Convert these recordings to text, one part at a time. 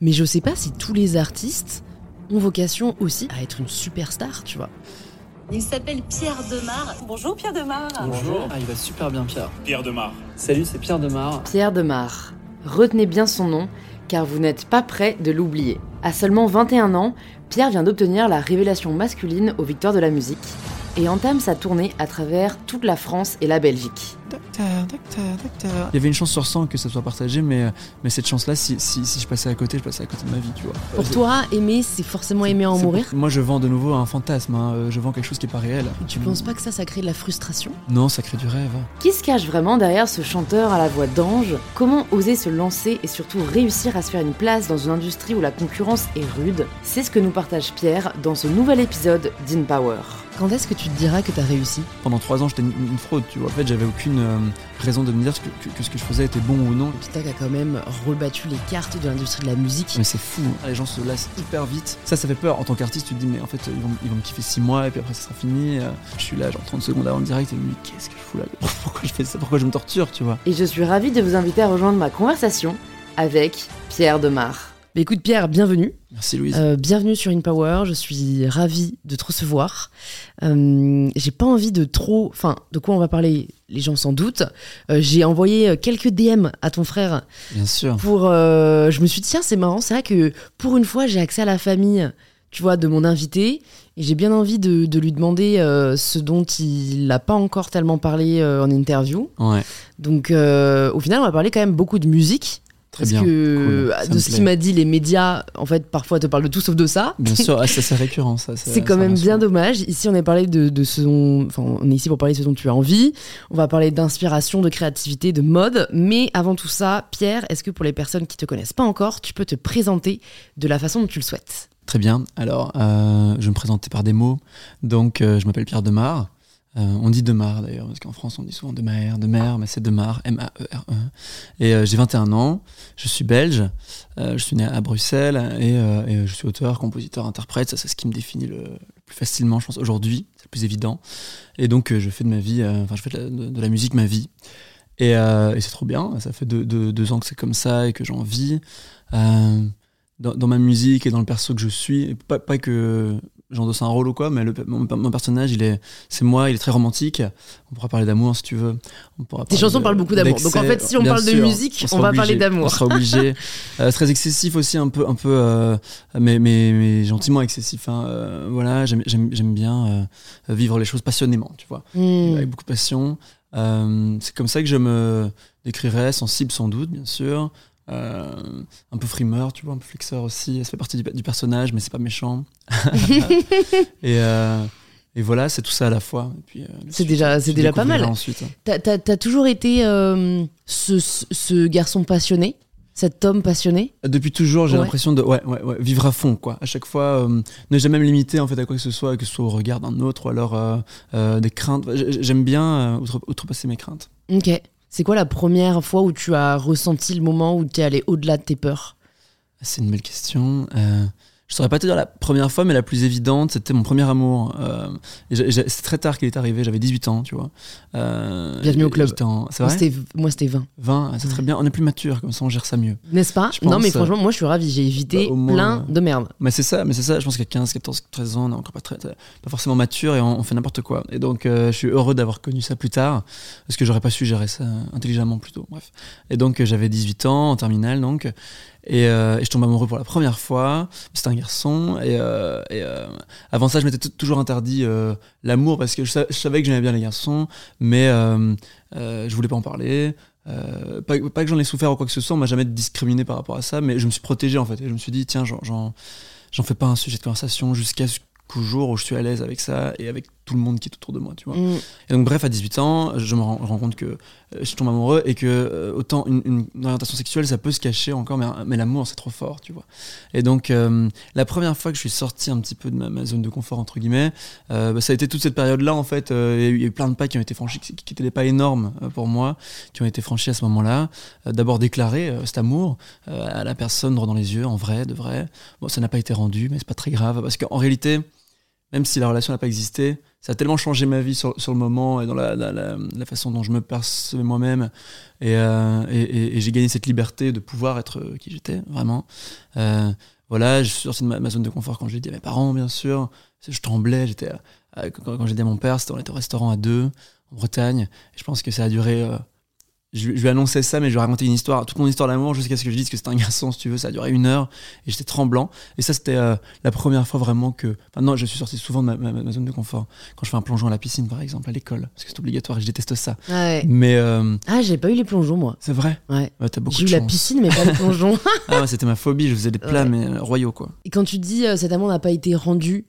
Mais je sais pas si tous les artistes ont vocation aussi à être une superstar, tu vois. Il s'appelle Pierre Demar. Bonjour Pierre Demar. Bonjour. Ah, il va super bien Pierre. Pierre Demar. Salut, c'est Pierre Demar. Pierre Demar. Retenez bien son nom, car vous n'êtes pas prêt de l'oublier. À seulement 21 ans, Pierre vient d'obtenir la révélation masculine aux victoires de la musique et entame sa tournée à travers toute la France et la Belgique. Docteur, docteur, docteur. Il y avait une chance sur 100 que ça soit partagé, mais, mais cette chance-là, si, si, si je passais à côté, je passais à côté de ma vie, tu vois. Pour toi, aimer, c'est forcément aimer en mourir pour- Moi, je vends de nouveau un fantasme, hein. Euh, je vends quelque chose qui est pas réel. Tu penses pas que ça, ça crée de la frustration? Non, ça crée du rêve. Qui se cache vraiment derrière ce chanteur à la voix d'ange? Comment oser se lancer et surtout réussir à se faire une place dans une industrie où la concurrence est rude? C'est ce que nous partage Pierre dans ce nouvel épisode d'InPower. Quand est-ce que tu te diras que t'as réussi? Pendant trois ans, j'étais une, une fraude, tu vois. En fait, j'avais aucune euh, raison de me dire que, que- que ce que je faisais était bon ou non. Kita a quand même rebattu les cartes de l'industrie de la musique. Mais c'est fou, hein. les gens se lassent hyper vite. Ça, ça fait peur. En tant qu'artiste, tu te dis, mais en fait, ils vont, ils vont me kiffer 6 mois et puis après, ça sera fini. Euh, Je suis là, genre 30 secondes avant le direct et je me dis, qu'est-ce que je fous là? Pourquoi je fais ça? Pourquoi je me torture, tu vois? Et je suis ravie de vous inviter à rejoindre ma conversation avec Pierre Demar. Écoute Pierre, bienvenue. Merci, Louise. Euh, bienvenue sur InPower, je suis ravie de te recevoir. Euh, j'ai pas envie de trop. Enfin, de quoi on va parler Les gens s'en doutent. Euh, j'ai envoyé quelques DM à ton frère Bien sûr. pour. je me suis dit, tiens, c'est marrant, c'est vrai que pour une fois, j'ai accès à la famille, tu vois, de mon invité. Et j'ai bien envie de, de lui demander ce dont il n'a pas encore tellement parlé en interview. Ouais, Donc, au final, on va parler quand même beaucoup de musique. Très parce bien. que Cool, ça de ce qu'il m'a dit, les médias, en fait, parfois te parlent de tout sauf de ça. Bien sûr, ah, ça c'est récurrent, ça. C'est quand ça même bien dommage. Ici, on est parlé de, de ce dont, enfin, on est ici pour parler de ce dont tu as envie. On va parler d'inspiration, de créativité, de mode. Mais avant tout ça, Pierre, est-ce que pour les personnes qui te connaissent pas encore, tu peux te présenter de la façon dont tu le souhaites? Très bien. Alors, euh, je vais me présenter par des mots. Donc, euh, je m'appelle Pierre Demar. Euh, on dit Demar d'ailleurs, parce qu'en France on dit souvent Demer, Demer, mais c'est Demar, M-A-E-R-E. Et euh, j'ai 21 ans, je suis belge, euh, je suis né à Bruxelles et, je suis auteur, compositeur, interprète. Ça, c'est ce qui me définit le, plus facilement, je pense, aujourd'hui. C'est le plus évident. Et donc, je fais de ma vie, enfin, je fais de la, musique ma vie. Et, c'est trop bien. Ça fait deux, ans que c'est comme ça et que j'en vis. Dans, ma musique et dans le perso que je suis. Pas que j'endosse un rôle ou quoi, mais le, mon, mon personnage, il est, c'est moi, il est très romantique. On pourra parler d'amour si tu veux. On pourra Tes chansons de- parlent beaucoup d'amour. Donc en fait, si on parle de musique, on, va obligé, parler On d'amour. sera obligé. Euh, très excessif aussi, un peu, un peu euh, mais, mais, mais gentiment excessif. hein. Euh, voilà, j'aime, bien vivre les choses passionnément, tu vois Hmm. avec beaucoup de passion. C'est comme ça que je me décrirais, sensible sans doute, bien sûr. Euh, un peu frimeur, tu vois, un peu flexeur aussi. Ça fait partie du, du personnage, mais c'est pas méchant. et, euh, et voilà, c'est tout ça à la fois. Euh, C'est déjà- c'est déjà pas mal. Ensuite. T'as, toujours été ce, ce- garçon passionné, cet homme passionné? Depuis toujours, j'ai Ouais. l'impression de ouais, ouais, ouais, vivre à fond, quoi. À chaque fois, ne jamais me limiter en fait à quoi que ce soit, que ce soit au regard d'un autre ou alors des craintes. J'ai- J'aime bien outre- outrepasser mes craintes. Ok. C'est quoi la première fois où tu as ressenti le moment où tu es allé au-delà de tes peurs? C'est une belle question. Euh, je saurais pas te dire la première fois, mais la plus évidente, c'était mon premier amour. Euh, c'est très tard qu'il est arrivé, j'avais 18 ans, tu vois. Euh, Bienvenue au club. en- moi vrai c'était, moi, c'était 20. 20, c'est très bien. On est plus mature, comme ça on gère ça mieux. N'est-ce pas Je Non, mais euh, franchement, moi, je suis ravie. J'ai évité bah, moins, plein euh, de merde. Mais c'est ça, mais c'est ça. Je pense qu'à 15, 14, 13 ans, on est encore pas, très, pas forcément mature et on, on fait n'importe quoi. Et donc, euh, je suis heureux d'avoir connu ça plus tard, parce que j'aurais pas su gérer ça intelligemment plus tôt. Bref. Et donc, j'avais 18 ans, en terminale, donc. Et, euh, et je tombe amoureux pour la première fois. C'était un garçon. Et, euh, euh, avant ça, je m'étais toujours interdit l'amour parce que je, sa- je savais que j'aimais bien les garçons, mais je voulais pas en parler. Pas, que j'en ai souffert ou quoi que ce soit, on m'a jamais discriminé par rapport à ça, mais je me suis protégé en fait. Je me suis dit, tiens, j'en fais pas un sujet de conversation jusqu'à ce qu'au jour où je suis à l'aise avec ça et avec tout le monde qui est autour de moi, tu vois. Mm. Et donc, bref, à 18 ans, je me rends, rends compte que euh, je tombe amoureux et que euh, autant une, une- une orientation sexuelle, ça peut se cacher encore, mais, mais l'amour, c'est trop fort, tu vois. Et donc, euh, la première fois que je suis sorti un petit peu de ma, ma zone de confort, entre guillemets, euh, bah, ça a été toute cette période-là, en fait. euh, Il y a eu- plein de pas qui ont été franchis, qui, qui étaient des pas énormes pour moi, qui ont été franchis à ce moment-là. D'abord, déclarer cet amour à la personne droit dans les yeux, en vrai, de vrai. Bon, ça n'a pas été rendu, mais c'est pas très grave, parce qu'en réalité, même si la relation n'a pas existé, ça a tellement changé ma vie sur, le moment et dans la, façon dont je me percevais moi-même. Et, euh, et, j'ai gagné cette liberté de pouvoir être qui j'étais, vraiment. Euh, voilà, je suis sorti de ma, zone de confort quand je l'ai dit à mes parents, bien sûr. Je tremblais, j'étais, quand, quand j'ai dit à mon père, c'était, on était au restaurant à deux, en Bretagne. Et je pense que ça a duré euh, je, lui ai annoncé ça, mais je lui ai raconté une histoire, toute mon histoire d'amour, jusqu'à ce que je dise que c'était un garçon, si tu veux. Ça a duré une heure et j'étais tremblant. Et ça, c'était euh, la première fois vraiment que. Maintenant, je suis sorti souvent de ma, zone de confort. Quand je fais un plongeon à la piscine, par exemple, à l'école, parce que c'est obligatoire et je déteste ça. Ah Mais. Euh, ah, j'ai pas eu les plongeons, moi. C'est vrai Ouais. t'as beaucoup j'ai eu la piscine, mais pas le plongeon. ah, c'était ma phobie. Je faisais des plats, mais euh, royaux, quoi. Et quand tu dis cet amour n'a pas été rendu,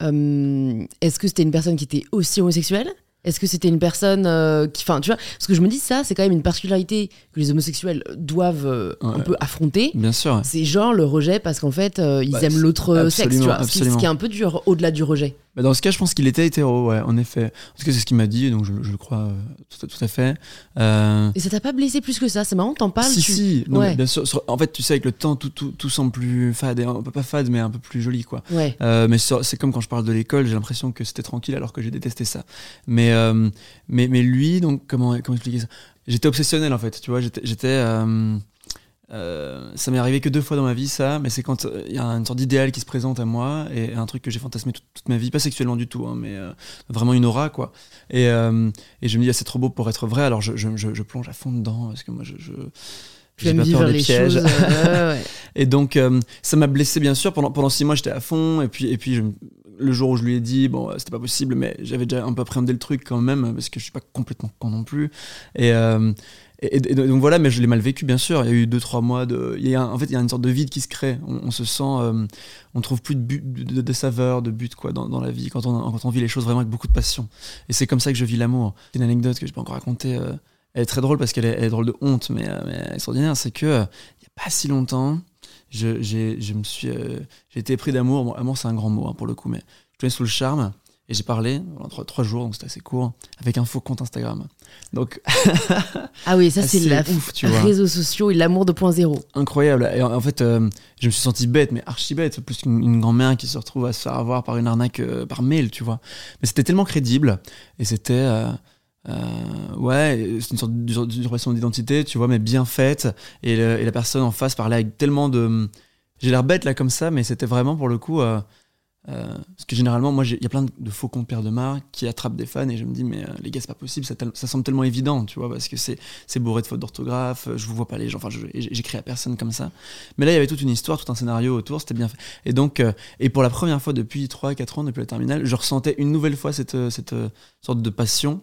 est-ce que c'était une personne qui était aussi homosexuelle? Est-ce que c'était une personne euh, qui. Enfin, tu vois, parce que je me dis, ça, c'est quand même une particularité que les homosexuels doivent euh, un peu affronter. Bien sûr. C'est genre le rejet parce qu'en fait, euh, ils bah, aiment l'autre sexe, tu vois. Ce qui, ce qui, est un peu dur au-delà du rejet. Bah, dans ce cas, je pense qu'il était hétéro, ouais, en effet. En tout cas, c'est ce qu'il m'a dit, donc je, le crois euh, tout, tout, à fait. Euh... Et ça t'a pas blessé plus que ça? C'est marrant, t'en parles Si, si. bien sûr. En fait, tu sais, avec le temps, tout, tout, tout semble plus fade, peu pas fade, mais un peu plus joli, quoi. Ouais. Euh, mais c'est comme quand je parle de l'école, j'ai l'impression que c'était tranquille alors que j'ai détesté ça. Mais, mais, mais lui, donc, comment, comment expliquer ça? J'étais obsessionnel, en fait, tu vois. J'étais. Euh, euh, ça m'est arrivé que deux fois dans ma vie, ça, mais c'est quand euh, il y a une sorte d'idéal qui se présente à moi et un truc que j'ai fantasmé toute, ma vie, pas sexuellement du tout, hein, mais euh, vraiment une aura, quoi. Et, et je me dis, ah, c'est trop beau pour être vrai, alors je, je, je, plonge à fond dedans parce que moi, je. je j'ai pas peur des pièges. Choses, ouais. et donc, ça m'a blessé, bien sûr. Pendant, pendant six mois, j'étais à fond. Et puis, et puis le jour où je lui ai dit, bon, c'était pas possible, mais j'avais déjà un peu appréhendé le truc quand même, parce que je suis pas complètement con non plus. Et, et, donc voilà, mais je l'ai mal vécu, bien sûr. Il y a eu deux, trois mois de. Il y a, en fait, il y a une sorte de vide qui se crée. On, se sent. Euh, on trouve plus de, but, de, saveur, de but quoi, dans, la vie, quand on, quand on vit les choses vraiment avec beaucoup de passion. Et c'est comme ça que je vis l'amour. Une anecdote que je peux encore raconter. Euh, elle est très drôle parce qu'elle est, drôle de honte, mais, euh, mais extraordinaire. C'est que, il n'y a pas si longtemps, je, je me suis. j'ai été pris d'amour. Bon, amour, c'est un grand mot hein, pour le coup, mais je suis sous le charme. Et j'ai parlé pendant trois, jours, donc c'était assez court, avec un faux compte Instagram. Donc ah oui, ça c'est la ouf, tu vois. Réseaux sociaux et l'amour 2.0. Incroyable. Et en, fait, euh, je me suis senti bête, mais archi bête, plus qu'une grand-mère qui se retrouve à se faire avoir par une arnaque euh, par mail, tu vois. Mais c'était tellement crédible et c'était euh, ouais, c'est une sorte d'usurpation d'identité, tu vois, mais bien faite. Et, et, la personne en face parlait avec tellement de. J'ai l'air bête là comme ça, mais c'était vraiment pour le coup euh, parce que généralement, moi, il y a plein de, faux comptes de Mar qui attrapent des fans et je me dis, mais euh, les gars, c'est pas possible, ça, ça, semble tellement évident, tu vois, parce que c'est bourré de fautes d'orthographe, je vous vois pas les gens, enfin, j'écris à personne comme ça. Mais là, il y avait toute une histoire, tout un scénario autour, c'était bien fait. Et donc, euh, et pour la première fois depuis 3-4 ans, depuis la terminale, je ressentais une nouvelle fois cette, cette sorte de passion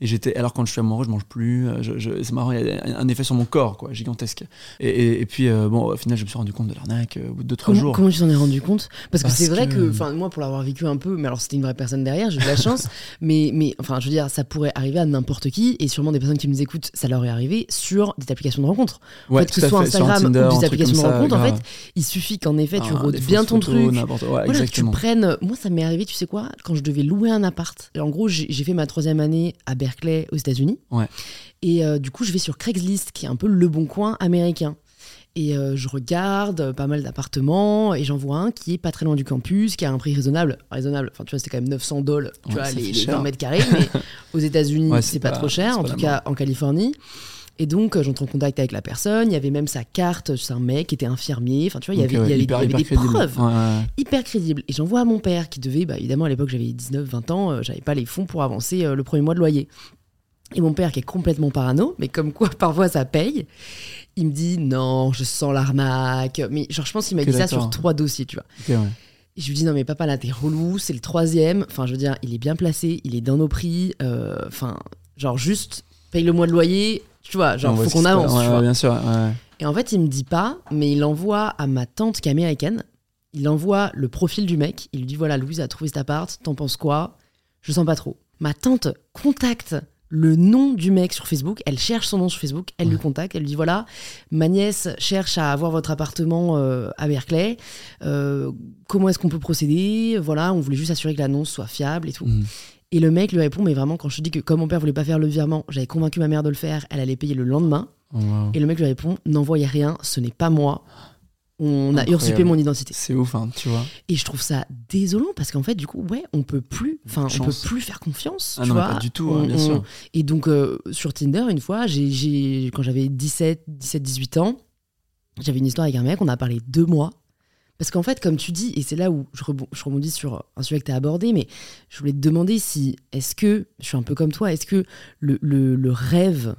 et j'étais, alors quand je suis amoureux, je mange plus. Euh, je, c'est marrant, il y a un effet sur mon corps, quoi, gigantesque. Et, et, puis, euh, bon, au final, je me suis rendu compte de l'arnaque euh, au bout de 2-3 jours. Comment tu t'en es rendu compte? Parce que c'est vrai que, enfin, moi, pour l'avoir vécu un peu, mais alors c'était une vraie personne derrière, j'ai eu de la chance. mais, mais, enfin, je veux dire, ça pourrait arriver à n'importe qui, et sûrement des personnes qui nous écoutent, ça leur est arrivé sur des applications de rencontres. Ouais, en fait, que ce soit Instagram ou des applications de rencontres, en fait, il suffit qu'en effet, tu ah, rôdes bien ton truc. voilà, que tu prennes. Moi, ça m'est arrivé, tu sais quoi, quand je devais louer un appart. en gros, j'ai fait ma troisième année à Berkeley, aux États-Unis. Et euh, du coup, je vais sur Craigslist, qui est un peu le bon coin américain. Et euh, je regarde pas mal d'appartements et j'en vois un qui est pas très loin du campus, qui a un prix raisonnable. Raisonnable, enfin tu vois, c'était quand même 900 dollars, tu vois, les, 20 mètres carrés, mais aux États-Unis, c'est pas, trop cher, en tout cas en Californie. Et donc, euh, j'entre en contact avec la personne. Il y avait même sa carte. C'est un mec qui était infirmier. Enfin, tu vois, il y avait, il y avait, des preuves hyper crédibles. Et j'envoie à mon père qui devait, bah, évidemment, à l'époque, j'avais 19, 20 ans, j'avais pas les fonds pour avancer le premier mois de loyer. Et mon père, qui est complètement parano, mais comme quoi parfois ça paye, il me dit non, je sens l'arnaque. Mais genre, je pense qu'il m'a dit ça sur trois dossiers, tu vois. Et je lui dis non, mais papa, là, t'es relou, c'est le troisième. Enfin, je veux dire, il est bien placé, il est dans nos prix. Euh, enfin, genre, juste paye le mois de loyer, tu vois, genre, faut qu'on avance. tu vois. bien sûr. Et en fait, il me dit pas, mais il envoie à ma tante qui est américaine, il envoie le profil du mec, il lui dit voilà, Louise a trouvé cet appart, t'en penses quoi? Je sens pas trop. Ma tante contacte le nom du mec sur Facebook, elle cherche son nom sur Facebook, elle lui contacte, elle lui dit voilà, ma nièce cherche à avoir votre appartement euh, à Berkeley, euh, comment est-ce qu'on peut procéder? Voilà, on voulait juste assurer que l'annonce soit fiable et tout. Mhm. Et le mec lui répond mais vraiment quand je te dis que comme mon père voulait pas faire le virement, j'avais convaincu ma mère de le faire, elle allait payer le lendemain. Oh, et le mec lui répond n'envoyez rien, ce n'est pas moi. on a usurpé mon identité. C'est ouf, hein, tu vois. Et je trouve ça désolant parce qu'en fait, du coup, ouais, on peut plus, enfin, on peut plus faire confiance. Ah tu non, vois. pas du tout, On- hein, bien on- sûr. Et donc, euh, sur Tinder, une fois, j'ai, j'ai- quand j'avais 17, 17, 18 ans, j'avais une histoire avec un mec, on a parlé deux mois. Parce qu'en fait, comme tu dis, et c'est là où je, rebond- je rebondis sur un sujet que tu as abordé, mais je voulais te demander si, est-ce que, je suis un peu comme toi, est-ce que le, le- le rêve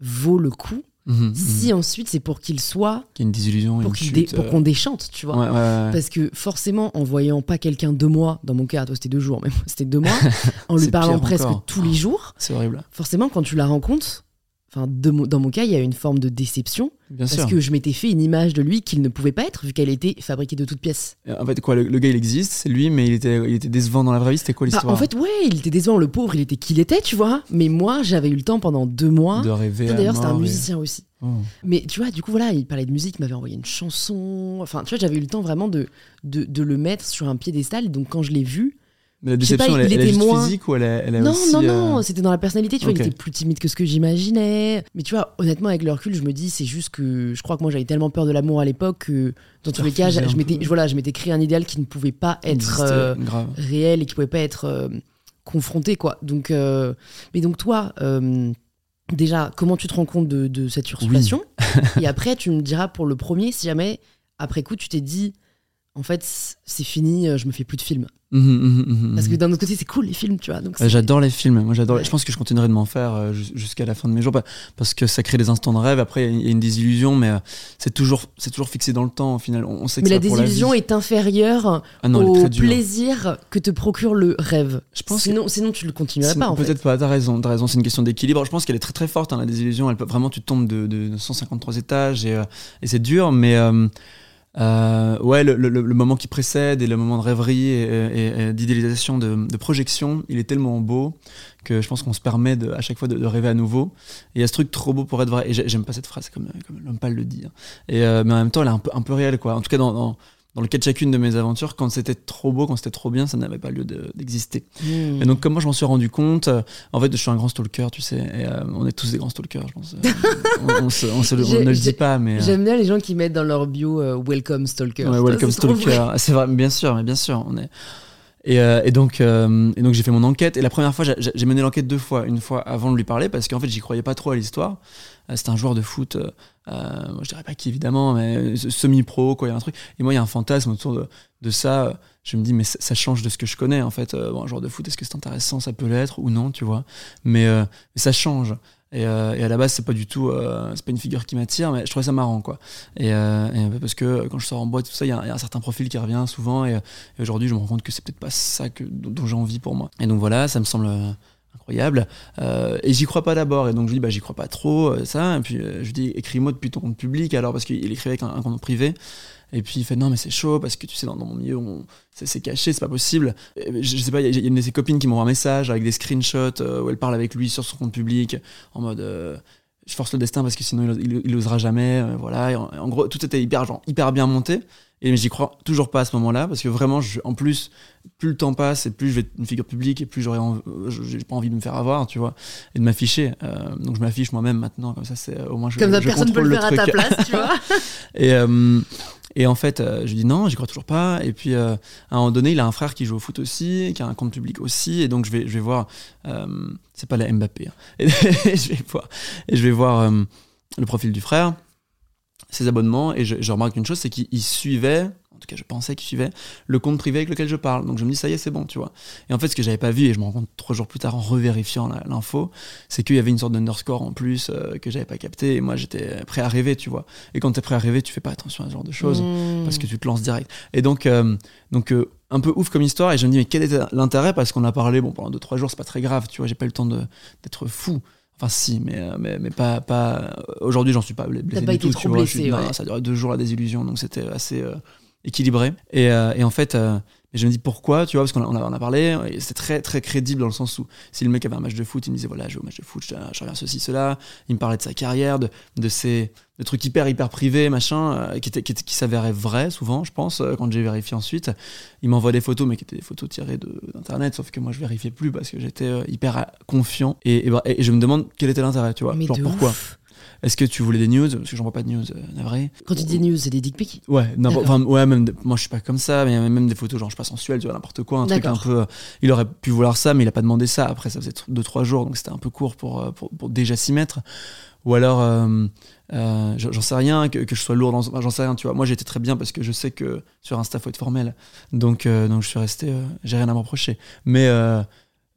vaut le coup Mhm, si mhm. ensuite c'est pour qu'il soit, Qu'il y ait une désillusion, pour, une pour euh, qu'on déchante, tu vois Ouais, ouais, ouais. parce que forcément, en voyant pas quelqu'un deux mois, dans mon cas, toi c'était deux jours, mais moi c'était deux mois, en lui parlant presque encore. tous les jours, C'est horrible. forcément, quand tu la rencontres, enfin, de mon- dans mon cas, il y a une forme de déception, Bien parce sûr. que je m'étais fait une image de lui qu'il ne pouvait pas être, vu qu'elle était fabriquée de toutes pièces. En fait, quoi, le, le gars, il existe, c'est lui, mais il était, il était décevant dans la vraie vie. C'était quoi Bah, l'histoire en fait, ouais, il était décevant, le pauvre, il était qui il était, tu vois, mais moi, j'avais eu le temps pendant deux mois. de rêver. D'ailleurs, c'était un et- musicien aussi. Oh. Mais tu vois, du coup, voilà, il parlait de musique, il m'avait envoyé une chanson. Enfin, tu vois, j'avais eu le temps vraiment de, de, de le mettre sur un piédestal. Donc, quand je l'ai vu, Mais la pas, déception, elle, était moins- physique ou elle est, elle est non, aussi. non, euh, non, c'était dans la personnalité, tu vois, ok. il était plus timide que ce que j'imaginais. Mais tu vois, honnêtement, avec le recul, je me dis, c'est juste que je crois que moi j'avais tellement peur de l'amour à l'époque que dans tous les cas, je, je m'étais voilà, je m'étais créé un idéal qui ne pouvait pas être euh, réel et qui pouvait pas être euh, confronté, quoi. Donc, mais donc toi, déjà, comment tu te rends compte de, de cette usurpation? Et après, tu me diras pour le premier, si jamais, après coup, tu t'es dit, en fait, c'est fini, je me fais plus de films. Mhm, mhm, mhm, Parce que d'un autre côté, c'est cool les films, tu vois. Donc Euh, J'adore les films. Moi, j'adore. Ouais. Je pense que je continuerai de m'en faire euh, jus- jusqu'à la fin de mes jours, parce que ça crée des instants de rêve. Après, il y a une désillusion, mais euh, c'est toujours, c'est toujours fixé dans le temps. Au final, on on sait que Mais la désillusion est inférieure Ah non, elle est au plaisir que te procure le rêve. Je pense que- sinon, sinon, tu le continuerais C'est- pas. Peut-être pas, t'as raison, t'as raison, c'est une question d'équilibre. Je pense qu'elle est très très forte, hein, la désillusion. Elle peut, vraiment, tu tombes de, de 153 étages et, euh, et c'est dur, mais euh, ouais, le, le- le moment qui précède et le moment de rêverie et, et- et d'idéalisation, de, de projection, il est tellement beau que je pense qu'on se permet de, à chaque fois de, de rêver à nouveau. Et il y a ce truc trop beau pour être vrai. Et j'ai- j'aime pas cette phrase, comme, comme l'homme pâle le dit. hein. Et, euh, mais en même temps, elle est un peu, un peu réelle, quoi. En tout cas, dans, dans, dans le cas de chacune de mes aventures, quand c'était trop beau, quand c'était trop bien, ça n'avait pas lieu de- d'exister. Hmm. Et donc, comment je m'en suis rendu compte euh, En fait, je suis un grand stalker, tu sais. Et, euh, on est tous des grands stalkers, je pense. Euh, on, on se- on se le- on J'ai- ne le dit pas, mais. J'aime bien les gens qui mettent dans leur bio euh, Welcome Stalker. ouais, welcome stalker. Ah, C'est vrai, bien sûr, mais bien sûr. On est. Et, euh, et donc, euh, et donc j'ai fait mon enquête. Et la première fois, j'ai mené l'enquête deux fois. Une fois avant de lui parler, parce qu'en fait, j'y croyais pas trop à l'histoire. Euh, C'était un joueur de foot, euh, euh, je dirais pas qui évidemment, mais euh, semi-pro, quoi. Il y a un truc. Et moi, il y a un fantasme autour de, ça. Je me dis, mais ça, change de ce que je connais, en fait. Euh, bon, un joueur de foot, est-ce que c'est intéressant Ça peut l'être ou non, tu vois. Mais, euh, ça change. Et, euh, à la base, c'est pas du tout, euh, c'est pas une figure qui m'attire, mais je trouvais ça marrant, quoi. Et, euh, parce que quand je sors en boîte, tout ça, il y, a un certain profil qui revient souvent. Et, aujourd'hui, je me rends compte que c'est peut-être pas ça que, dont, j'ai envie pour moi. Et donc voilà, ça me semble euh, incroyable. Euh, et j'y crois pas d'abord. Et donc je dis, bah, j'y crois pas trop, euh, ça. Et puis euh, je dis, écris-moi depuis ton compte public, alors, parce qu'il écrivait avec un, compte privé. Et puis il fait, non, mais c'est chaud, parce que tu sais, dans, mon milieu, c'est caché, c'est pas possible. Je, sais pas, il y, a- une de ses copines qui m'envoie un message avec des screenshots où elle parle avec lui sur son compte public, en mode. je force le destin parce que sinon il, il, osera jamais. voilà. En, en gros, tout était hyper, genre, hyper bien monté. Et mais j'y crois toujours pas à ce moment-là parce que vraiment, je- en plus, plus le temps passe et plus je vais être une figure publique et plus euh, j'ai pas envie de me faire avoir, tu vois, et de m'afficher. Euh, donc je m'affiche moi-même maintenant, comme ça, c'est au moins je, Comme ça, je personne ne peut le faire à ta place, tu vois. Et, euh, et en fait, euh, je dis non, j'y crois toujours pas. Et puis, euh, à un moment donné, il a un frère qui joue au foot aussi, qui a un compte public aussi. Et donc, je vais, je vais voir. euh, c'est pas la Mbappé. hein. Et, je vais voir, et je vais voir le profil du frère, ses abonnements. Et je, je remarque une chose c'est qu'il il suivait. En tout cas, je pensais qu'il suivait le compte privé avec lequel je parle. Donc je me dis, ça y est, c'est bon, tu vois. Et en fait, ce que j'avais pas vu, et je me rends compte trois jours plus tard en revérifiant l'info, c'est qu'il y avait une sorte d'underscore en plus euh, que j'avais pas capté. Et moi, j'étais prêt à rêver, tu vois. Et quand t'es prêt à rêver, tu fais pas attention à ce genre de choses Hmm. parce que tu te lances direct. Et donc, euh, donc euh, un peu ouf comme histoire. Et je me dis, mais quel était l'intérêt? Parce qu'on a parlé, bon, pendant 2-3 jours, c'est pas très grave, tu vois, j'ai pas eu le temps d'être fou. Enfin, si, mais, euh, mais, mais pas. pas... Aujourd'hui, j'en suis pas blessé T'as du pas été tout, trop tu vois. Je suis- blessé, non, ouais. ça a duré deux jours la désillusion, donc c'était assez euh, équilibré. Et, euh, et en fait. euh, mais je me dis pourquoi, tu vois, parce qu'on on a, parlé, et c'était très très crédible dans le sens où si le mec avait un match de foot, il me disait voilà, je joue au match de foot, je, je regarde ceci, cela, il me parlait de sa carrière, de, de ses de trucs hyper hyper privés, machin, euh, qui, étaient- qui, s'avéraient vrais souvent, je pense, euh, quand j'ai vérifié ensuite. Il m'envoie des photos, mais qui étaient des photos tirées d'internet, sauf que moi je vérifiais plus parce que j'étais euh, hyper confiant. Et, et, bah, et je me demande quel était l'intérêt, tu vois, Mais genre pourquoi. ouf. Est-ce que tu voulais des news? Parce que j'en vois pas de news, euh, navré. Quand tu dis news, c'est des dick pics? Ouais, enfin, ouais, même, moi je suis pas comme ça, mais il y a même des photos, genre je passe sensuel, tu vois, n'importe quoi, un truc un peu. euh, il aurait pu vouloir ça, mais il a pas demandé ça. Après, ça faisait 2-3 jours, donc c'était un peu court pour, euh, pour, pour déjà s'y mettre. Ou alors, euh, euh, j'en sais rien, que, que je sois lourd dans. j'en sais rien, tu vois. Moi j'étais très bien parce que je sais que sur Insta faut être formel. Donc, euh, donc je suis resté, euh, j'ai rien à me reprocher. Mais, euh,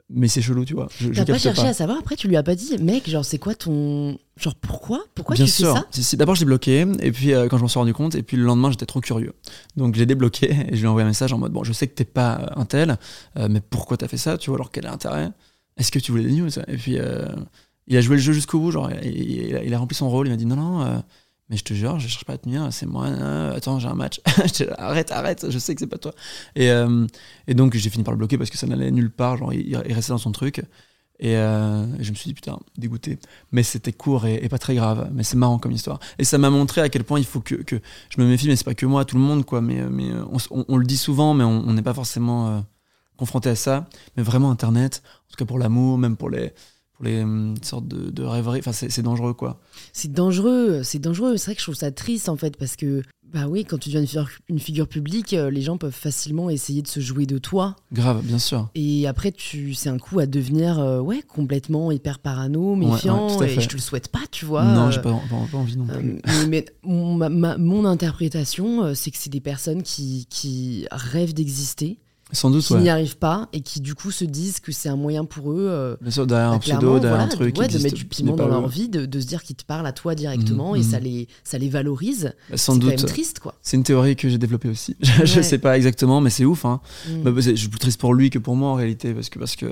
mais c'est chelou, tu vois. T'as pas cherché à savoir Après, tu lui as pas dit, mec, genre, c'est quoi ton. Genre, pourquoi Pourquoi Bien tu sûr. fais ça. D'abord, je l'ai bloqué, et puis euh, quand je m'en suis rendu compte, et puis le lendemain, j'étais trop curieux. Donc, je l'ai débloqué, et je lui ai envoyé un message en mode Bon, je sais que t'es pas euh, un tel, euh, mais pourquoi t'as fait ça Tu vois, alors quel est l'intérêt? Est-ce que tu voulais des news? Et puis, euh, il a joué le jeu jusqu'au bout, genre, il, il a, il a rempli son rôle, il m'a dit Non, non, euh, mais je te jure, je cherche pas à te nuire, c'est moi, euh, attends, j'ai un match. Arrête, arrête, je sais que c'est pas toi. Et, euh, et donc, j'ai fini par le bloquer parce que ça n'allait nulle part, genre, il, restait dans son truc. Et euh, je me suis dit, putain, dégoûté. Mais c'était court et, pas très grave. Mais c'est marrant comme histoire. Et ça m'a montré à quel point il faut que, que je me méfie, mais c'est pas que moi, tout le monde, quoi. Mais, mais on, on- le dit souvent, mais on on n'est pas forcément euh, confronté à ça. Mais vraiment, Internet, en tout cas pour l'amour, même pour les, pour les hum, sortes de, de rêveries, enfin, c'est dangereux, quoi. C'est dangereux, c'est dangereux. C'est vrai que je trouve ça triste en fait parce que bah oui, quand tu deviens une figure, une figure publique, euh, les gens peuvent facilement essayer de se jouer de toi. Grave, bien sûr. Et après, tu, c'est un coup à devenir euh, ouais complètement hyper parano, méfiant. ouais, et je te le souhaite pas, tu vois. non, euh, j'ai pas, pas- pas envie non euh, plus. mais, mais mon, ma- ma- mon interprétation, euh, c'est que c'est des personnes qui, qui rêvent d'exister, Sans doute, qui ouais. n'y arrivent pas et qui du coup se disent que c'est un moyen pour eux euh, Bien sûr, derrière bah, un pseudo, clairement, derrière voilà, un truc. ouais, de mettre du piment dans leur vie, de, de se dire qu'ils te parlent à toi directement et ça mhm. les, ça les valorise. Bah, Sans c'est doute. même triste, quoi. C'est une théorie que j'ai développée aussi. Je, je Ouais. sais pas exactement, mais c'est ouf. Hein. Mm. Bah, bah, c'est- je suis plus triste pour lui que pour moi en réalité, parce que, parce que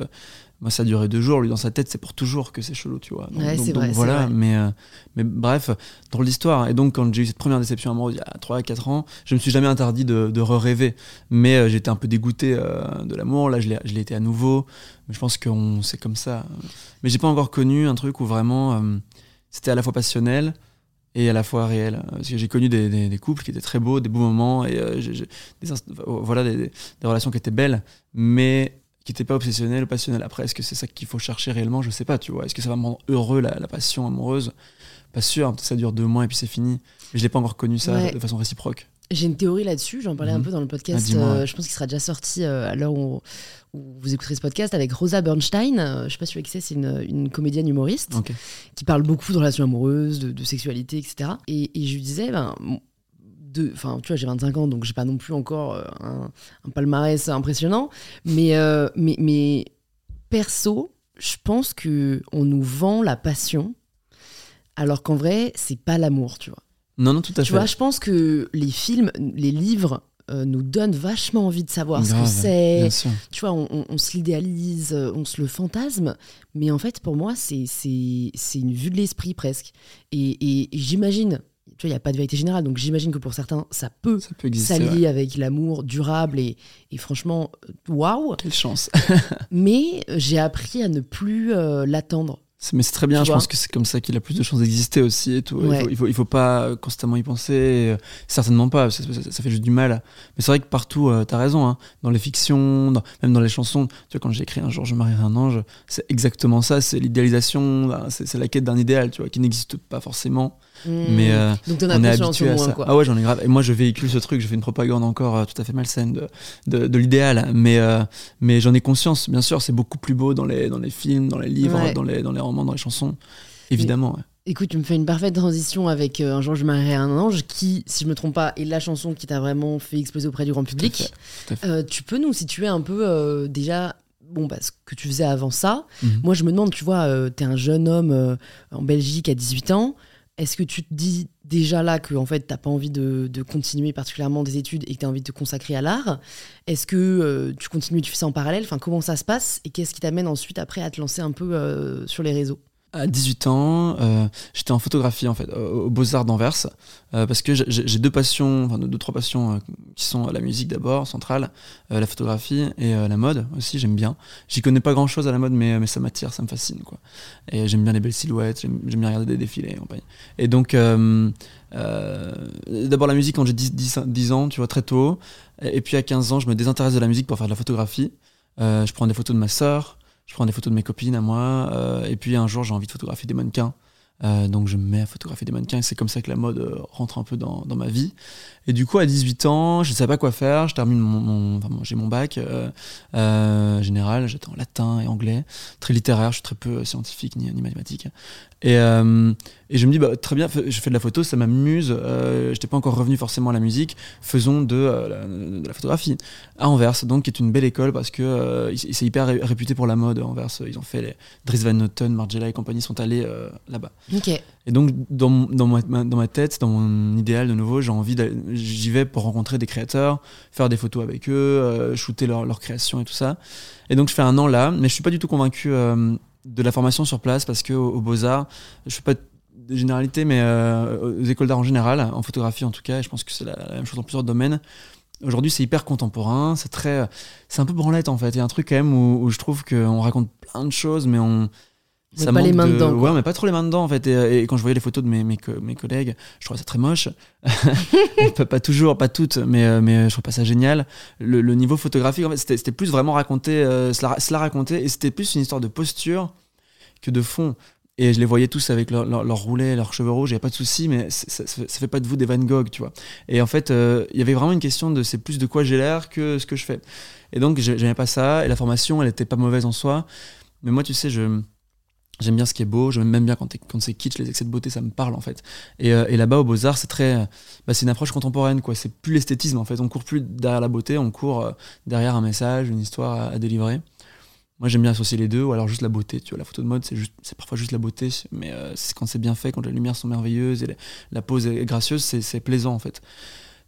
moi ça a duré deux jours, lui dans sa tête c'est pour toujours que c'est chelou, tu vois. Donc, Ouais, donc- c'est donc vrai, voilà, vrai. mais, euh, mais bref, drôle d'histoire. Et donc quand j'ai eu cette première déception amoureuse il y a 3-4 ans, je me suis jamais interdit de, de re-rêver, mais euh, j'étais un peu dégoûté euh, de l'amour, là je l'ai été à nouveau, mais je pense que c'est comme ça. Mais j'ai pas encore connu un truc où vraiment c'était à la fois passionnel et à la fois réel. Parce que j'ai connu des, des- des couples qui étaient très beaux, des beaux moments, et euh, voilà, des relations qui étaient belles, mais qui n'étaient pas obsessionnelles ou passionnelles. Après, est-ce que c'est ça qu'il faut chercher réellement? Je sais pas, tu vois. Est-ce que ça va me rendre heureux, la, la passion amoureuse? Pas sûr, ça dure deux mois et puis c'est fini. Mais je l'ai pas encore connu ça Ouais. de façon réciproque. J'ai une théorie là-dessus, j'en parlais un Mhm. peu dans le Ah, podcast. euh, je pense qu'il sera déjà sorti euh, à l'heure où, où vous écouterez ce podcast avec Rosa Bernstein. Euh, je sais pas si tu vois qui c'est, une, une comédienne humoriste qui parle beaucoup de relations amoureuses, de, de sexualité, etc. Et, et je lui disais, ben, de, enfin, tu vois, j'ai 25 ans, donc j'ai pas non plus encore euh, un, un palmarès impressionnant, mais, euh, mais, mais perso, je pense que on nous vend la passion, alors qu'en vrai, c'est pas l'amour, tu vois. Non, non, tout à Tu fait. vois, je pense que les films, les livres euh, nous donnent vachement envie de savoir ce que c'est. Tu vois, on, on- on se l'idéalise, on se le fantasme, mais en fait, pour moi, c'est une vue de l'esprit presque. Et, et- et j'imagine, tu vois, il n'y a pas de vérité générale, donc j'imagine que pour certains, ça peut Ça peut s'allier ouais. avec l'amour durable et, et franchement, euh, waouh. Quelle chance. Mais j'ai appris à ne plus euh, l'attendre. Mais c'est très bien, Tu je pense que c'est comme ça qu'il a plus de chances d'exister aussi et tout. Ouais. Il, faut, il, faut, il faut pas euh, constamment y penser, et, euh, certainement pas, ça, ça- ça fait juste du mal. Mais c'est vrai que partout, euh, t'as raison, hein, dans les fictions, dans- même dans les chansons, tu vois, quand j'ai écrit Un jour je marierai un ange, c'est exactement ça, c'est l'idéalisation, c'est la quête d'un idéal, tu vois, qui n'existe pas forcément. Mais euh, Hmm. donc t'en as on est habitué à ça. quoi. Ah ouais, j'en ai grave. Et moi, je véhicule ce truc, je fais une propagande encore euh, tout à fait malsaine de, de, de l'idéal. Mais, euh, mais j'en ai conscience, bien sûr, c'est beaucoup plus beau dans les, dans les films, dans les livres, Ouais. dans, les, dans les romans, dans les chansons. Évidemment. ouais. Écoute, tu me fais une parfaite transition avec euh, Un jour je marierai un ange, qui, si je me trompe pas, est la chanson qui t'a vraiment fait exploser auprès du grand public. fait, tout à fait. Euh, tu peux nous situer un peu euh, déjà bon, bah, ce que tu faisais avant ça. Mhm. Moi, je me demande, tu vois, euh, t'es un jeune homme euh, en Belgique à 18 ans. Est-ce que tu te dis déjà là que en fait t'as pas envie de, continuer particulièrement des études et que tu as envie de te consacrer à l'art? Est-ce que euh, tu continues, tu fais ça en parallèle? Enfin, comment ça se passe? Et qu'est-ce qui t'amène ensuite après à te lancer un peu euh, sur les réseaux? À 18 ans, euh, j'étais en photographie en fait, au, au Beaux-Arts d'Anvers, euh, parce que j'ai- deux passions, enfin deux, trois passions euh, qui sont la musique d'abord, centrale, la photographie et la mode aussi, j'aime bien. J'y connais pas grand chose à la mode, mais, mais ça m'attire, ça me fascine quoi. Et j'aime bien les belles silhouettes, j'aime bien regarder des défilés et compagnie. Et donc, d'abord la musique quand j'ai 10, 10, 10 ans, tu vois, très tôt. Et, puis à 15 ans, je me désintéresse de la musique pour faire de la photographie. Je prends des photos de ma sœur, je prends des photos de mes copines à moi, euh, et puis un jour j'ai envie de photographier des mannequins. Euh, donc je me mets à photographier des mannequins. C'est comme ça que la mode euh, rentre un peu dans, ma vie. Et du coup, à 18 ans, je ne savais pas quoi faire. Je termine mon, j'ai mon bac général. J'étais en latin et anglais, très littéraire. Je suis très peu scientifique ni mathématique. Et, et, je me dis bah, très bien, je fais de la photo, ça m'amuse. je n'étais pas encore revenu forcément à la musique. Faisons de, la, de la photographie à Anvers, donc qui est une belle école parce que c'est hyper réputé pour la mode. Anvers, ils ont fait les Dries Van Noten, Margiela et compagnie sont allés là-bas. Et donc, dans, dans, ma, dans ma tête, dans mon idéal de nouveau, j'ai envie j'y vais pour rencontrer des créateurs, faire des photos avec eux, euh, shooter leur, leur, création et tout ça. Et donc, je fais un an là, mais je suis pas du tout convaincu euh, de la formation sur place parce que au, Beaux-Arts, je fais pas de généralité, mais euh, aux écoles d'art en général, en photographie en tout cas, et je pense que c'est la, même chose dans plusieurs domaines. Aujourd'hui, c'est hyper contemporain, c'est très, c'est un peu branlette en fait. Il y a un truc quand même où je trouve qu'on raconte plein de choses, mais on, ça pas les mains dedans. Ouais, mais pas trop les mains dedans en fait. Et, quand je voyais les photos de mes, mes, mes collègues, je trouvais ça très moche. pas, pas, toujours, pas toutes, mais, euh, mais je trouve pas ça génial. Le, niveau photographique, en fait, c'était plus vraiment raconter, euh, cela, cela raconter, et c'était plus une histoire de posture que de fond. Et je les voyais tous avec leur, leur, leur roulet, leurs cheveux rouges, il n'y a pas de souci, mais ça, ça, fait pas de vous des Van Gogh, tu vois. Et en fait, euh, il y avait vraiment une question de c'est plus de quoi j'ai l'air que ce que je fais. Et donc, j'aimais pas ça, et la formation, elle était pas mauvaise en soi. Mais moi, tu sais, je J'aime bien ce qui est beau, j'aime même bien quand, quand c'est kitsch, les excès de beauté, ça me parle en fait. Et, euh, là-bas, au Beaux-Arts, c'est très. Bah, c'est une approche contemporaine, quoi. C'est plus l'esthétisme en fait. On court plus derrière la beauté, on court euh, derrière un message, une histoire à, délivrer. Moi, j'aime bien associer les deux, ou alors juste la beauté. Tu vois, la photo de mode, c'est parfois juste la beauté, mais euh, quand c'est bien fait, quand les lumières sont merveilleuses et la pose est gracieuse, c'est plaisant en fait.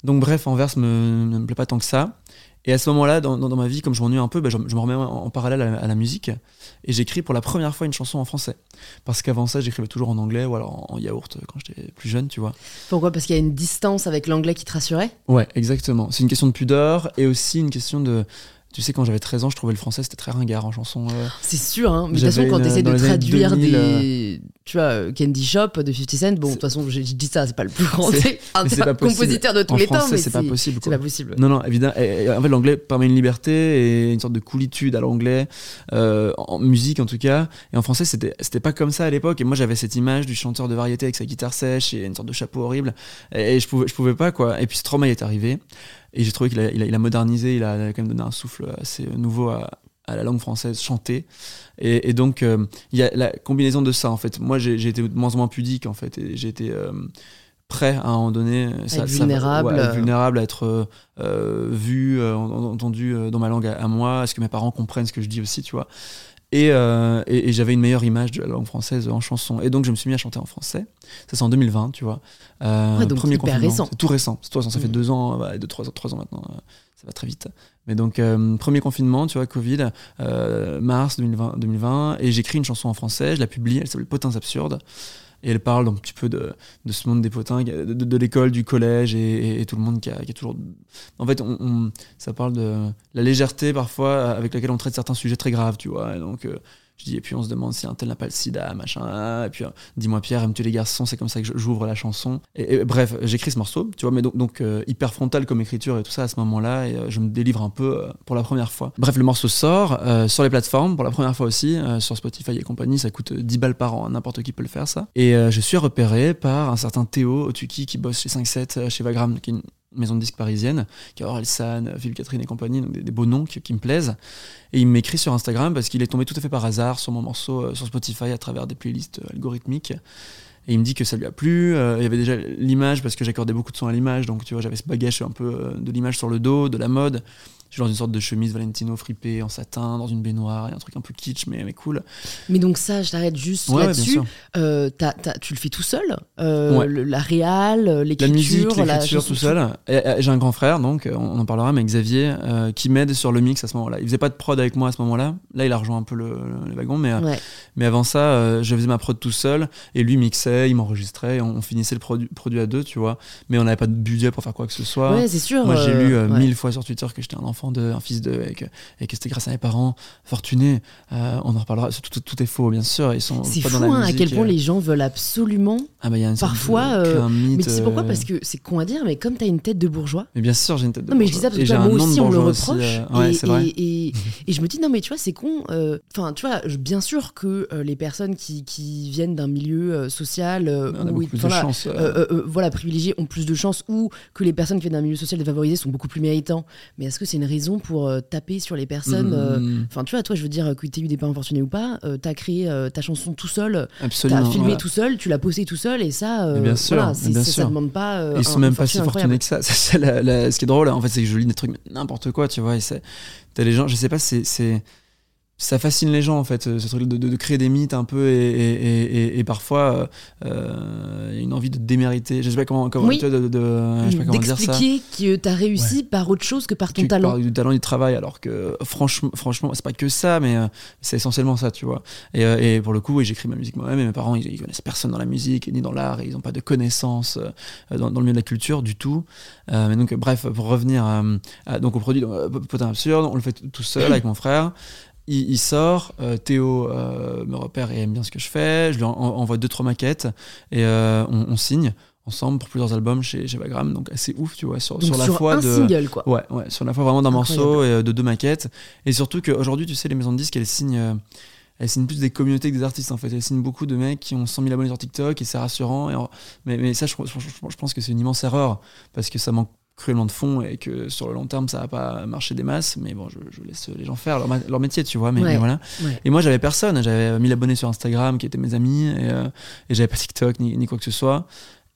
Donc bref, Anvers me, ne me plaît pas tant que ça. Et à ce moment-là, dans, dans, ma vie, comme je m'ennuie un peu, bah, je, me remets en, parallèle à, la musique et j'écris pour la première fois une chanson en français. Parce qu'avant ça, j'écrivais toujours en anglais ou alors en, yaourt quand j'étais plus jeune, tu vois. Pourquoi? Parce qu'il y a une distance avec l'anglais qui te rassurait? Ouais, exactement. C'est une question de pudeur et aussi une question de tu sais, quand j'avais 13 ans, je trouvais le français c'était très ringard en chanson. Euh. C'est sûr, hein. Mais de toute façon, quand tu essaies de traduire des. Euh, tu vois, euh, Candy Shop de 50 Cent, bon, de toute façon, j'ai dit ça, c'est pas le plus grand compositeur de tous les temps, mais c'est pas possible. C'est pas possible. Non, non, évidemment. en fait, l'anglais permet une liberté et une sorte de coolitude à l'anglais, en musique en tout cas. Et en français, c'était pas comme ça à l'époque. Et moi, j'avais cette image du chanteur de variété avec sa guitare sèche et une sorte de chapeau horrible. Et, je, pouvais, je pouvais pas, quoi. Et puis, trauma est arrivé. Et j'ai trouvé qu'il a, il a, modernisé, il a quand même donné un souffle assez nouveau à, la langue française chantée. Et, donc, euh, il y a la combinaison de ça, en fait. Moi, j'ai été moins en moins pudique, en fait. Et j'ai été euh, prêt à un moment donné. Ça, vulnérable. Ça, vulnérable à être euh, vu, entendu dans ma langue à, à moi. Est-ce que mes parents comprennent ce que je dis aussi, tu vois euh, et, et, j'avais une meilleure image de la langue française en chanson. Et donc je me suis mis à chanter en français. Ça c'est en 2020, tu vois. Euh, donc premier hyper récent. C'est tout récent. Ça fait mm. deux ans, bah, deux, trois, trois ans maintenant. Ça va très vite. Mais donc euh, premier confinement, tu vois, Covid, mars 2020, 2020 et j'écris une chanson en français. Je la publie. Elle s'appelle Potins absurdes. Et elle parle un petit peu de, de ce monde des potins, de, l'école, du collège et, tout le monde qui a, toujours. En fait, on, ça parle de la légèreté parfois avec laquelle on traite certains sujets très graves, tu vois. Donc, euh, je dis, et puis on se demande si un tel n'a pas le sida, machin. Et puis, euh, dis-moi Pierre, aimes-tu les garçons? C'est comme ça que j'ouvre la chanson. Et, bref, j'écris ce morceau, tu vois, mais donc, euh, hyper frontal comme écriture et tout ça à ce moment-là. Et euh, je me délivre un peu pour la première fois. Bref, le morceau sort sur les plateformes pour la première fois aussi, sur Spotify et compagnie. Ça coûte 10 balles par an, n'importe qui peut le faire ça. Et je suis repéré par un certain Théo Otuki qui bosse chez 5-7, chez Vagram, maison de disques parisienne, qui a Orelsan, Philippe Catherine et compagnie, donc des, beaux noms qui, me plaisent. Et il m'écrit sur Instagram parce qu'il est tombé tout à fait par hasard sur mon morceau euh, sur Spotify à travers des playlists euh, algorithmiques. Et il me dit que ça lui a plu. Euh, il y avait déjà l'image parce que j'accordais beaucoup de son à l'image, donc tu vois, j'avais ce bagage un peu de l'image sur le dos, de la mode. Je suis dans une sorte de chemise Valentino fripée en satin, dans une baignoire, et un truc un peu kitsch, mais, mais cool. Mais donc ça, je t'arrête juste là-dessus. Euh, tu le fais tout seul euh, La réal, l'écriture La musique, l'écriture tout seul. J'ai un grand frère, donc on en parlera, mais Xavier, euh, qui m'aide sur le mix à ce moment-là. Il faisait pas de prod avec moi à ce moment-là. Là, il a rejoint un peu le, le wagon, mais, mais avant ça, je faisais ma prod tout seul, et lui mixait, il m'enregistrait, on, finissait le produit, produit à deux, tu vois. Mais on n'avait pas de budget pour faire quoi que ce soit. Ouais, c'est sûr. Moi, j'ai lu mille fois sur Twitter que j'étais un enfant enfant de, un fils de, et que, et que c'était grâce à mes parents fortunés. Euh, on en reparlera. Tout, tout, tout est faux, bien sûr. Ils sont C'est fou dans la hein, à quel point euh. les gens veulent absolument. Ah bah y a une Parfois, de- euh, un mythe, Mais tu sais pourquoi? Parce que c'est con à dire, mais comme t'as une tête de bourgeois. Mais bien sûr, j'ai une tête de Non mais je dis bourgeois. ça parce que toi, moi aussi on me le bourgeois aussi, reproche Ouais, et, et, je me dis non mais tu vois c'est con enfin tu vois bien sûr que les personnes qui, qui viennent d'un milieu social voilà, privilégiés ont plus de chance ou que les personnes qui viennent d'un milieu social défavorisé sont beaucoup plus méritants mais est-ce que c'est une raison pour euh, taper sur les personnes euh, Mm, Enfin, tu vois, toi, je veux dire, que tu aies eu des parents fortunés ou pas, euh, t'as créé ta chanson tout seul, Absolument. t'as filmé tout seul, tu l'as posté tout seul, et ça, bien sûr, voilà, bien ça, sûr. ça demande pas. ils un- sont même pas si fortunés que ça. La- la- ce qui est drôle, en fait, c'est que je lis des trucs n'importe quoi, tu vois. Et c'est- t'as les gens, je sais pas, c'est, ça fascine les gens, en fait, ce truc de, de- de créer des mythes un peu et, et, et, et- parfois euh, il y a une envie de démériter. Je sais pas comment, comment Oui. tu vois, de, de- je sais pas comment dire ça. D'expliquer que t'as réussi par autre chose que par ton Tu talent. parles du talent et du travail, alors que franchement, franchement c'est pas que ça, mais euh, c'est essentiellement ça, tu vois. Et, euh, et pour le coup, oui, j'écris ma musique moi-même, et mes parents, ils, ils connaissent personne dans la musique, ni dans l'art, et ils n'ont pas de connaissances euh, dans, dans le milieu de la culture du tout. Euh, mais donc, bref, pour revenir euh, à- donc au produit donc, euh, Potin Absurde, on le fait tout seul avec mon frère. Il, il sort, euh, Théo euh, me repère et aime bien ce que je fais, je lui en- envoie deux trois maquettes et euh, on, on signe ensemble pour plusieurs albums chez, chez Vagram, donc assez ouf, tu vois, sur, sur la sur fois un de single, quoi. Ouais, ouais, sur la fois vraiment d'un morceau et de deux maquettes. Et surtout qu'aujourd'hui, tu sais, les maisons de disques, elles signent, elles signent plus des communautés que des artistes en fait. Elles signent beaucoup de mecs qui ont 100 000 abonnés sur TikTok et c'est rassurant. Et mais, mais ça, je, je- je- je pense que c'est une immense erreur parce que ça manque cruellement de fond et que sur le long terme, ça va pas marcher des masses. Mais bon, je, je laisse les gens faire leur, leur métier, tu vois. Mais, Ouais. mais voilà. Ouais. Et moi, j'avais personne. J'avais 1000 abonnés sur Instagram qui étaient mes amis et, euh, et j'avais pas TikTok ni, ni quoi que ce soit.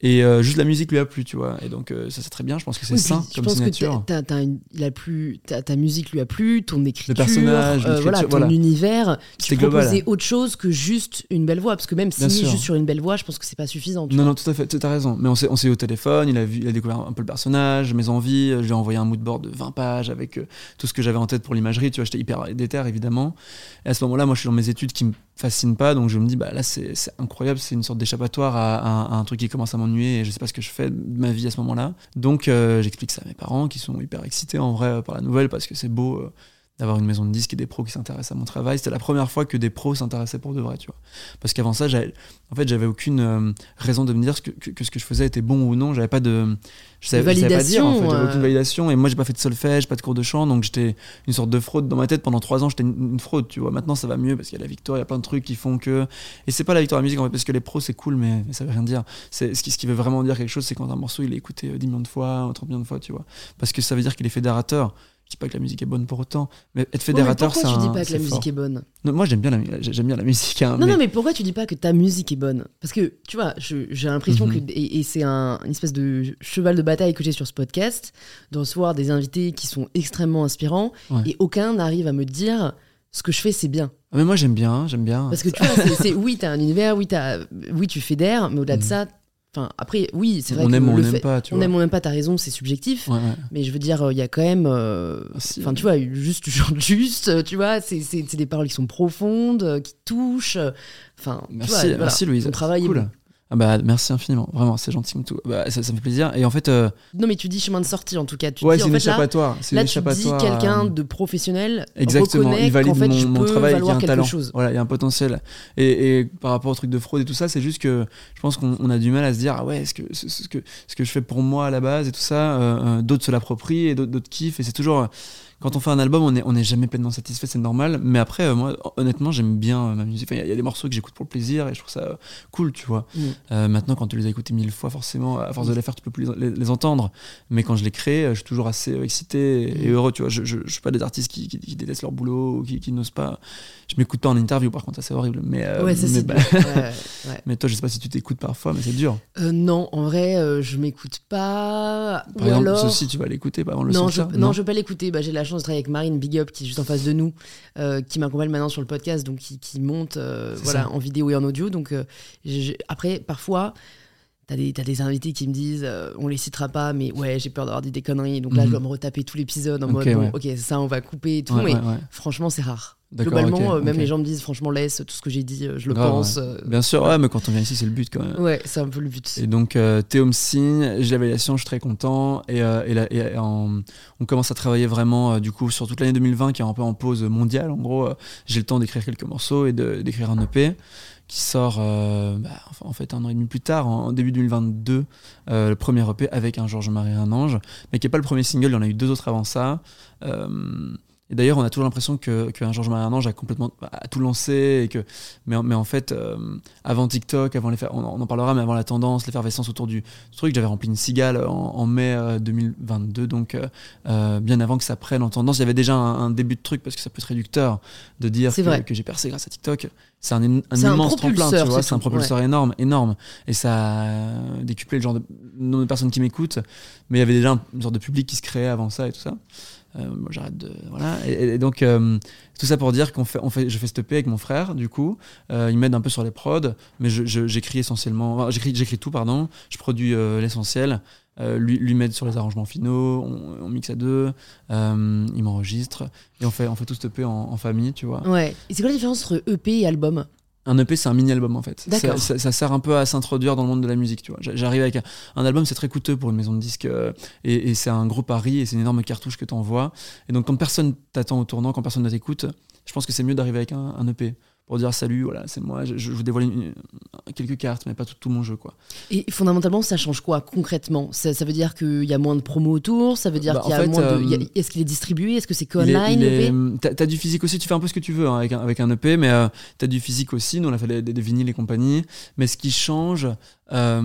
Et euh, juste la musique lui a plu, tu vois. Et donc, euh, ça, c'est très bien. Je pense que c'est Oui, sain je comme pense que signature. t'as- t'as une- il a plu, ta, ta musique lui a plu, ton écriture, personnage, euh, voilà, ton voilà. univers. Tu global. proposais autre chose que juste une belle voix, parce que même sûr. juste sur une belle voix, je pense que c'est pas suffisant. tu Non, vois. non, tout à fait, tu as raison. Mais on s'est, on s'est eu au téléphone, il a, vu, il a découvert un peu le personnage, mes envies. Je lui ai envoyé un moodboard de 20 pages avec euh, tout ce que j'avais en tête pour l'imagerie. Tu vois, j'étais hyper déter, évidemment. Et à ce moment-là, moi, je suis dans mes études qui me fascinent pas. Donc, je me dis, bah là, c'est, incroyable. C'est une sorte d'échappatoire à, un truc qui commence à m'ennuyer et je sais pas ce que je fais de ma vie à ce moment-là. Donc, euh, j'explique ça à mes parents qui sont hyper excités en vrai euh, par la nouvelle parce que c'est beau. Euh, d'avoir une maison de disques et des pros qui s'intéressent à mon travail. C'était la première fois que des pros s'intéressaient pour de vrai, tu vois. Parce qu'avant ça, j'avais, en fait, j'avais aucune euh, raison de me dire que, que, que ce que je faisais était bon ou non. J'avais pas de, je savais, je savais pas dire en fait. J'avais Validation, aucune euh. validation. Et moi, j'ai pas fait de solfège, pas de cours de chant, donc j'étais une sorte de fraude dans ma tête. Pendant trois ans, j'étais une, une fraude, tu vois. Maintenant, ça va mieux parce qu'il y a la victoire, il y a plein de trucs qui font que. Et c'est pas la victoire de la musique en fait, parce que les pros c'est cool, mais, mais ça veut rien dire. C'est ce qui, ce qui veut vraiment dire quelque chose, c'est quand un morceau il est écouté euh, 10 millions de fois, 30 millions de fois, tu vois. Parce que ça veut dire qu'il est fédérateur. Je dis pas que la musique est bonne pour autant, mais être Ouais, mais fédérateur, pourquoi c'est tu dis pas que la musique est bonne? Non, moi j'aime bien la, j'aime bien la musique. hein, Non, mais- non, mais pourquoi tu dis pas que ta musique est bonne? Parce que, tu vois, j'ai l'impression Mhm. que, et, et c'est un, une espèce de cheval de bataille que j'ai sur ce podcast, de recevoir des invités qui sont extrêmement inspirants, Ouais. et aucun n'arrive à me dire ce que je fais, c'est bien. Ah, mais moi j'aime bien, j'aime bien. Parce que tu vois, c'est- c'est oui, t'as un univers, oui, t'as, oui, tu fédères, mais au-delà de Mhm. ça, enfin, après, oui, c'est vrai on que aime ou on n'aime pas, tu on vois. aime ou on n'aime pas, t'as raison, c'est subjectif. Ouais, ouais. Mais je veux dire, il y a quand même. euh, Ah, si, Enfin, tu vois, juste, tu chantes juste, tu vois, c'est c'est- c'est des paroles qui sont profondes, qui touchent. Enfin, tu Merci, voilà, merci Louise. Ton travail cool. Ah bah merci infiniment, vraiment, c'est gentil comme tout. Bah, ça, ça me fait plaisir. Et en fait, euh, Non, mais tu dis chemin de sortie en tout cas. Tu ouais, c'est en une là, échappatoire. Là, une tu dis quelqu'un euh, de professionnel Exactement, il valide qu'en fait, mon, je mon travail qu'il y a un talent. chose. Voilà, il y a un potentiel. Et, et par rapport au truc de fraude et tout ça, c'est juste que je pense qu'on on a du mal à se dire ah ouais, est-ce que ce, ce que ce que je fais pour moi à la base et tout ça, euh, euh, d'autres se l'approprient et d'autres d'autres kiffent. Et c'est toujours quand on fait un album, on n'est on est jamais pleinement satisfait, c'est normal. Mais après, euh, moi, honnêtement, j'aime bien euh, ma musique. Enfin, Il y a- il y, a des morceaux que j'écoute pour le plaisir et je trouve ça euh, cool, tu vois. Mm. Maintenant, quand tu les as écoutés mille fois, forcément, à force de les faire, tu peux plus les, entendre. Mais quand je les crée, je suis toujours assez excité et Mm. heureux, tu vois. Je, je, je suis pas des artistes qui, qui, qui détestent leur boulot ou qui, qui n'osent pas. Je m'écoute pas en interview, par contre, ça c'est horrible. Mais, ouais, ça mais, c'est bah, dur. Ouais, ouais. mais toi, je sais pas si tu t'écoutes parfois, mais c'est dur. Non, en vrai, je m'écoute pas. Par Ou exemple, alors. ceci, tu vas l'écouter avant le non, je, sortir non, je veux pas l'écouter. Bah, j'ai la chance de travailler avec Marine Big Up qui est juste en face de nous, euh, qui m'accompagne maintenant sur le podcast, donc qui, qui monte euh, voilà, ça. en vidéo et en audio. Donc euh, après, parfois, T'as des, t'as des invités qui me disent, euh, on les citera pas, mais ouais, j'ai peur d'avoir dit des conneries, donc là, Mhm. je dois me retaper tout l'épisode en Ok, mode, bon, ouais. ok, ça, on va couper et tout, Ouais, mais ouais, franchement, c'est rare. Globalement, euh, même les gens me disent, franchement, laisse tout ce que j'ai dit, euh, je le Grave, pense. euh, Bien sûr, ouais, mais quand on vient ici, c'est le but quand même. ouais, c'est un peu le but. Et donc, Théo me signe, j'ai la validation, je suis très content. Et, et, là- et en- on commence à travailler vraiment, du coup, sur toute l'année 2020, qui est un peu en pause mondiale. En gros, j'ai le temps d'écrire quelques morceaux et d'écrire un EP qui sort, euh, bah, en fait, un an et demi plus tard, en, début 2022, euh, le premier EP avec un Georges Marie un ange, mais qui n'est pas le premier single, il y en a eu deux autres avant ça. Euh, et d'ailleurs, on a toujours l'impression que, qu'un Georges Marie a complètement a tout lancé, et que, mais, en- mais en fait, euh, avant TikTok, avant les on, on en parlera, mais avant la tendance, l'effervescence autour du truc, j'avais rempli une cigale en, en mai euh, 2022, donc euh, euh, bien avant que ça prenne en tendance. Il y avait déjà un, un début de truc, parce que ça peut être réducteur de dire que, vrai. que j'ai percé grâce à TikTok. C'est un, un C'est un immense tremplin, tu vois, c'est un propulseur énorme, énorme. Et ça a décuplé le genre de nombre de personnes qui m'écoutent, mais il y avait déjà un- une sorte de public qui se créait avant ça et tout ça. Euh, moi, j'arrête de. Voilà. Et, et donc, euh, tout ça pour dire qu'on fait, on fait, je fais EP avec mon frère, du coup. Euh, il m'aide un peu sur les prods, mais j'écris essentiellement. enfin, j'écris, j'écris tout, pardon. Je produis l'essentiel. Euh, lui, lui m'aide sur les arrangements finaux, on, on mixe à deux, euh, il m'enregistre, et on fait, on fait tout ce EP en, en famille, tu vois. Ouais. Et c'est quoi la différence entre EP et album? Un EP, c'est un mini-album en fait. Ça, ça- ça sert un peu à s'introduire dans le monde de la musique, tu vois. J'arrive avec un, un album, c'est très coûteux pour une maison de disques, euh, et, et c'est un gros pari, et c'est une énorme cartouche que tu envoies. Et donc, quand personne t'attend au tournant, quand personne ne t'écoute, je pense que c'est mieux d'arriver avec un, un EP pour dire salut, voilà, c'est moi, je, je vous dévoile une- quelques cartes, mais pas tout, tout mon jeu, quoi. Et fondamentalement, ça change quoi concrètement? Ça, ça veut dire qu'il y a moins de promos autour? Ça veut dire Bah, qu'il y a fait, moins de. euh, a- Est-ce qu'il est distribué? Est-ce que c'est qu'online T'as t'as du physique aussi, tu fais un peu ce que tu veux hein, avec, un, avec un EP, mais euh, t'as du physique aussi. Nous, on a fait des, des- des vinyles et compagnie. Mais ce qui change, euh,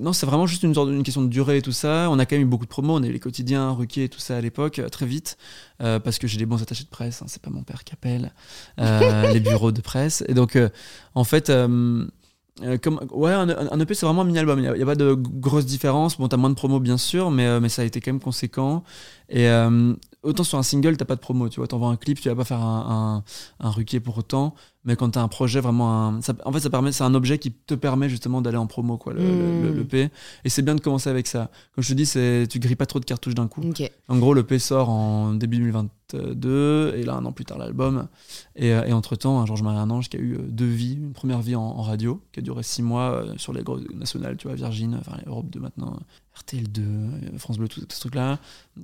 non, c'est vraiment juste une, une question de durée et tout ça. On a quand même eu beaucoup de promos. On a eu les quotidiens, Ruquier et tout ça à l'époque, euh, très vite, euh, parce que j'ai des bons attachés de presse. hein, c'est pas mon père qui appelle euh, les bureaux de presse. Et donc, euh, en fait. euh, comme, ouais, un, un EP c'est vraiment un mini-album. Il n'y a, pas de grosse différence. Bon, t'as moins de promos bien sûr, mais, euh, mais ça a été quand même conséquent. Et euh, autant sur un single, t'as pas de promo. Tu vois, t'envoies un clip, tu vas pas faire un, un, un ruquier pour autant. Mais quand t'as un projet vraiment, un, ça- en fait, ça permet, c'est un objet qui te permet justement d'aller en promo, quoi, le, Mm. le, le- l'EP. Et c'est bien de commencer avec ça. Comme je te dis, c'est, tu grilles pas trop de cartouches d'un coup. En gros, le P sort en début 2022, et là, un an plus tard, l'album. Et, euh, et entre-temps, un Georges-Marie Ange qui a eu euh, deux vies, une première vie en, en radio, qui a duré six mois euh, sur les grosses nationales, tu vois, Virgin, enfin, Europe 2 maintenant, RTL2, euh, France Bleu, tout, tout ce truc-là,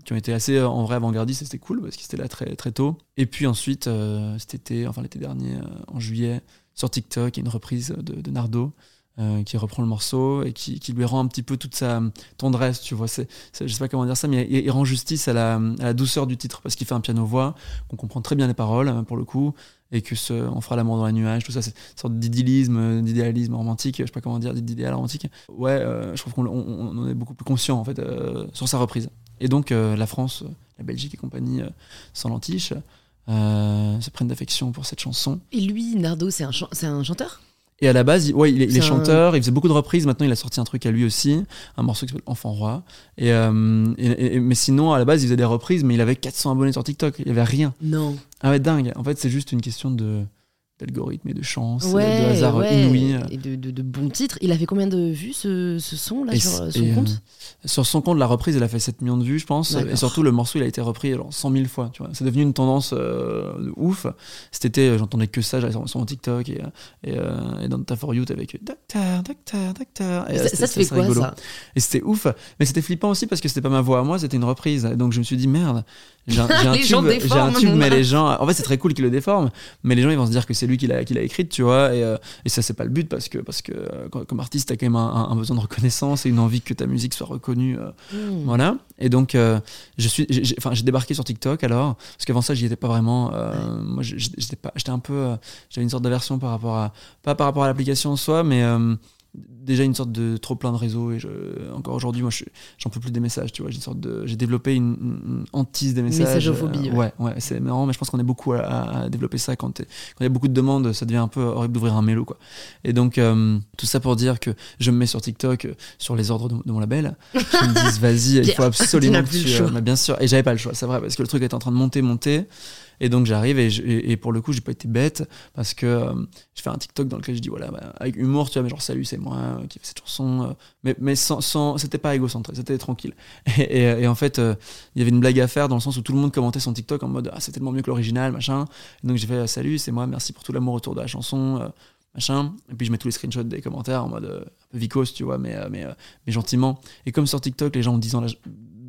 qui ont été assez, euh, en vrai, avant-gardistes, c'était cool, parce qu'ils étaient là très, très tôt. Et puis ensuite, euh, cet été, enfin l'été dernier, euh, en juillet, sur TikTok, une reprise de Nardo, euh, qui reprend le morceau et qui, lui rend un petit peu toute sa tendresse, tu vois. C'est, c'est- je sais pas comment dire ça, mais il, rend justice à la, douceur du titre parce qu'il fait un piano-voix, qu'on comprend très bien les paroles euh, pour le coup, et que on fera l'amour dans les nuages, tout ça, c'est une sorte d'idyllisme, euh, d'idéalisme romantique, je sais pas comment dire, d'idéal romantique. Ouais, euh, je trouve qu'on on, est beaucoup plus conscient en fait euh, sur sa reprise. Et donc la France, la Belgique et compagnie, sans euh, se prennent d'affection pour cette chanson. Et lui, Nardo, c'est un chanteur? Et à la base, il, ouais, il est, un- chanteur, il faisait beaucoup de reprises. Maintenant, il a sorti un truc à lui aussi, un morceau qui s'appelle Enfant Roi. Et, euh, et- et- mais sinon, à la base, il faisait des reprises, mais il avait 400 abonnés sur TikTok. Il y avait rien. Non. Ah ouais, dingue. En fait, c'est juste une question de d'algorithme et de chance, Ouais, de hasard ouais. inouï. Et de, de, de bons titres. Il a fait combien de vues ce, ce son là Et sur son et, euh, compte Sur son compte, la reprise, elle a fait 7 millions de vues, je pense. Et surtout, le morceau, il a été repris genre 100 000 fois. Tu vois. C'est devenu une tendance euh, de ouf. Cet été, euh, j'entendais que ça. J'allais sur, mon TikTok et, et, euh, et dans ta For You, avec Docteur, Docteur, Docteur. Et, Ça, te fait quoi rigolo. ça? Et c'était ouf. Mais c'était flippant aussi parce que c'était pas ma voix à moi, c'était une reprise. Donc je me suis dit, merde, j'ai un, tube, un tube, mais les gens. En fait, c'est très cool qu'ils le déforment, mais les gens ils vont se dire que c'est lui qui l'a qui l'a écrite, tu vois. Et, euh, et ça, c'est pas le but parce que, parce que euh, comme artiste, t'as quand même un, un- besoin de reconnaissance et une envie que ta musique soit reconnue. euh, Hmm. voilà. Et donc, euh, je suis, j'ai- j'ai- enfin, j'ai débarqué sur TikTok alors, parce qu'avant ça, j'y étais pas vraiment. euh, Moi, j'ai- j'étais pas, j'étais un peu, euh, j'avais une sorte d'aversion par rapport à, pas par rapport à l'application en soi, mais euh, déjà une sorte de trop plein de réseaux. Et je, encore aujourd'hui, moi, je- j'en peux plus des messages. Tu vois, j'ai une sorte de, j'ai développé une, une hantise des messages. Messageophobie, Euh, ouais, ouais, c'est marrant, mais je pense qu'on est beaucoup à, développer ça quand il y a beaucoup de demandes, ça devient un peu horrible d'ouvrir un mélo, quoi. Et donc, euh, tout ça pour dire que je me mets sur TikTok euh, sur les ordres de, de mon label. Qui me disent, vas-y, il faut absolument que tu. bah, bien sûr, et j'avais pas le choix, c'est vrai, parce que le truc était en train de monter, monter. Et donc j'arrive et, et- pour le coup, j'ai pas été bête parce que euh, je fais un TikTok dans lequel je dis voilà, bah, avec humour, tu vois, mais genre salut, c'est moi euh, qui fais cette chanson. euh, mais mais sans, sans- c'était pas égocentré, c'était tranquille. Et, en fait, il y avait une blague à faire dans le sens où tout le monde commentait son TikTok en mode ah, c'est tellement mieux que l'original, machin. Donc j'ai fait salut, c'est moi, merci pour tout l'amour autour de la chanson. machin et puis je mets tous les screenshots des commentaires en mode un peu vicose tu vois mais mais mais gentiment et comme sur TikTok les gens ont 10 ans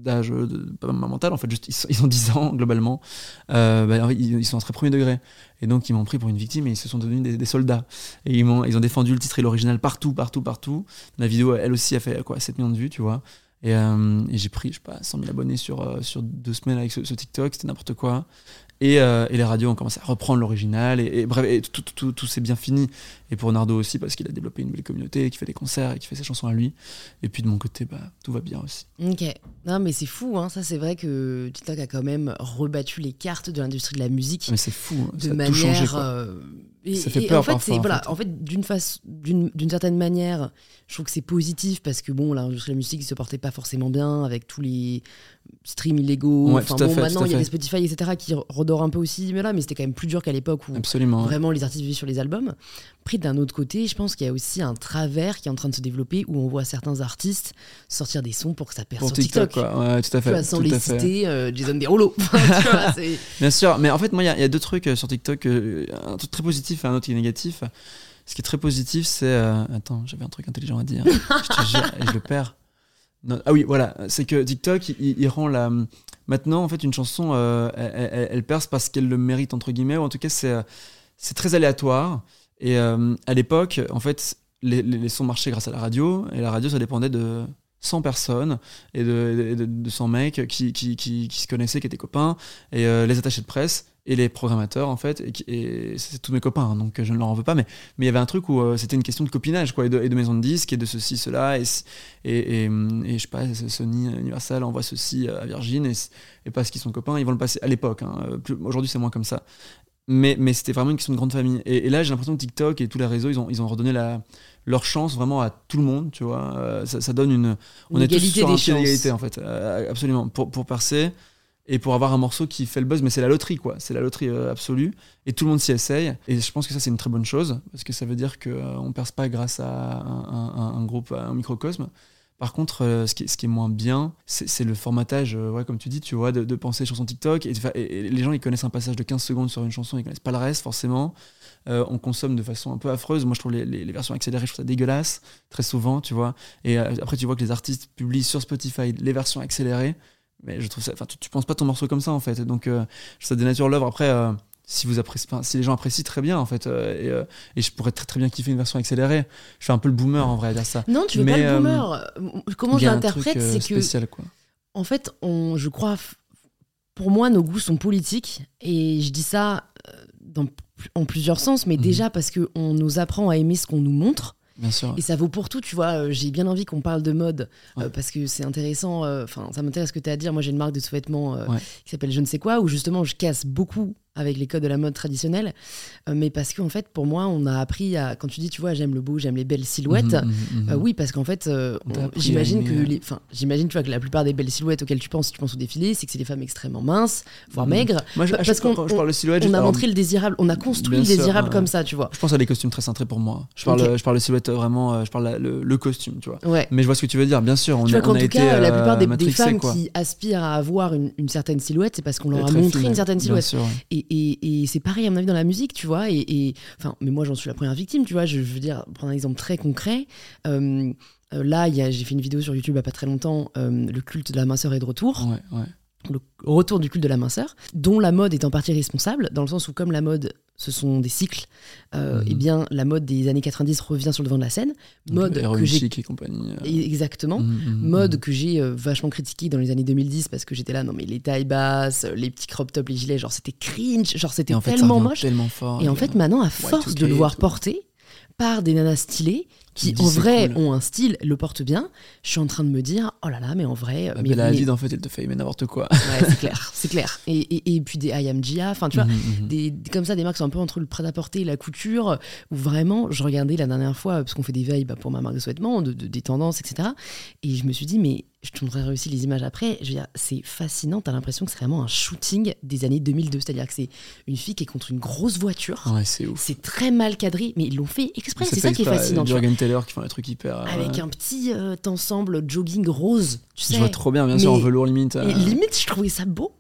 d'âge- d'âge de, pas mental en fait juste ils, ont 10 ans globalement. Euh, bah, ils, ils sont à très premier degré. Et donc ils m'ont pris pour une victime et ils se sont devenus des, soldats. Et ils m'ont ils ont défendu le titre et l'original partout partout partout. La vidéo elle aussi a fait quoi 7 millions de vues tu vois. Et, euh, j'ai pris je sais pas 100 000 abonnés sur euh, sur deux semaines avec ce, TikTok c'était n'importe quoi. Et, euh, les radios ont commencé à reprendre l'original. Et, et bref et tout, tout, tout, tout s'est bien fini et pour Nardo aussi parce qu'il a développé une belle communauté qui fait des concerts et qui fait ses chansons à lui et puis de mon côté bah tout va bien aussi Ok. Non, mais c'est fou, hein. ça c'est vrai que TikTok a quand même rebattu les cartes de l'industrie de la musique mais c'est fou hein, de ça a tout manière. changé quoi. euh, et, Ça fait et peur en fait, parfois, en voilà, fait. en fait, d'une face, d'une certaine manière, je trouve que c'est positif parce que bon, l'industrie de la musique se portait pas forcément bien avec tous les streams illégaux. Ouais, enfin tout bon, fait, maintenant tout il y a des Spotify, etc. qui redorent un peu aussi, mais là, mais c'était quand même plus dur qu'à l'époque où absolument ouais. vraiment les artistes vivaient sur les albums. Après, d'un autre côté, je pense qu'il y a aussi un travers qui est en train de se développer où on voit certains artistes sortir des sons pour que ça perce pour sur TikTok, TikTok. quoi ouais tout à Tu vois, fait sans tout les citer, euh, Jason Derulo. Bien sûr, mais en fait, moi, il y a- il y, a deux trucs euh, sur TikTok, euh, un truc très positif et un autre qui est négatif. Ce qui est très positif, c'est. euh, attends, j'avais un truc intelligent à dire. je te jure, et je le perds. Non, ah oui, voilà, c'est que TikTok, il, il rend la. Maintenant, en fait, une chanson, euh, elle, elle- elle perce parce qu'elle le mérite, entre guillemets, ou en tout cas, c'est c'est très aléatoire. Et euh, à l'époque, en fait, les, sons marchaient grâce à la radio, et la radio, ça dépendait de 100 personnes et de, et de, de 100 mecs qui, qui, qui, se connaissaient, qui étaient copains, et euh, les attachés de presse et les programmateurs en fait. Et, et c'est tous mes copains hein, donc euh, je ne leur en veux pas. Mais mais il y avait un truc où c'était une question de copinage quoi et de, maison de disques et de ceci cela et et, et, je sais pas Sony Universal envoie ceci à Virgin et, parce qu'ils sont copains ils vont le passer à l'époque hein, aujourd'hui c'est moins comme ça mais, mais c'était vraiment une question de grande famille. Et, et là j'ai l'impression que TikTok et tous les réseaux ils ont, ils ont redonné la, leur chance vraiment à tout le monde tu vois. Euh, ça, ça donne une on Une est tous sur un pied d'égalité en fait. Euh, absolument. Pour, pour percer et pour avoir un morceau qui fait le buzz mais c'est la loterie quoi. C'est la loterie euh, absolue. Et tout le monde s'y essaye. Et je pense que ça c'est une très bonne chose parce que ça veut dire euh, on perce pas grâce à un, un- un groupe à un microcosme par contre, euh, ce, qui est, moins bien, c'est le formatage, euh, ouais, comme tu dis, tu vois, de, de penser chanson TikTok. Et, les gens, ils connaissent un passage de 15 secondes sur une chanson, ils connaissent pas le reste, forcément. Euh, on consomme de façon un peu affreuse. Moi, je trouve les, versions accélérées, je trouve ça dégueulasse, très souvent, tu vois. Et après, tu vois que les artistes publient sur Spotify les versions accélérées. Mais je trouve ça. Enfin, tu, tu penses pas ton morceau comme ça, en fait. Donc, ça dénature l'œuvre. Après. Si vous appréciez, si les gens apprécient très bien en fait, euh, et, euh, et je pourrais très très bien kiffer une version accélérée. Je fais un peu le boomer en vrai à dire ça. Non, tu veux Mais, pas le euh, boomer. Comment je l'interprète, c'est que spécial quoi. en fait, on, je crois, pour moi, nos goûts sont politiques. Et je dis ça dans, en plusieurs sens, mais Mhm. déjà parce qu'on nous apprend à aimer ce qu'on nous montre. Bien sûr. Et ça vaut pour tout, tu vois. euh, J'ai bien envie qu'on parle de mode euh, parce que c'est intéressant. euh, Enfin, ça m'intéresse ce que tu as à dire. Moi, j'ai une marque de sous-vêtements Ouais. qui s'appelle Je ne sais quoi, où justement, je casse beaucoup avec les codes de la mode traditionnelle. Euh, mais parce qu'en fait, pour moi, on a appris à. Quand tu dis, tu vois, j'aime le beau, j'aime les belles silhouettes. Mhm, mhm, mhm. Euh, oui, parce qu'en fait, euh, j'imagine que les, enfin, j'imagine tu vois que la plupart des belles silhouettes auxquelles tu penses, si tu penses au défilé, c'est que c'est des femmes extrêmement minces, voire maigres. Moi, je, parce qu'on- quand je parle de silhouette, On a alors, montré le désirable, on a construit le désirable comme ça, tu vois. je pense à des costumes très cintrés pour moi. Je parle, je parle de silhouette vraiment, je parle la- le, le costume, tu vois. Ouais. Mais je vois ce que tu veux dire, bien sûr. On, tu a, vois qu'en on a tout été cas, la plupart des, femmes qui aspirent à avoir une, certaine silhouette, c'est parce qu'on leur a montré une certaine bien silhouette. Et, c'est pareil, à mon avis, dans la musique, tu vois. Et, enfin, mais moi, j'en suis la première victime, tu vois. Je, veux dire, prendre un exemple très concret. Euh, euh, là, j'ai fait une vidéo sur YouTube il n'y a pas très longtemps. euh, le culte de la minceur est de retour. Ouais. Le retour du culte de la minceur, dont la mode est en partie responsable, dans le sens où comme la mode, ce sont des cycles, euh, Mhm. eh bien la mode des années 90 revient sur le devant de la scène. Donc, Mode Héroïne que j'ai et compagnie. euh. exactement. Mhm, mhm, Mode mhm. que j'ai euh, vachement critiqué dans les années 2010 parce que j'étais là, non mais les tailles basses, les petits crop tops, les gilets, genre c'était cringe, genre c'était fait, tellement moche. tellement fort. Et en fait, maintenant, à force Y2K de le voir porter par des nanas stylées, qui en vrai cool. ont un style, le portent bien, je suis en train de me dire, oh là là, mais en vrai, La mais- Bella mais- Hadid, en fait, elle te fait aimer n'importe quoi. Ouais, c'est clair, c'est clair. Et, et, et puis des I Am Gia, enfin tu vois, Mhm, mhm. des, des- comme ça, des marques sont un peu entre le prêt-à-porter et la couture, où vraiment, je regardais la dernière fois, parce qu'on fait des veilles bah, pour ma marque de sous-vêtements, de, de- des tendances, etc. Et je me suis dit, mais je te montrerai aussi les images après. Je veux dire, c'est fascinant. T'as l'impression que c'est vraiment un shooting des années 2002. C'est-à-dire que c'est une fille qui est contre une grosse voiture. Ouais, c'est ouf. C'est très mal cadré, mais ils l'ont fait exprès. C'est ça fait qui est fascinant. Jurgen Taylor qui font des trucs hyper. euh, Avec un petit euh, ensemble jogging rose. Tu sais. Je vois trop bien, bien sûr, en velours limite. euh, limite, je trouvais ça beau.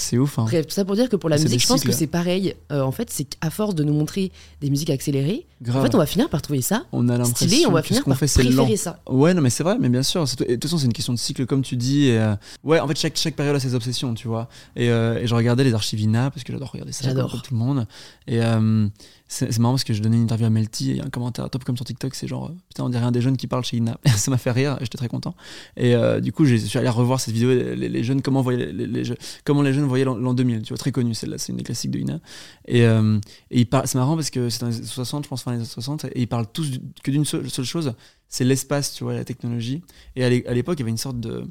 C'est ouf. hein. Bref, tout ça pour dire que pour la musique, je pense cycles. que c'est pareil. Euh, en fait, c'est qu'à force de nous montrer des musiques accélérées, Grave. en fait, on va finir par trouver ça on a stylé. On va finir par fait, préférer ça. Ouais, non, mais c'est vrai, mais bien sûr. De toute façon, c'est une question de cycle, comme tu dis. et, euh, ouais, en fait, chaque, chaque période a ses obsessions, tu vois. Et, euh, et je regardais les archives INA, parce que j'adore regarder ça, J'adore. comme, tout le monde. Et c'est marrant parce que je donnais une interview à Melty, et un commentaire top comme sur TikTok, c'est genre, euh, putain, on dirait un des jeunes qui parle chez INA. ça m'a fait rire, j'étais très content. Et euh, du coup, je suis allé revoir cette vidéo, les, jeunes, comment, voyaient les, comment les jeunes voyaient l'an l'an 2000, tu vois, très connu, celle-là, c'est une des classiques de INA. Et, euh, c'est marrant parce que c'est dans les années 60, je pense, fin des années 60, et ils parlent tous que d'une seule, seule chose, c'est l'espace, tu vois, la technologie. Et à l'époque, il y avait une sorte de.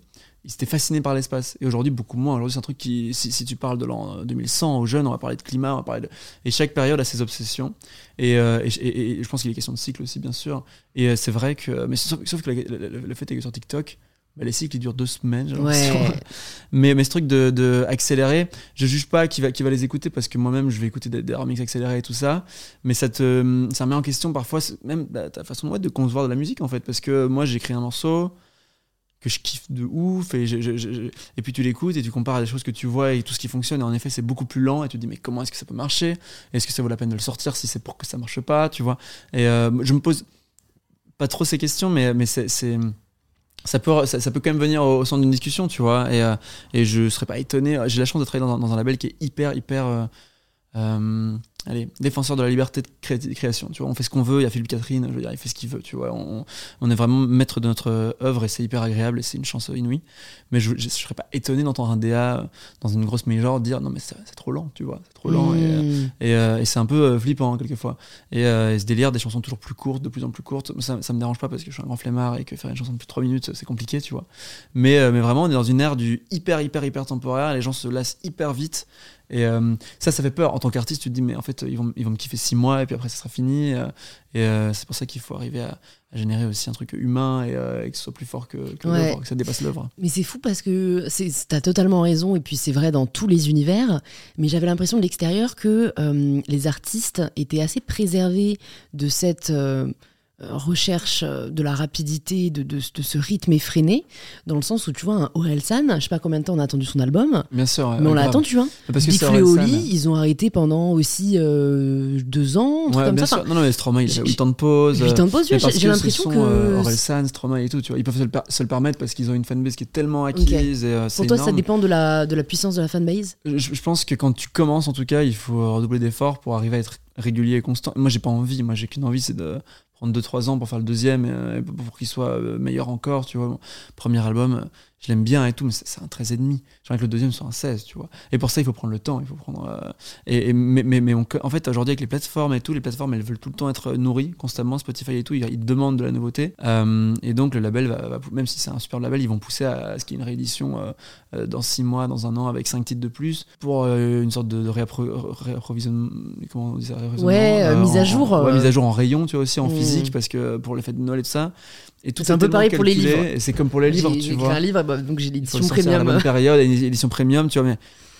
Ils étaient fascinés par l'espace. Et aujourd'hui, beaucoup moins. Aujourd'hui, c'est un truc qui. Si, si tu parles de l'an 2100 aux jeunes, on va parler de climat, on va parler de. Et chaque période a ses obsessions. Et, euh, et, et- et je pense qu'il est question de cycle aussi, bien sûr. Et euh, c'est vrai que. Mais sauf, sauf que le, le- le fait est que sur TikTok, bah, les cycles ils durent deux semaines. j'ai. Ouais. Mais, mais ce truc de, de accélérer, je juge pas qui va, qui va les écouter parce que moi-même je vais écouter des, des remixes accélérés et tout ça. Mais ça te ça met en question parfois même bah, ta façon ouais, de concevoir de la musique en fait. Parce que moi j'écris un morceau je kiffe de ouf et, et puis tu l'écoutes et tu compares à des choses que tu vois et tout ce qui fonctionne. Et en effet, c'est beaucoup plus lent et tu te dis mais comment est-ce que ça peut marcher? Est-ce que ça vaut la peine de le sortir si c'est pour que ça marche pas Tu vois? Et euh, je me pose pas trop ces questions, mais, mais c'est. ça peut, ça, peut quand même venir au, centre d'une discussion, tu vois? Et, euh, et je serais pas étonné. J'ai la chance de travailler dans, un- dans un label qui est hyper, hyper. euh, euh, allez, défenseur de la liberté de cré- de création. Tu vois, on fait ce qu'on veut. Il y a Philippe Catherine, je veux dire, il fait ce qu'il veut. Tu vois, on, on est vraiment maître de notre œuvre et c'est hyper agréable et c'est une chance inouïe. Mais je, je serais pas étonné d'entendre un DA dans une grosse major dire non mais c'est trop lent, tu vois, c'est trop lent. Et, Mmh. et, euh, et c'est un peu euh, flippant hein, quelquefois. Et, euh, et ce délire des chansons toujours plus courtes, de plus en plus courtes, ça, ça me dérange pas parce que je suis un grand flemmard et que faire une chanson de plus de 3 minutes, c'est compliqué, tu vois. Mais, euh, mais vraiment, on est dans une ère du hyper, hyper, hyper temporaire, les gens se lassent hyper vite. Et euh, ça, ça fait peur. En tant qu'artiste, tu te dis, mais en fait, ils vont, ils vont me kiffer 6 mois et puis après, ça sera fini. euh, et euh, c'est pour ça qu'il faut arriver à, à générer aussi un truc humain et, euh, et que ce soit plus fort que, que Ouais. l'œuvre, que ça dépasse l'œuvre. Mais c'est fou parce que t'as totalement raison, et puis c'est vrai dans tous les univers, mais j'avais l'impression de l'extérieur que les artistes étaient assez préservés de cette recherche euh, de la rapidité, de, de, de ce rythme effréné, dans le sens où tu vois, un Orelsan, je sais pas combien de temps on a attendu son album, Bien sûr. mais on l'a attendu, hein. Parce que Big ils ont arrêté pendant aussi euh, deux ans, Ouais, comme bien ça. sûr. Non, non, mais Stromae, il avait 8 ans de pause. Huit ans de pause, j'ai l'impression que. euh, Orelsan, Stromae et tout, tu vois. Ils peuvent se le, per- se le permettre parce qu'ils ont une fanbase qui est tellement acquise. Et, euh, Pour toi, ça dépend de la, de la puissance de la fanbase? Je, je pense que quand tu commences, en tout cas, il faut redoubler d'efforts pour arriver à être régulier et constant. Moi, j'ai pas envie. Moi, j'ai qu'une envie, c'est de prendre 2-3 ans pour faire le deuxième et, euh, pour qu'il soit euh, meilleur encore, tu vois. Premier album, je l'aime bien et tout, mais c'est un 13,5. J'aimerais que le deuxième soit un 16, tu vois. Et pour ça, il faut prendre le temps. Il faut prendre. euh, et, et- mais, mais, mais on- en fait, aujourd'hui, avec les plateformes et tout, les plateformes, elles veulent tout le temps être nourries constamment. Spotify et tout, ils, ils demandent de la nouveauté. Euh, et donc, le label, va, va- même si c'est un super label, ils vont pousser à, à ce qu'il y ait une réédition euh, dans 6 mois, dans un an, avec 5 titres de plus, pour une sorte de, de réappro- réapprovisionnement. Comment on dit ça Ouais, mise à en- jour, ouais, mise à jour en rayon, tu vois, aussi en Mm. physique, parce que pour les fêtes de Noël et tout ça. Et tout C'est un peu pareil pour les livres. C'est comme pour les livres, tu j'ai vois. un livre, bah, donc j'ai l'édition à la premium. bonne période, une édition premium, tu vois. Mais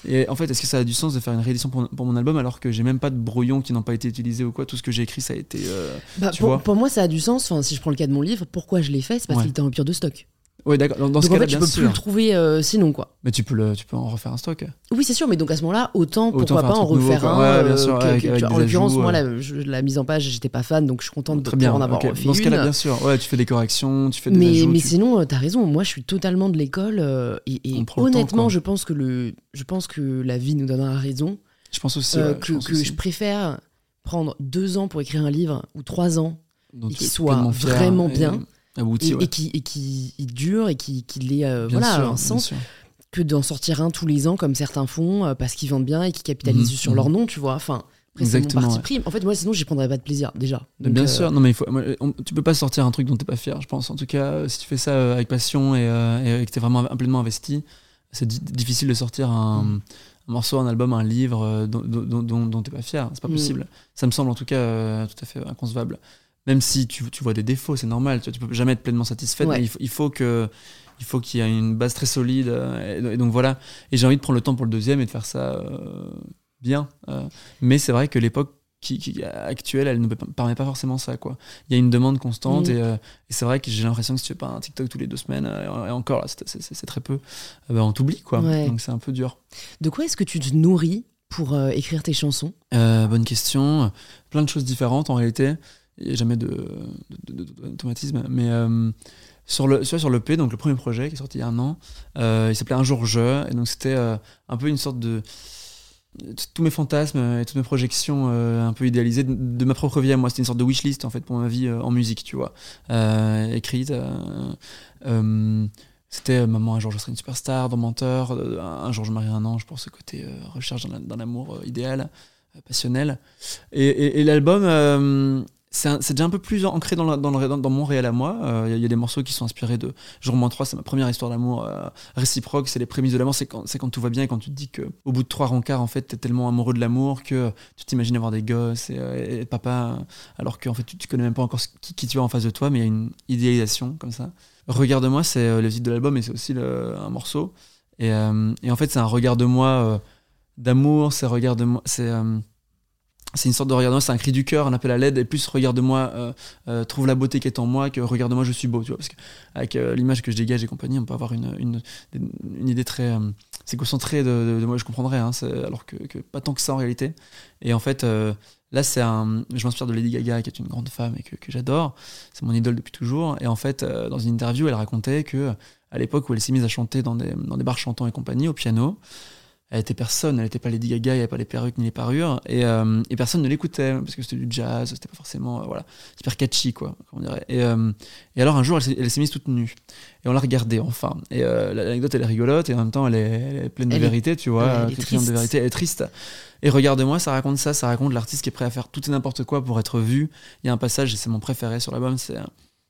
et en fait, est-ce que ça a du sens de faire une réédition pour, pour mon album alors que j'ai même pas de brouillons qui n'ont pas été utilisés ou quoi Tout ce que j'ai écrit, ça a été. euh, Bah, tu pour, vois. pour moi, ça a du sens. Enfin, si je prends le cas de mon livre, pourquoi je l'ai fait C'est parce Ouais. qu'il était en rupture de stock. Ouais, d'accord. Dans, dans ce donc en cas-là, fait, tu bien peux plus sûr. le trouver euh, sinon, quoi. Mais tu peux, le, tu peux en refaire un stock. Oui, c'est sûr, mais donc à ce moment-là, autant, Autant pourquoi faire un pas en truc nouveau, refaire quoi. un. Ouais, bien euh, sûr, que- avec- que- avec tu vois, des en l'occurrence, ajouts, moi, euh. la, je- la mise en page, j'étais pas fan, donc je suis contente de Très bien. pouvoir en avoir ok. refait Dans ce cas-là, une. bien sûr. Ouais, tu fais des corrections, tu fais des Mais, ajouts. mais tu- sinon, euh, t'as raison. Moi, je suis totalement de l'école. euh, et et On prend le temps, honnêtement, quoi. je pense que le, je pense que la vie nous donnera raison. Je pense aussi. euh, ouais, que je pense aussi. préfère prendre deux ans pour écrire un livre ou trois ans Donc, et tu qu'il es soit pleinement fier vraiment et bien. Abouti, et, ouais. et qui et qui dure et qui ait euh, voilà sûr, un sens que d'en sortir un tous les ans comme certains font euh, parce qu'ils vendent bien et qui capitalisent Mhm, sur leur nom tu vois enfin c'est mon Exactement, parti ouais. en fait moi sinon j'y prendrais pas de plaisir déjà Donc, bien euh, sûr, non mais il faut, moi, on- tu peux pas sortir un truc dont t'es pas fier, je pense. En tout cas, si tu fais ça avec passion et, euh, et que t'es vraiment pleinement investi, c'est di- difficile de sortir un, Mm. un morceau, un album, un livre euh, dont, dont, dont, dont t'es pas fier. C'est pas Mm. possible. Ça me semble en tout cas tout à fait inconcevable. Même si tu, tu vois des défauts, c'est normal. Tu, tu peux jamais être pleinement satisfait. Ouais. mais il faut, il faut que il faut qu'il y ait une base très solide. et, et donc voilà. Et j'ai envie de prendre le temps pour le deuxième et de faire ça bien. mais c'est vrai que l'époque qui, actuelle, elle ne permet pas forcément ça. Quoi. Il y a une demande constante et, et c'est vrai que j'ai l'impression que si tu fais pas un TikTok tous les deux semaines, et encore là, c'est très peu, bah, on t'oublie. quoi. Donc c'est un peu dur. De quoi est-ce que tu te nourris pour euh, écrire tes chansons? Euh, Bonne question. Plein de choses différentes en réalité. Il n'y a jamais d'automatisme. Mais euh, sur, le, sur le P, donc le premier projet qui est sorti il y a un an, il s'appelait Un jour je. Et donc c'était un peu une sorte de. Tous mes fantasmes et toutes mes projections un peu idéalisées de, ma propre vie à moi. C'était une sorte de wishlist en fait pour ma vie en musique, tu vois. écrite. C'était euh, maman, un jour je serai une superstar, dans Menteur, euh, un jour je marierai un ange pour ce côté euh, recherche d'un amour idéal, passionnel. Et, l'album, c'est déjà un peu plus ancré dans, le, dans mon réel à moi. Il y, a des morceaux qui sont inspirés de Jour moins 3, c'est ma première histoire d'amour réciproque, c'est les prémices de l'amour, c'est quand, quand, tout va bien et quand tu te dis qu'au bout de trois rencarts, en fait, t'es tellement amoureux de l'amour que tu t'imagines avoir des gosses et, être papa, alors qu'en fait, tu, tu connais même pas encore qui, qui tu as en face de toi, mais il y a une idéalisation comme ça. Regarde-moi, c'est euh, le titre de l'album et c'est aussi un morceau. Et, euh, et, en fait, c'est un regard de moi euh, d'amour, c'est regarde moi, c'est c'est une sorte de regarde-moi, c'est un cri du cœur, un appel à l'aide, et plus regarde-moi, trouve la beauté qui est en moi, que regarde-moi, je suis beau, tu vois, parce qu'avec l'image que je dégage et compagnie, on peut avoir une, idée très. c'est de, moi, je comprendrais, hein, alors que, pas tant que ça en réalité. Et en fait, Là, c'est un, je m'inspire de Lady Gaga, qui est une grande femme et que, j'adore. C'est mon idole depuis toujours. Et en fait, euh, dans une interview, elle racontait que à l'époque où elle s'est mise à chanter dans des, dans des bars chantants et compagnie, au piano, elle était personne, elle n'était pas Lady Gaga, il n'y avait pas les perruques ni les parures, et, euh, et personne ne l'écoutait, parce que c'était du jazz, c'était pas forcément, euh, voilà, hyper catchy, quoi, on dirait. Et, euh, et, alors un jour, elle s'est mise toute nue, et on l'a regardée, enfin. Et l'anecdote, elle est rigolote, et en même temps, elle est, pleine de vérité, tu vois, elle est triste. de vérité, elle est triste. Et regarde-moi, ça raconte ça, ça raconte l'artiste qui est prêt à faire tout et n'importe quoi pour être vu. Il y a un passage, et c'est mon préféré sur l'album, c'est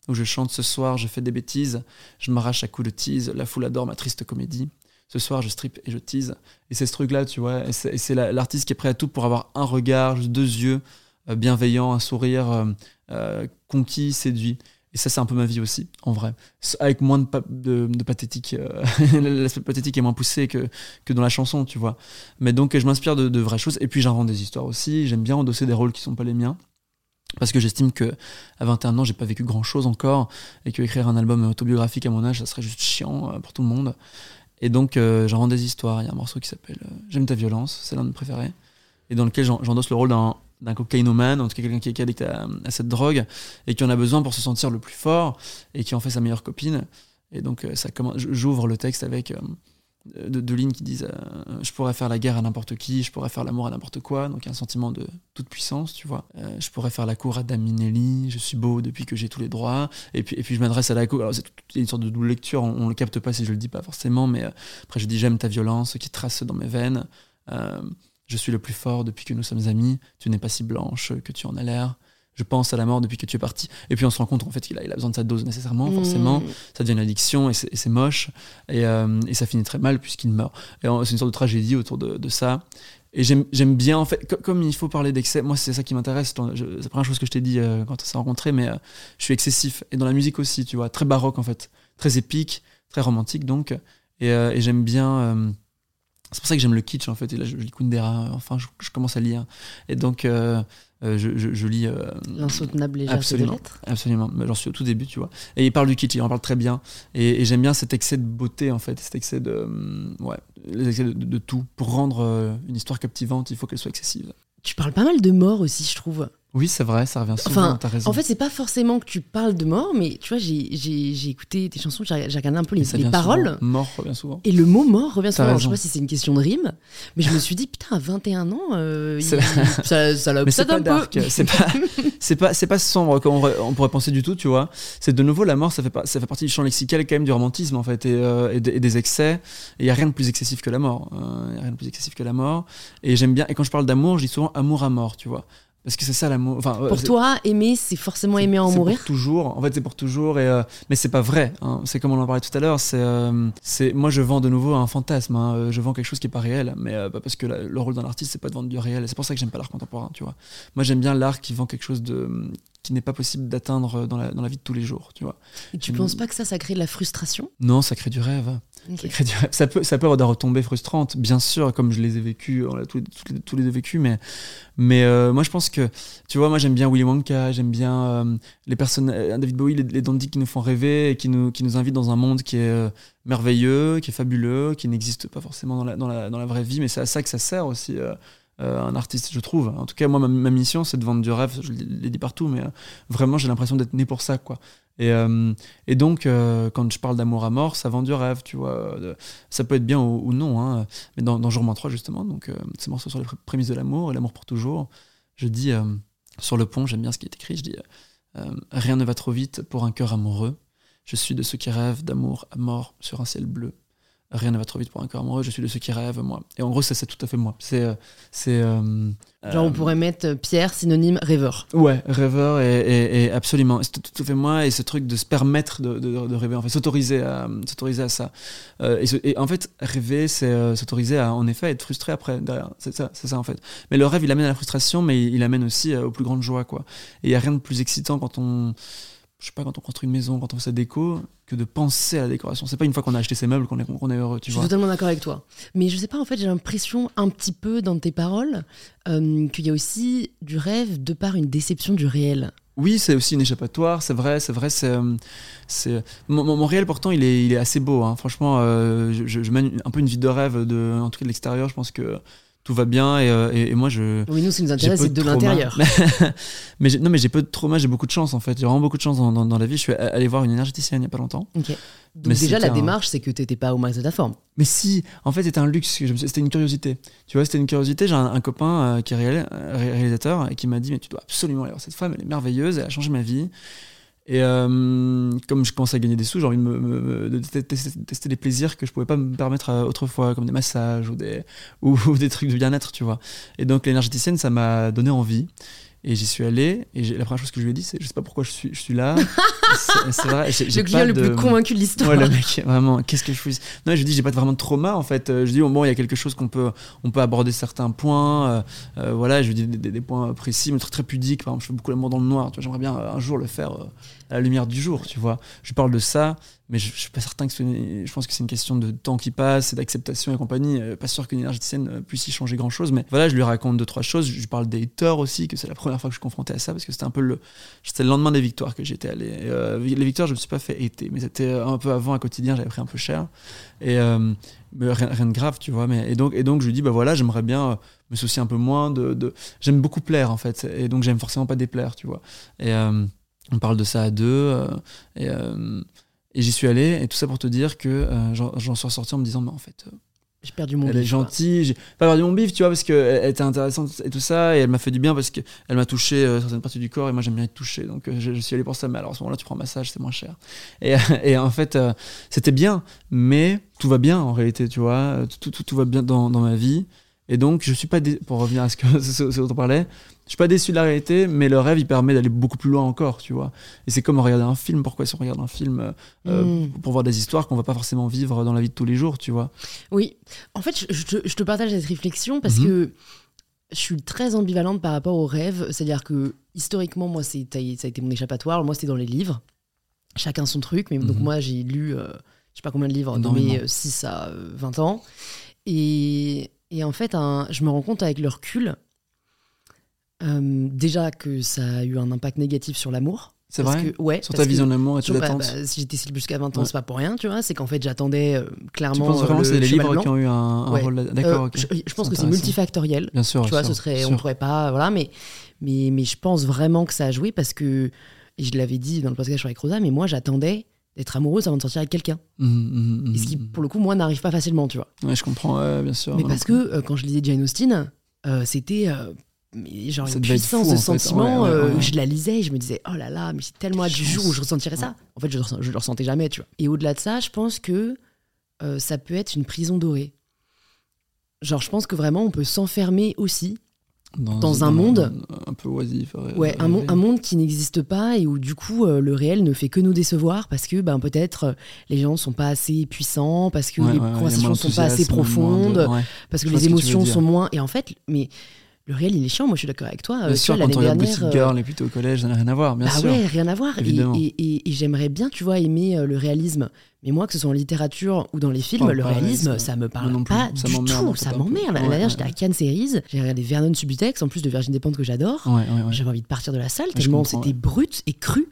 où je chante ce soir, je fais des bêtises, je m'arrache à coups de tease, la foule adore ma triste comédie ce soir je strip et je tease. Et c'est ce truc-là, tu vois. Et c'est l'artiste qui est prêt à tout pour avoir un regard, deux yeux euh, bienveillants, un sourire euh, euh, conquis, séduit. Et ça, c'est un peu ma vie aussi, en vrai. Avec moins de, pathétique. L'aspect pathétique est moins poussé que, dans la chanson, tu vois. Mais donc, je m'inspire de, vraies choses. Et puis, j'invente des histoires aussi. J'aime bien endosser des rôles qui sont pas les miens. Parce que j'estime que à 21 ans, j'ai pas vécu grand chose encore. Et que écrire un album autobiographique à mon âge, ça serait juste chiant pour tout le monde. Et donc, euh, j'en rends des histoires. Il y a un morceau qui s'appelle euh, J'aime ta violence, c'est l'un de mes préférés. Et dans lequel j'endosse le rôle d'un cocaïnomane, en tout cas quelqu'un qui est addict à, cette drogue, et qui en a besoin pour se sentir le plus fort, et qui en fait sa meilleure copine. Et donc, euh, ça commence, j'ouvre le texte avec de, lignes qui disent euh, je pourrais faire la guerre à n'importe qui, je pourrais faire l'amour à n'importe quoi, donc un sentiment de toute puissance, tu vois. Euh, je pourrais faire la cour à Daminelli, je suis beau depuis que j'ai tous les droits, et puis, je m'adresse à la cour. Alors c'est une sorte de double lecture, on, ne le capte pas si je le dis pas forcément, mais euh, après je dis j'aime ta violence qui trace dans mes veines. je suis le plus fort depuis que nous sommes amis, tu n'es pas si blanche que tu en as l'air je pense à la mort depuis que tu es parti. Et puis on se rend compte en fait qu'il a, il a besoin de sa dose nécessairement, forcément. Mmh. Ça devient une addiction et c'est moche. Et, euh, et, ça finit très mal puisqu'il meurt. Et c'est une sorte de tragédie autour de, de ça. Et j'aime bien, en fait, comme il faut parler d'excès, moi c'est ça qui m'intéresse. C'est la première chose que je t'ai dit euh, quand on s'est rencontrés, mais euh, je suis excessif. Et dans la musique aussi, tu vois, très baroque en fait. Très épique, très romantique donc. Et, et j'aime bien. c'est pour ça que j'aime le kitsch en fait. Et là je, lis Kundera, enfin je, je, commence à lire. Et donc euh, je, lis. Euh, L'insoutenable légèreté absolument, des lettres. Absolument, j'en suis au tout début, tu vois. Et il parle du kitsch, il en parle très bien. Et, j'aime bien cet excès de beauté, en fait, cet excès de. Hum, ouais, les excès de, tout. Pour rendre euh, une histoire captivante, il faut qu'elle soit excessive. Tu parles pas mal de mort aussi, je trouve. Oui, c'est vrai, ça revient souvent, enfin, raison. En fait, c'est pas forcément que tu parles de mort, mais tu vois, j'ai écouté tes chansons, j'ai regardé un peu les, paroles. Mort revient souvent. Et le mot mort revient souvent. je sais pas si c'est une question de rime, mais je me suis dit, putain, à 21 ans, euh, ça, ça l'a c'est pas dark, c'est pas, c'est pas, pas sombre comme on, pourrait penser du tout, tu vois. C'est de nouveau la mort, ça fait, pas, ça fait partie du champ lexical quand même du romantisme, en fait, et, euh, et, des excès. Et il y a rien de plus excessif que la mort. Il euh, a rien de plus excessif que la mort. Et j'aime bien, et quand je parle d'amour, je dis souvent amour à mort, tu vois. Parce que c'est ça l'amour. Enfin, pour toi, aimer, c'est forcément aimer en mourir. Pour toujours. En fait, c'est pour toujours. Et euh, mais c'est pas vrai. Hein. C'est comme on en parlait tout à l'heure. C'est, euh, c'est, moi, je vends de nouveau un fantasme. Hein. Euh, je vends quelque chose qui est pas réel. Mais parce que le rôle d'un artiste, c'est pas de vendre du réel. c'est pour ça que j'aime pas l'art contemporain. Tu vois. Moi, j'aime bien l'art qui vend quelque chose de qui n'est pas possible d'atteindre dans la, dans la vie de tous les jours, tu vois. Et tu penses pas que ça, ça crée de la frustration? Non, ça crée du rêve. Ça, crée du rêve. ça peut, ça peut avoir des retombées frustrantes, bien sûr, comme je les ai vécues, on l'a tous, les- tous les- tous les deux vécus, mais, mais euh, moi je pense que, tu vois, moi j'aime bien Willy Wonka, j'aime bien euh, les personnes, euh, David Bowie, les, les dandies qui nous font rêver et qui nous, qui nous invitent dans un monde qui est euh, merveilleux, qui est fabuleux, qui n'existe pas forcément dans la, dans, la, dans la vraie vie, mais c'est à ça que ça sert aussi. Euh, un artiste, je trouve. En tout cas, moi, ma, mission, c'est de vendre du rêve. Je l'ai dit partout, mais euh, vraiment, j'ai l'impression d'être né pour ça, quoi. Et, euh, donc, quand je parle d'amour à mort, ça vend du rêve, tu vois. Ça peut être bien ou, non, hein. mais dans, Jour moins 3, justement, donc, ce morceau sur les pré- prémices de l'amour et l'amour pour toujours, je dis sur le pont, j'aime bien ce qui est écrit, je dis Rien ne va trop vite pour un cœur amoureux. Je suis de ceux qui rêvent d'amour à mort sur un ciel bleu. Rien ne va trop vite pour un cœur amoureux. Je suis de ceux qui rêvent, moi. Et en gros, ça, c'est tout à fait moi. C'est. euh, c'est euh, Genre, on euh, pourrait mettre Pierre synonyme rêveur. Ouais, rêveur et, et- et absolument. C'est tout, à fait moi et ce truc de se permettre de, de- de rêver, en fait, s'autoriser à, s'autoriser à ça. Euh, et, en fait, rêver, c'est euh, s'autoriser à, en effet, être frustré après, derrière. C'est ça, c'est ça, en fait. Mais le rêve, il amène à la frustration, mais il, il amène aussi aux plus grandes joies, quoi. Et il n'y a rien de plus excitant quand on. Je sais pas, quand on construit une maison, quand on fait sa déco, que de penser à la décoration. C'est pas une fois qu'on a acheté ses meubles qu'on est, qu'on est heureux, tu Je suis vois. totalement d'accord avec toi. Mais je sais pas, en fait, j'ai l'impression un petit peu dans tes paroles euh, qu'il y a aussi du rêve de par une déception du réel. Oui, c'est aussi une échappatoire, c'est vrai, c'est vrai, c'est, euh, c'est mon, réel pourtant il est, il est assez beau, hein. franchement, euh, je, je- je mène un peu une vie de rêve de, en tout cas de l'extérieur, je pense que tout va bien et, euh, et- et moi je. Oui, nous, ce qui nous intéresse, c'est de l'intérieur. mais non, mais j'ai peu de trauma, j'ai beaucoup de chance en fait, j'ai vraiment beaucoup de chance dans, dans- dans la vie. Je suis allé voir une énergéticienne il y a pas longtemps. Donc, Mais déjà, la un- démarche, c'est que t'étais pas au max de ta forme. Mais si, en fait, c'était un luxe. C'était une curiosité. Tu vois, c'était une curiosité. J'ai un, un copain euh, qui est réal- ré- réalisateur et qui m'a dit Mais tu dois absolument aller voir cette femme, elle est merveilleuse, elle a changé ma vie. Et euh, comme je commence à gagner des sous, j'ai envie de, me, me- de tester, des plaisirs que je pouvais pas me permettre euh, autrefois, comme des massages ou des, ou, ou des trucs de bien-être, tu vois. Et donc, l'énergéticienne, ça m'a donné envie. Et j'y suis allé. Et la première chose que je lui ai dit, c'est Je sais pas pourquoi je suis, je suis là. c'est vrai. j'ai Le client pas le plus convaincu de l'histoire. Ouais, le mec, vraiment, qu'est-ce que je fais Non, je dis, j'ai pas vraiment de trauma en fait. Je dis, oh, bon, il y a quelque chose qu'on peut, on peut aborder certains points. euh, euh, voilà, je lui dis des, des- des points précis, mais très, très pudiques. Par exemple, je fais beaucoup l'amour dans le noir. Tu vois, j'aimerais bien un jour le faire euh, la lumière du jour, tu vois. Je parle de ça, mais je, suis pas certain que je pense que c'est une question de temps qui passe et d'acceptation et compagnie. Euh, pas sûr qu'une énergéticienne euh, puisse y changer grand chose, mais voilà, je lui raconte deux, trois choses. Je lui parle des haters aussi, que c'est la première fois que je suis confronté à ça parce que c'était un peu le, c'était le lendemain des victoires que j'étais allé. Euh, les victoires, je me suis pas fait hater, mais c'était un peu avant, un quotidien, j'avais pris un peu cher. Et mais rien, de grave, tu vois. Mais, et, donc, et donc, je lui dis, bah voilà, j'aimerais bien me soucier un peu moins de. J'aime beaucoup plaire, en fait. Et donc, j'aime forcément pas déplaire, tu vois. Et on parle de ça à deux. euh, et euh, et j'y suis allé. Et tout ça pour te dire que euh, j'en suis ressorti en me disant, mais en fait. J'ai perdu mon elle est bif, quoi. gentille. J'ai pas perdu mon bif, tu vois, parce qu'elle était intéressante et tout ça. Et elle m'a fait du bien parce qu'elle m'a touché euh, certaines parties du corps. Et moi, j'aime bien être touché. Donc, euh, je, je suis allé pour ça. Mais alors, à ce moment-là, tu prends un massage, c'est moins cher. Et, et en fait, euh, c'était bien. Mais tout va bien en réalité, tu vois. Tout, tout, tout va bien dans, dans ma vie. Et donc, je suis pas. dé- Pour revenir à ce, que, ce, ce dont on parlait, je suis pas déçu de la réalité, mais le rêve, il permet d'aller beaucoup plus loin encore, tu vois. Et c'est comme regarder un film. Pourquoi si on regarde un film euh, euh, Mm. pour voir des histoires qu'on va pas forcément vivre dans la vie de tous les jours, tu vois? Oui, en fait, je, je te, je te partage cette réflexion parce Mhm. que je suis très ambivalente par rapport au rêve. C'est-à-dire que historiquement, moi, c'est, ça a été mon échappatoire. Moi, c'était dans les livres. Chacun son truc. Mais donc, Mhm. moi, j'ai lu, euh, je sais pas combien de livres, Énormément. mes euh, 6 à euh, 20 ans. Et, et en fait, un- je me rends compte avec le recul, euh, déjà que ça a eu un impact négatif sur l'amour. C'est vrai que, ouais, Sur ta vision de l'amour et tes sur- bah, bah, si j'étais célib jusqu'à 20 ans, Ouais. c'est pas pour rien, tu vois. C'est qu'en fait, j'attendais euh, Tu clairement. penses euh, vraiment que le c'est les livres blanc. qui ont eu un, un Ouais. rôle D'accord, Euh, je, je pense que c'est multifactoriel. Bien sûr. Tu vois, sûr, ce serait, on pourrait pas, voilà, mais, mais, mais je pense vraiment que ça a joué parce que, et je l'avais dit dans le podcast avec Rosa, mais moi j'attendais d'être amoureuse avant de sortir avec quelqu'un. Mhm, mhm, Et ce qui, pour le coup, moi, n'arrive pas facilement, tu vois. Ouais, je comprends, bien sûr. mais parce que euh, quand je lisais Jane Austen, euh, c'était euh, mais genre Ça une puissance fou, de sentiment. Ouais, ouais, euh. Je la lisais et je me disais, oh là là, mais c'est tellement hâte du jour où je ressentirais ça. En fait, je, le je le ressentais jamais, tu vois. Et au-delà de ça, je pense que euh, ça peut être une prison dorée. Genre, je pense que vraiment, on peut s'enfermer aussi dans un monde- un peu oisif. Ouais, un, mon- un monde qui n'existe pas et où du coup euh, le réel ne fait que nous décevoir parce que ben, peut-être les gens ne sont pas assez puissants, parce que les conversations ne sont pas assez de- profondes, parce que je les que émotions sont moins. Et en fait, mais le réel, il est chiant. Moi, je suis d'accord avec toi. Euh, Bien tu sûr, vois, quand on regarde dernière, Gossip euh, Girl et plutôt au collège, ça n'a rien à voir, bien bah sûr. ouais, rien à voir. Et, Évidemment. et- et- et j'aimerais bien, tu vois, aimer euh, le réalisme. Mais moi, que ce soit en littérature ou dans les films, le réalisme, ça- me parle moi non plus. pas Ça du tout. Ça m'emmerde. L'année dernière, j'étais à Cannes Series. J'ai regardé Vernon Subutex, en plus de Virgin Despentes que j'adore. Ouais, ouais, ouais. J'avais envie de partir de la salle tellement c'était brut et cru.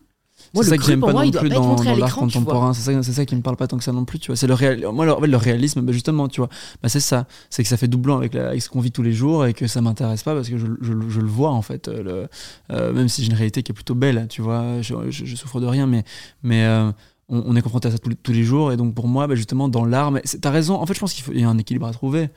C'est ça que j'aime pas moi, non plus dans, l'art contemporain. C'est ça, c'est ça qui me parle pas tant que ça non plus, tu vois. C'est le. Moi, réalisme, bah, justement, tu vois, bah, c'est ça. C'est que ça fait doublant avec, la- avec ce qu'on vit tous les jours et que ça m'intéresse pas parce que je, je- je le vois en fait. euh, le- euh, même si j'ai une réalité qui est plutôt belle, tu vois. Je, souffre de rien, mais mais euh, on, on est confronté à ça tous les, tous les jours et donc pour moi, bah, justement, dans l'art, t'as raison. En fait, je pense qu'il y a un équilibre à trouver.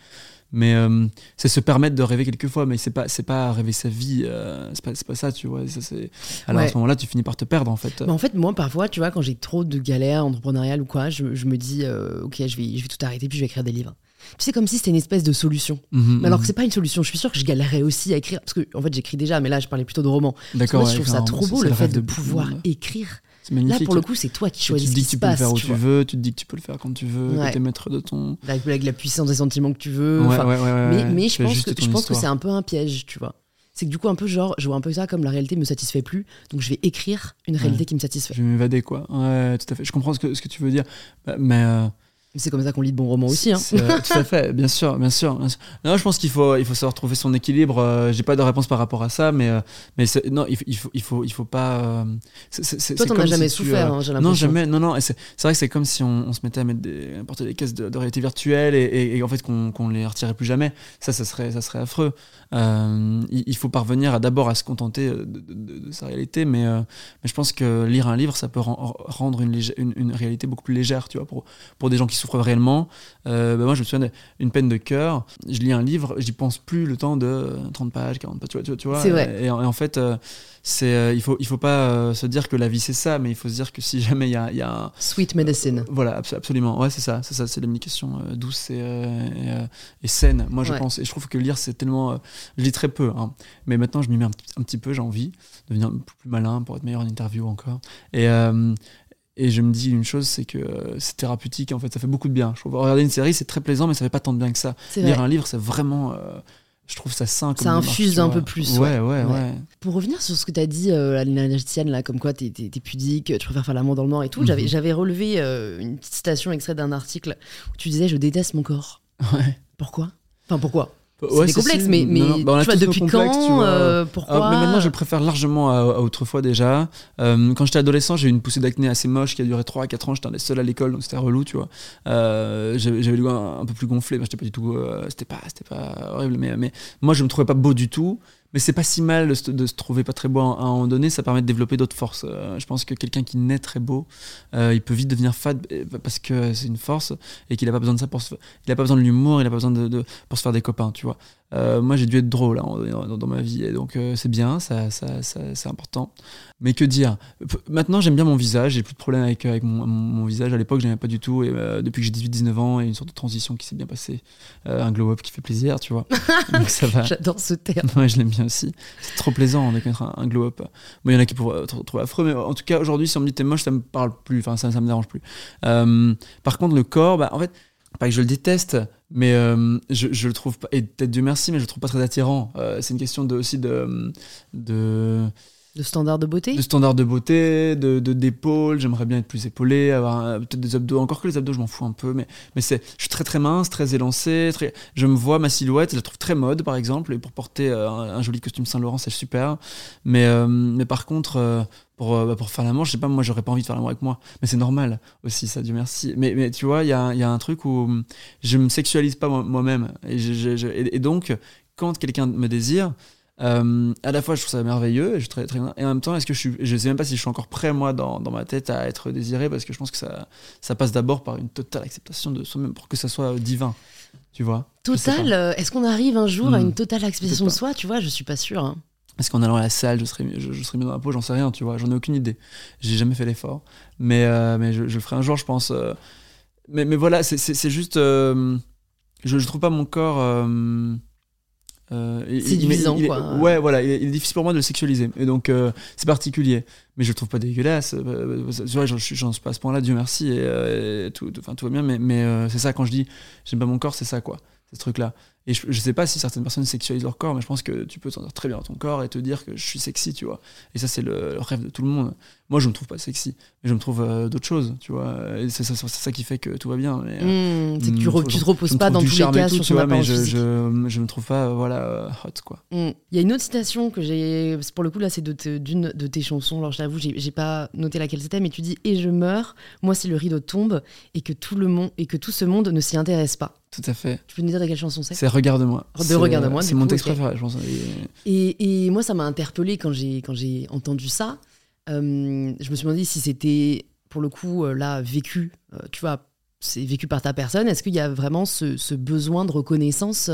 Mais euh, c'est se permettre de rêver quelquefois, mais c'est pas c'est pas rêver sa vie. euh, c'est pas pas ça, tu vois. Ça, c'est- alors à ce moment-là, tu finis par te perdre en fait. Mais en fait, moi, parfois, tu vois, quand j'ai trop de galères entrepreneuriales ou quoi, je, je me dis, euh, ok, je vais, je vais tout arrêter, puis je vais écrire des livres. Puis c'est comme si c'était une espèce de solution. Mhm, Mais alors mhm. que c'est pas une solution, je suis sûre que je galérerais aussi à écrire. Parce que, en fait, j'écris déjà, mais là, je parlais plutôt de romans. D'accord. ouais, je trouve ça trop beau le fait de pouvoir écrire. Là, pour le coup, c'est toi qui Et tu choisis te dis que tu peux le faire où tu veux, tu te dis que tu peux le faire quand tu veux, que t'es maître de ton. Avec, avec la puissance des sentiments que tu veux. Mais, je pense que, je pense que c'est un peu un piège, tu vois. C'est que du coup, un peu genre, je vois un peu ça comme la réalité me satisfait plus, donc je vais écrire une réalité Ouais. qui me satisfait. Je vais m'évader, quoi. Ouais, tout à fait. Je comprends ce que, ce que tu veux dire. Bah, Mais. euh, C'est comme ça qu'on lit de bons romans aussi. Hein. euh, tout à fait, bien sûr, bien sûr. bien sûr. Non, je pense qu'il faut, il faut savoir trouver son équilibre. euh, J'ai pas de réponse par rapport à ça, mais, euh, mais non, il, il faut, il faut, il faut pas. c'est- c'est- c'est- Toi, t'en as jamais si souffert, euh, hein, j'ai Non, l'impression. jamais. Non, non. C'est vrai que c'est comme si on, on se mettait à mettre des, à porter des caisses de, de réalité virtuelle et, et- et en fait qu'on qu'on les retirait plus jamais. Ça, ça serait, ça serait affreux. Il, il faut parvenir d'abord à se contenter de, de- sa réalité, mais, mais je pense que lire un livre, ça peut ren- rendre une, une réalité beaucoup plus légère, tu vois, pour, pour des gens qui souffrent réellement. Euh, bah, moi, je me souviens d'une peine de cœur. Je lis un livre, j'y pense plus le temps de 30 pages, 40 pages, tu vois. Tu vois, tu vois C'est vrai. Et, en- et en fait, euh, c'est, euh, il faut, il faut pas se dire que la vie c'est ça, mais il faut se dire que si jamais il y a, y a un, Sweet medicine. voilà, abso- absolument. Ouais, c'est ça, c'est ça, c'est l'abnication euh, douce et, et, et saine. Moi, je Ouais. pense, et je trouve que lire, c'est tellement. je lis très peu, hein. mais maintenant, je m'y mets un, petit- un petit peu. J'ai envie de devenir plus malin pour être meilleur en interview encore. Et et je me dis une chose, c'est que euh, c'est thérapeutique. En fait, ça fait beaucoup de bien. Je trouve regarder une série, c'est très plaisant, mais ça fait pas tant de bien que ça. Lire un livre, c'est vraiment. euh, je trouve ça sain. Comme Ça infuse un peu plus, Ouais, ouais, ouais. ouais. Pour revenir sur ce que tu as dit, euh, Tienne, là, comme quoi tu es, pudique, tu préfères faire l'amour dans le noir et tout, Mhm. j'avais j'avais relevé euh, une petite citation extraite d'un article où tu disais Je déteste mon corps. Ouais. Pourquoi? Enfin, pourquoi? Ouais, C'est complexe, mais, mais Non, non, bah, on a tu vois, depuis complexes, quand tu vois. euh, Pourquoi Ah, mais maintenant, je le préfère largement à, à autrefois déjà. Euh, quand j'étais adolescent, j'ai eu une poussée d'acné assez moche qui a duré 3 à 4 ans. J'étais un des seuls à l'école, donc c'était relou, tu vois. Euh, J'avais le goût un, un peu plus gonflé. Enfin, j'étais pas du tout. c'était pas, pas horrible, mais, mais moi, je me trouvais pas beau du tout. Mais c'est pas si mal de se, trouver pas très beau à un moment donné. Ça permet de développer d'autres forces. Euh, je pense que quelqu'un qui naît très beau, euh, il peut vite devenir fade euh, parce que c'est une force et qu'il a pas besoin de ça pour se. Il a pas besoin de l'humour, il a pas besoin de, de- pour se faire des copains, tu vois. Euh, moi, j'ai dû être drôle hein, dans, dans ma vie, et donc euh, c'est bien, ça, ça, ça- c'est important. Mais que dire? Maintenant, j'aime bien mon visage, j'ai plus de problème avec, avec mon, visage. À l'époque, j'aimais pas du tout, et euh, depuis que j'ai 18-19 ans, il y a une sorte de transition qui s'est bien passée. Euh, un glow-up qui fait plaisir, tu vois. donc ça va. J'adore ce terme. Ouais, je l'aime bien aussi. C'est trop plaisant de connaître un, un glow-up. Bon, il y en a qui pourraient tr- trouver affreux, mais en tout cas, aujourd'hui, si on me dit t'es moche, ça me parle plus. Enfin, ça, ça me dérange plus. Euh, par contre, le corps, bah, en fait, pas que je le déteste, mais euh, je, le trouve pas. Et peut-être Dieu merci, mais je le trouve pas très attirant. Euh, c'est une question aussi de. de De standard de beauté de standards de beauté, de d'épaules. J'aimerais bien être plus épaulé, avoir un- peut-être des abdos. Encore que les abdos, je m'en fous un peu, mais mais c'est. Je suis très très mince, très élancé. Je me vois ma silhouette, je la trouve très mode, par exemple, et pour porter euh, un, joli costume Saint Laurent, c'est super. Mais euh, mais par contre. euh, pour, euh, bah, pour faire l'amour, je sais pas, moi j'aurais pas envie de faire l'amour avec moi. Mais c'est normal aussi, ça, Dieu merci. Mais, mais tu vois, il y a, y a un truc où je me sexualise pas moi- moi-même. et donc, quand quelqu'un me désire, euh, à la fois je trouve ça merveilleux et, je, très, très bien, et en même temps, est-ce que je suis, je sais même pas si je suis encore prêt, moi, dans, dans ma tête à être désiré, parce que je pense que ça, ça passe d'abord par une totale acceptation de soi-même pour que ça soit euh, divin. Tu vois Total, euh, est-ce qu'on arrive un jour à Hmm. une totale acceptation de soi Tu vois, je suis pas sûre. hein. Est-ce qu'en allant à la salle, je serais, je, je serais mieux dans la peau? J'en sais rien, tu vois. J'en ai aucune idée. J'ai jamais fait l'effort. Mais, euh, mais je, je le ferai un jour, je pense. euh. Mais, mais voilà, c'est- juste. je, je trouve pas mon corps. Euh, euh, il- il- Séduisant, il est- quoi. Ouais, voilà. Il est, il est difficile pour moi de le sexualiser. Et donc, euh, c'est particulier. Mais je le trouve pas dégueulasse. Euh, euh, Tu vois, j'en suis pas à ce point-là, Dieu merci. Et, euh, et tout, tout- tout va bien. Mais, mais euh, c'est ça, quand je dis j'aime pas mon corps, c'est ça, quoi. C'est ce truc-là. Et je, je sais pas si certaines personnes sexualisent leur corps, mais je pense que tu peux te sentir très bien dans ton corps et te dire que je suis sexy, tu vois. Et ça, c'est le, le rêve de tout le monde. Moi, je me trouve pas sexy, mais je me trouve euh, d'autres choses, tu vois. C'est ça, c'est ça qui fait que tout va bien. Mais, euh, Mmh, c'est que tu, mm, re- faut- tu te reposes pas trouve dans tous les cas tout, sur tu vois, mais je, physique. je, je me trouve pas, voilà, euh, hot, quoi. Mm. Il y a une autre citation que j'ai, pour le coup là, c'est d'une de tes chansons. Alors je t'avoue, j'ai j'ai pas noté laquelle c'était, mais tu dis et je meurs, moi si le rideau tombe et que tout le monde et que tout ce monde ne s'y intéresse pas. Tout à fait. Tu peux nous dire de quelle chanson C'est Regarde-moi. De Regarde-moi, C'est mon coup, texte préféré, je pense. Et- et, moi ça m'a interpellé quand j'ai quand j'ai entendu ça. Euh, je me suis demandé si c'était pour le coup euh, là vécu, euh, tu vois, c'est vécu par ta personne. Est-ce qu'il y a vraiment ce, ce besoin de reconnaissance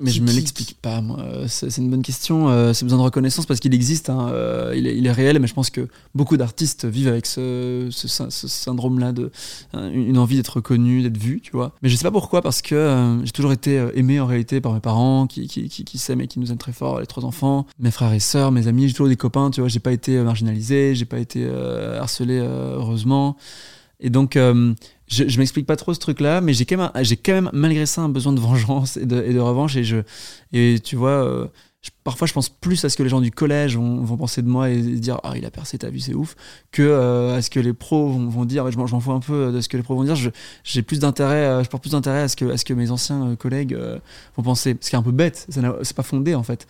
Mais je Qui- me qui- l'explique pas, moi. Euh, C'est une bonne question. Euh, C'est besoin de reconnaissance parce qu'il existe, hein, euh, il, est, il est réel, mais je pense que beaucoup d'artistes vivent avec ce, ce, sy- ce syndrome-là, de une envie d'être reconnu, d'être vu, tu vois. Mais je sais pas pourquoi, parce que euh, j'ai toujours été aimé en réalité par mes parents, qui, qui, qui, qui s'aiment et qui nous aiment très fort, les trois enfants, mes frères et sœurs, mes amis, j'ai toujours des copains, tu vois. J'ai pas été marginalisé, j'ai pas été harcelé, heureusement. Et donc, euh, je, je m'explique pas trop ce truc-là, mais j'ai quand même, malgré ça un besoin de vengeance et de, revanche. Et tu vois, euh, parfois je pense plus à ce que les gens du collège vont, penser de moi et dire ah il a percé, t'as vu, c'est ouf, que euh, à ce que les pros vont, vont dire. Je m'en fous un peu de ce que les pros vont dire. J'ai plus d'intérêt, euh, je porte plus d'intérêt à ce que, mes anciens collègues vont penser. Ce qui est un peu bête, ça n'a- c'est pas fondé en fait.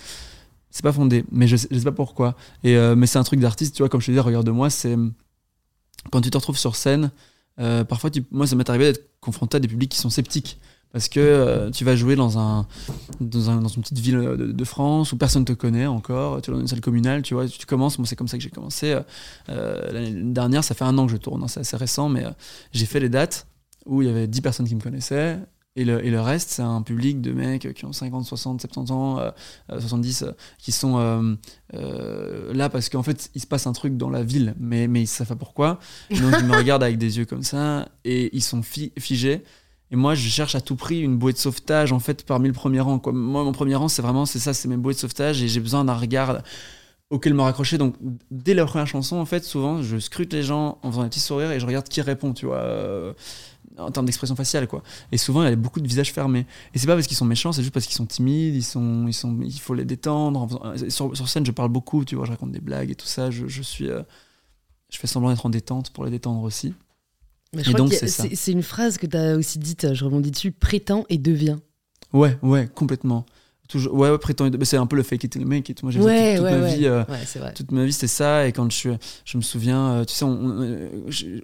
C'est pas fondé, mais je sais, sais pas pourquoi. Mais c'est un truc d'artiste, tu vois, comme je te disais, regarde-moi, quand tu te retrouves sur scène, euh, parfois, moi, ça m'est arrivé d'être confronté à des publics qui sont sceptiques. Parce que euh, tu vas jouer dans, un, dans, un- dans une petite ville de, France où personne te connaît encore, tu es dans une salle communale, tu vois, tu commences, moi c'est comme ça que j'ai commencé. euh, L'année dernière, ça fait un an que je tourne, hein, c'est assez récent, mais j'ai fait les dates où il y avait 10 personnes qui me connaissaient, et le, reste, c'est un public de mecs qui ont 50, 60, 70 ans, euh, euh, 70, euh, qui sont euh, là parce qu'en fait, il se passe un truc dans la ville, mais, mais ils savent pas pourquoi? Donc, ils me regardent avec des yeux comme ça, et ils sont fi- figés. Et moi, je cherche à tout prix une bouée de sauvetage, en fait, parmi le premier rang. Moi, mon premier rang, c'est vraiment, ça, c'est mes bouées de sauvetage, et j'ai besoin d'un regard auquel me raccrocher. Donc, dès la première chanson, en fait, souvent, je scrute les gens en faisant des petits sourires, et je regarde qui répond, tu vois. Euh, en termes d'expression faciale quoi. Et souvent il y a beaucoup de visages fermés. Et c'est pas parce qu'ils sont méchants c'est juste parce qu'ils sont timides ils sont ils sont il faut les détendre. En faisant- sur, sur scène je parle beaucoup tu vois je raconte des blagues et tout ça je, je suis euh, je fais semblant d'être en détente pour les détendre aussi. Mais Et crois donc, c'est ça. c'est c'est une phrase que tu as aussi dite, je rebondis dessus, prétend et devient. ouais ouais complètement toujours ouais, ouais prétend mais c'est un peu le fake it till make it. Moi j'ai fait toute, toute ma vie euh, ouais, toute ma vie c'était ça. Et quand je suis je me souviens euh, tu sais on, on, euh,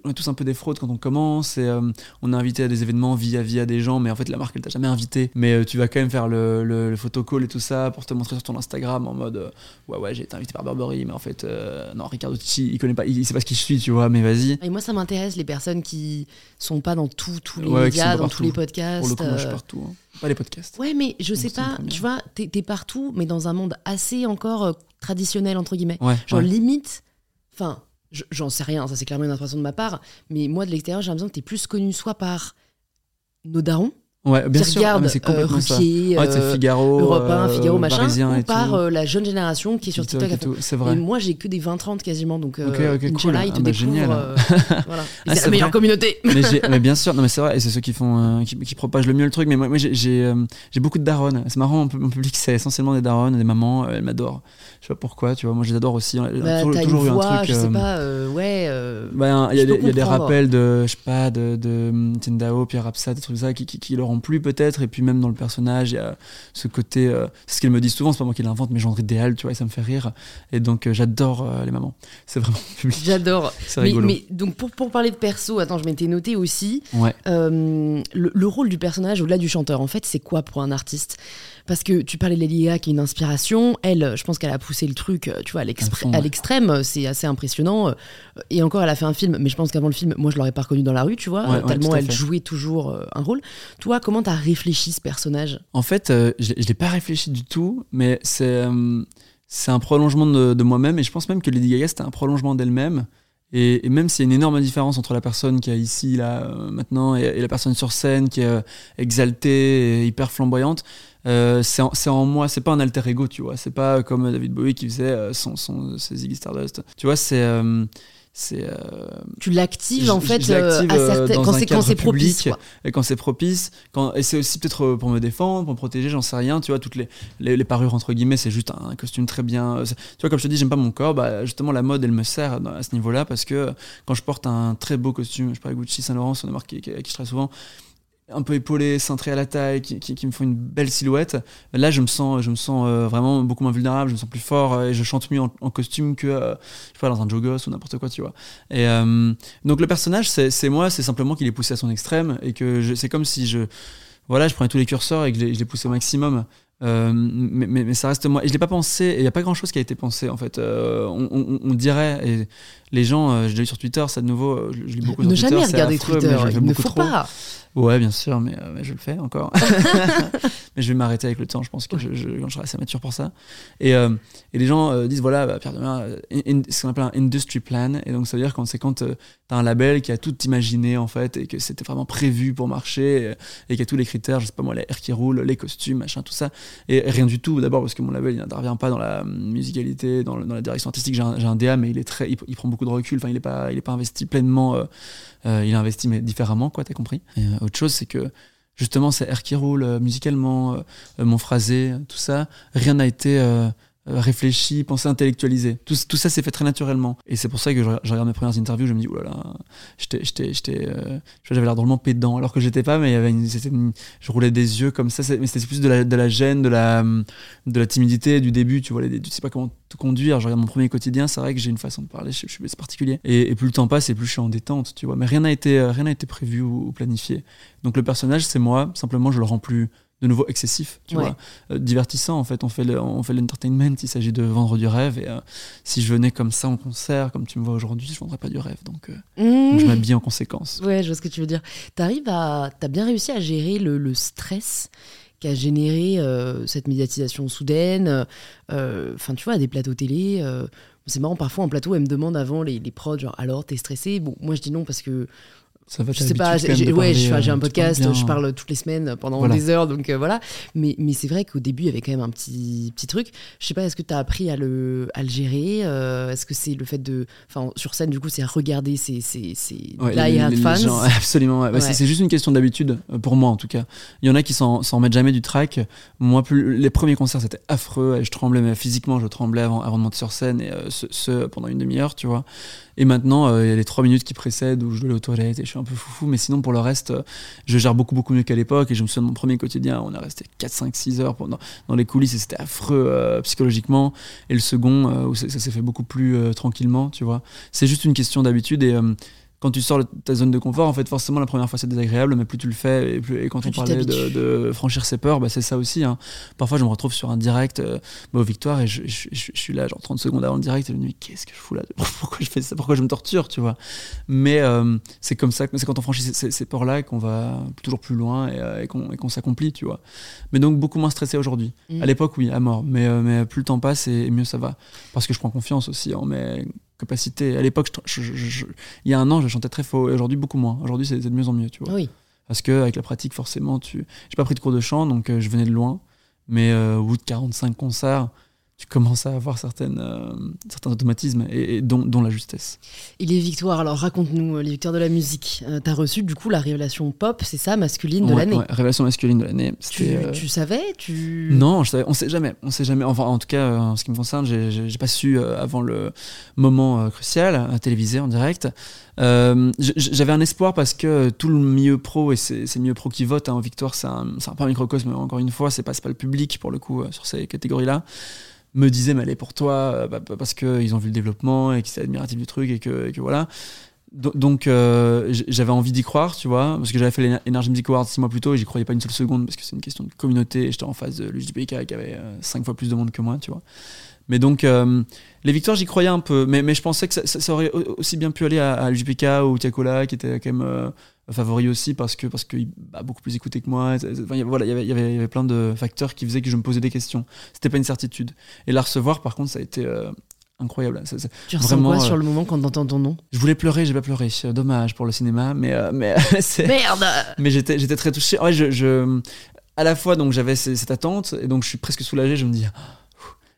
on est tous un peu des fraudes quand on commence et euh, on est invité à des événements via via des gens mais en fait la marque elle t'a jamais invité. Mais euh, tu vas quand même faire le, le, le photocall et tout ça pour te montrer sur ton Instagram en mode ouais ouais j'ai été invité par Burberry mais en fait non Ricardo Ticci il connaît pas il, il sait pas ce qui je suis tu vois mais vas-y. Et moi, ça m'intéresse les personnes qui sont pas dans tous tous les Ouais, médias, dans tous les podcasts. pour le coup moi je suis partout hein. Pas les podcasts Ouais, mais je sais pas, tu vois, t'es t'es partout, mais dans un monde assez encore euh, traditionnel, entre guillemets. ouais, Genre, ouais. limite, enfin, je- j'en sais rien, ça c'est clairement une impression de ma part, mais moi de l'extérieur, j'ai l'impression que t'es plus connu soit par nos darons, ouais bien qui sûr ah, mais c'est euh, Ruquier, ouais c'est euh, Figaro Europe 1, euh, Figaro, machin, Parisien ou par euh, la jeune génération qui est sur TikTok. et tout c'est Et vrai moi, j'ai que des 20-30 quasiment, donc euh, Ok, ok, Inch'Allah, cool. ils te Ah bah, génial. voilà. Ah, c'est la meilleure vrai. communauté. mais, j'ai- mais bien sûr, non mais c'est vrai, et c'est ceux qui font, euh, qui, qui propagent le mieux le truc. Mais moi, moi, j'ai, euh, beaucoup de daronnes. C'est marrant, mon pu- mon public c'est essentiellement des daronnes, des mamans. elles m'adorent. Je sais pas pourquoi, tu vois. Moi, je les adore aussi. A Bah, toujours, toujours une eu un voix, truc. je sais euh, pas, euh, ouais. euh, bah, il y a, je des, peux il y a des rappels de, je sais pas, de, de hum, Tendao, Pierre Rapsat, des trucs comme ça, qui, qui, qui leur ont plu peut-être. Et puis même dans le personnage, il y a ce côté, euh, c'est ce qu'ils me disent souvent, c'est pas moi qui l'invente, mais genre idéal, tu vois, et ça me fait rire. Et donc, j'adore les mamans. C'est vraiment public. J'adore. C'est Mais, rigolo. mais donc pour, pour parler de perso, attends, je m'étais noté aussi Ouais. le, le rôle du personnage au-delà du chanteur. En fait, c'est quoi pour un artiste? Parce que tu parlais de Gaga qui est une inspiration. Elle, je pense qu'elle a poussé le truc, euh, tu vois, à l'extrême. C'est assez impressionnant. Et encore, elle a fait un film, mais je pense qu'avant le film, moi, je l'aurais pas reconnue dans la rue, tu vois, Ouais, tellement elle jouait toujours euh, un rôle. Toi, comment t'as réfléchi ce personnage? En fait, euh, je ne l'ai pas réfléchi du tout, mais c'est euh, c'est un prolongement de, de moi-même. Et je pense même que Lady Gaga, c'était un prolongement d'elle-même. Et, et même s'il y a une énorme différence entre la personne qui est ici, là, euh, maintenant, et, et la personne sur scène qui est euh, exaltée et hyper flamboyante, euh, c'est en, moi, c'est pas un alter ego, tu vois. C'est pas comme David Bowie qui faisait euh, son, son, ses Ziggy Stardust. Tu vois, c'est. euh, c'est euh, tu l'actives en fait à quand c'est quand cadre c'est propice. quoi. et quand c'est propice quand et c'est aussi peut-être pour me défendre pour me protéger j'en sais rien tu vois toutes les, les, les parures entre guillemets c'est juste un, costume très bien tu vois comme je te dis j'aime pas mon corps bah justement la mode elle me sert à ce niveau là parce que quand je porte un très beau costume je pas Gucci Saint Laurent c'est une marque qui, qui, avec qui je travaille souvent un peu épaulé, cintré à la taille, qui, qui, qui me font une belle silhouette. Là, je me sens, je me sens euh, vraiment beaucoup moins vulnérable, je me sens plus fort euh, et je chante mieux en, costume que euh, je sais pas dans un jogos ou n'importe quoi, tu vois. Et donc le personnage, c'est c'est moi, c'est simplement qu'il est poussé à son extrême et que c'est comme si je, voilà, je prenais tous les curseurs et que je les, je poussais au maximum. Euh, mais, mais, ça reste moi. Et je l'ai pas pensé. Et il y a pas grand chose qui a été pensé en fait. Euh, on, on- on dirait. Et les gens, euh, je l'ai sur Twitter, ça de nouveau. euh, Je, je lis beaucoup ne sur jamais Twitter, c'est regarder affreux, Twitter, il ne faut trop. pas. Ouais, bien sûr, mais, euh, mais je le fais encore. mais je vais m'arrêter avec le temps. Je pense que je, je, je serai assez mature pour ça. Et, euh, et les gens euh, disent voilà, bah, Pierre in- ce qu'on appelle un industry plan. Et donc, ça veut dire quand c'est quand tu as un label qui a tout imaginé en fait et que c'était vraiment prévu pour marcher et, et qui a tous les critères, je sais pas moi, les airs qui roulent, les costumes, machin, tout ça. Et rien du tout. D'abord parce que mon label il n'intervient pas dans la musicalité, dans, le- dans la direction artistique. J'ai un, un DA, mais il est très, il, il prend beaucoup de recul. Il est pas, est pas investi pleinement. euh, euh, il a investi mais différemment, quoi. T'as compris. Euh, autre chose, c'est que justement, c'est air qui roule musicalement, mon phrasé, tout ça. Rien n'a été réfléchi, pensé, intellectualisé. Tout, ça s'est fait très naturellement. Et c'est pour ça que je, je regarde mes premières interviews, je me dis, oh là là, j'étais, j'étais, euh, j'avais l'air drôlement pédant, alors que j'étais pas, mais il y avait une, je roulais des yeux comme ça, mais c'était plus de la, gêne, de la, timidité du début, tu vois, les, tu sais pas comment te conduire. Je regarde mon premier quotidien, c'est vrai que j'ai une façon de parler, je, suis particulier. Et, plus le temps passe, et plus je suis en détente, tu vois. Mais rien n'a été, euh, été prévu ou planifié. Donc le personnage, c'est moi, simplement je le rends plus de nouveau excessif, tu Ouais. vois, Euh, divertissant en fait. On fait le- on fait l'entertainment, il s'agit de vendre du rêve. Et euh, si je venais comme ça en concert, comme tu me vois aujourd'hui, je vendrais pas du rêve. Donc, euh, donc je Mmh. m'habille en conséquence. Ouais, je vois ce que tu veux dire. T'arrives à, t'as bien réussi à gérer le, le stress qu'a généré cette médiatisation soudaine. Enfin, tu vois, à des plateaux télé. c'est marrant, parfois en plateau, elle me demande avant les, les prods, genre alors t'es stressé? Bon, moi je dis non parce que Ça va. je sais pas, j'ai ouais, euh, un podcast, bien. je parle toutes les semaines pendant Voilà. des heures, donc euh, voilà. Mais, mais c'est vrai qu'au début, il y avait quand même un petit, petit truc. Je sais pas, est-ce que tu as appris à le, à le gérer euh, Est-ce que c'est le fait de. Enfin, sur scène, du coup, c'est à regarder ses Ouais, die fans? gens, absolument. ouais. Bah, c'est- juste une question d'habitude, euh, pour moi en tout cas. Il y en a qui s'en s'en remettent jamais du track. Moi, plus, les premiers concerts, c'était affreux. Et je tremblais, mais physiquement, je tremblais avant, avant de monter sur scène, et euh, ce, ce pendant une demi-heure, tu vois. Et maintenant, euh, il y a les trois minutes qui précèdent où je dois aller aux toilettes et je suis un peu foufou. Mais sinon, pour le reste, euh, je gère beaucoup, beaucoup mieux qu'à l'époque. Et je me souviens de mon premier quotidien, on est resté 4, 5, 6 heures pendant, dans les coulisses et c'était affreux euh, psychologiquement. Et le second, où ça, s'est fait beaucoup plus tranquillement, tu vois. C'est juste une question d'habitude et. Quand tu sors de ta zone de confort, en fait, forcément, la première fois, c'est désagréable, mais plus tu le fais, et, plus, et quand Plus on parlait de, franchir ses peurs, bah, c'est ça aussi. hein. Parfois, je me retrouve sur un direct euh, bah, aux victoires et je, je- je- je suis là, genre 30 secondes avant le direct, et je me dis, qu'est-ce que je fous là? Pourquoi je fais ça? Pourquoi je me torture, tu vois? Mais euh, c'est comme ça, que- c'est quand on franchit ces, ces- ces peurs-là qu'on va toujours plus loin et, euh, et qu'on s'accomplit, tu vois? Mais donc, beaucoup moins stressé aujourd'hui. Mm. À l'époque, oui, à mort. Mais, euh, mais plus le temps passe et, et mieux ça va. Parce que je prends confiance aussi en mes capacités. À l'époque, il y a un an, je chantais très faux. Et aujourd'hui, beaucoup moins. Aujourd'hui, c'est c'est de mieux en mieux, tu vois. Oui. Parce que avec la pratique, forcément, tu. J'ai pas pris de cours de chant, donc euh, je venais de loin. Mais euh, au bout de 45 concerts, tu commences à avoir certaines, euh, certains automatismes, et, et dont, dont la justesse. Et les victoires, alors raconte-nous, euh, les victoires de la musique. Euh, T'as reçu du coup la révélation pop, c'est ça, masculine de Ouais, l'année. ouais, révélation masculine de l'année. Tu, euh, tu savais tu... Non, je savais, on sait jamais. On sait jamais. Enfin, en tout cas, en ce qui me concerne, j'ai- pas su avant le moment crucial, télévisé en direct. J'avais un espoir parce que tout le milieu pro, et c'est le milieu pro qui vote, hein, en victoire, c'est un, un peu un microcosme, mais encore une fois, c'est pas, pas le public pour le coup sur ces catégories-là me disait mais elle est pour toi euh, bah, bah, parce qu'ils ont vu le développement et qu'ils étaient admiratifs du truc et que, voilà. Do- donc euh, j'avais envie d'y croire tu vois parce que j'avais fait les Energy Music Awards six mois plus tôt et j'y croyais pas une seule seconde parce que c'est une question de communauté et j'étais en face de l'UJPK qui avait euh, cinq fois plus de monde que moi tu vois. Mais donc les victoires j'y croyais un peu mais, je pensais que ça, aurait au- aussi bien pu aller à, l'UJPK ou Tiakola qui était quand même favori aussi parce que parce qu'il a beaucoup plus écouté que moi. Enfin, il y avait- voilà il y avait, il y avait il y avait plein de facteurs qui faisaient que je me posais des questions. C'était pas une certitude. Et la recevoir par contre ça a été euh, incroyable. Ça- ça- Tu ressens vraiment, quoi euh, sur le moment quand t'entends ton nom? je voulais pleurer j'ai pas pleuré. Euh, dommage pour le cinéma mais euh, mais Merde! Mais j'étais j'étais très touché. Ouais, je, je- à la fois donc j'avais cette attente et donc je suis presque soulagé. Je me dis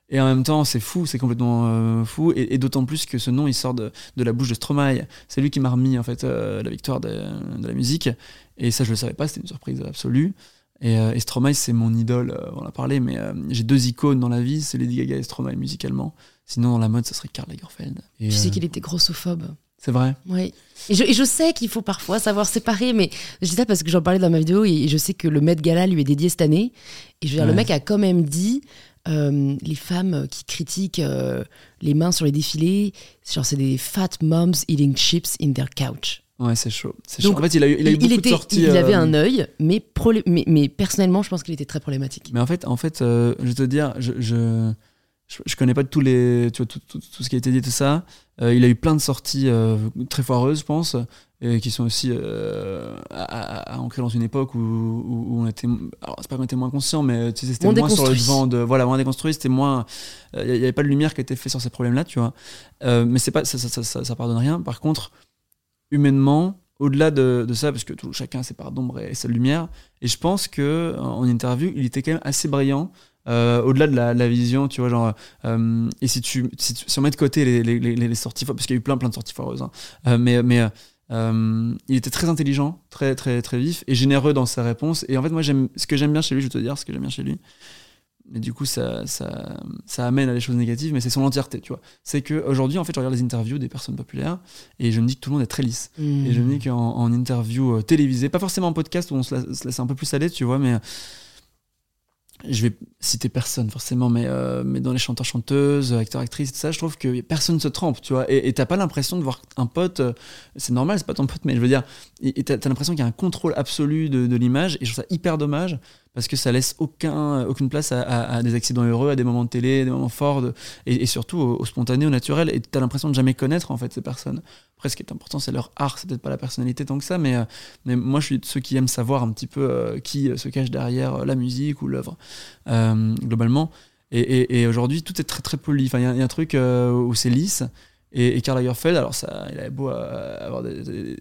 Et en même temps, c'est fou, c'est complètement euh, fou. Et, d'autant plus que ce nom, il sort de, de la bouche de Stromae. C'est lui qui m'a remis en fait euh, la victoire de, de, la musique. Et ça, je le savais pas, c'était une surprise absolue. Et, euh, et Stromae, c'est mon idole, on en a parlé, mais j'ai deux icônes dans la vie, c'est Lady Gaga et Stromae musicalement. Sinon, dans la mode, ça serait Karl Lagerfeld. Et, tu sais qu'il était grossophobe. C'est vrai. Oui. Et je, et je sais qu'il faut parfois savoir séparer, mais je dis ça parce que j'en parlais dans ma vidéo et je sais que le Met Gala lui est dédié cette année. Et je veux dire, le mec a quand même dit euh, les femmes qui critiquent euh, les mains sur les défilés, genre c'est des fat moms eating chips in their couch. Ouais, c'est chaud. chaud. En fait, il a eu, il a eu beaucoup était, de sorties. Il avait euh, un œil, mais, mais, mais, personnellement, je pense qu'il était très problématique. Mais en fait, en fait je vais te dire, je, je, je, connais pas tous les, tu vois, tout, tout, tout, ce qui a été dit, tout ça. Il a eu plein de sorties très foireuses, je pense et qui sont aussi euh, à, à, ancrer dans une époque où, où, on était alors c'est pas qu'on était moins conscient mais tu sais, c'était moins sur le devant de voilà moins déconstruit c'était moins il euh, n'y avait pas de lumière qui était faite sur ces problèmes là tu vois. Euh, mais c'est pas ça ça, ça, ça, pardonne rien. Par contre humainement au-delà de, de, ça parce que tout, chacun a ses parts d'ombre et sa lumière et je pense que en interview il était quand même assez brillant euh, au-delà de la, la, vision, tu vois, genre, euh, et si tu, si tu, si on met de côté les, les, les, les sorties, parce qu'il y a eu plein, plein de sorties foireuses, hein, euh, mais, mais il était très intelligent, très très très vif et généreux dans ses réponses. Et en fait, moi, j'aime ce que j'aime bien chez lui, je vais te dire ce que j'aime bien chez lui. Mais du coup, ça, ça, ça amène à des choses négatives, mais c'est son entièreté, tu vois. C'est qu'aujourd'hui, en fait, je regarde les interviews des personnes populaires et je me dis que tout le monde est très lisse. Mmh. Et je me dis qu'en en interview télévisée, pas forcément en podcast où on se, se laisse un peu plus aller, tu vois, mais je vais citer personne forcément, mais, euh, mais dans les chanteurs, chanteuses, acteurs, actrices, tout ça, je trouve que personne se trempe, tu vois. Et t'as pas l'impression de voir un pote, euh, c'est normal, c'est pas ton pote, mais je veux dire, t'as as, l'impression qu'il y a un contrôle absolu de, l'image, et je trouve ça hyper dommage, parce que ça laisse aucun, aucune place à, à, des accidents heureux, à des moments de télé, des moments forts, et, surtout au, au, spontané, au naturel, et t'as l'impression de jamais connaître en fait ces personnes. Après, ce qui est important, c'est leur art, c'est peut-être pas la personnalité tant que ça, mais, euh, mais moi, je suis de ceux qui aiment savoir un petit peu euh, qui se cache derrière la musique ou l'œuvre, euh, globalement. Et, et, et aujourd'hui, tout est très très poli. Enfin, il y, y, a un truc où c'est lisse. Et, et, Karl Lagerfeld, alors ça, il avait beau avoir des. des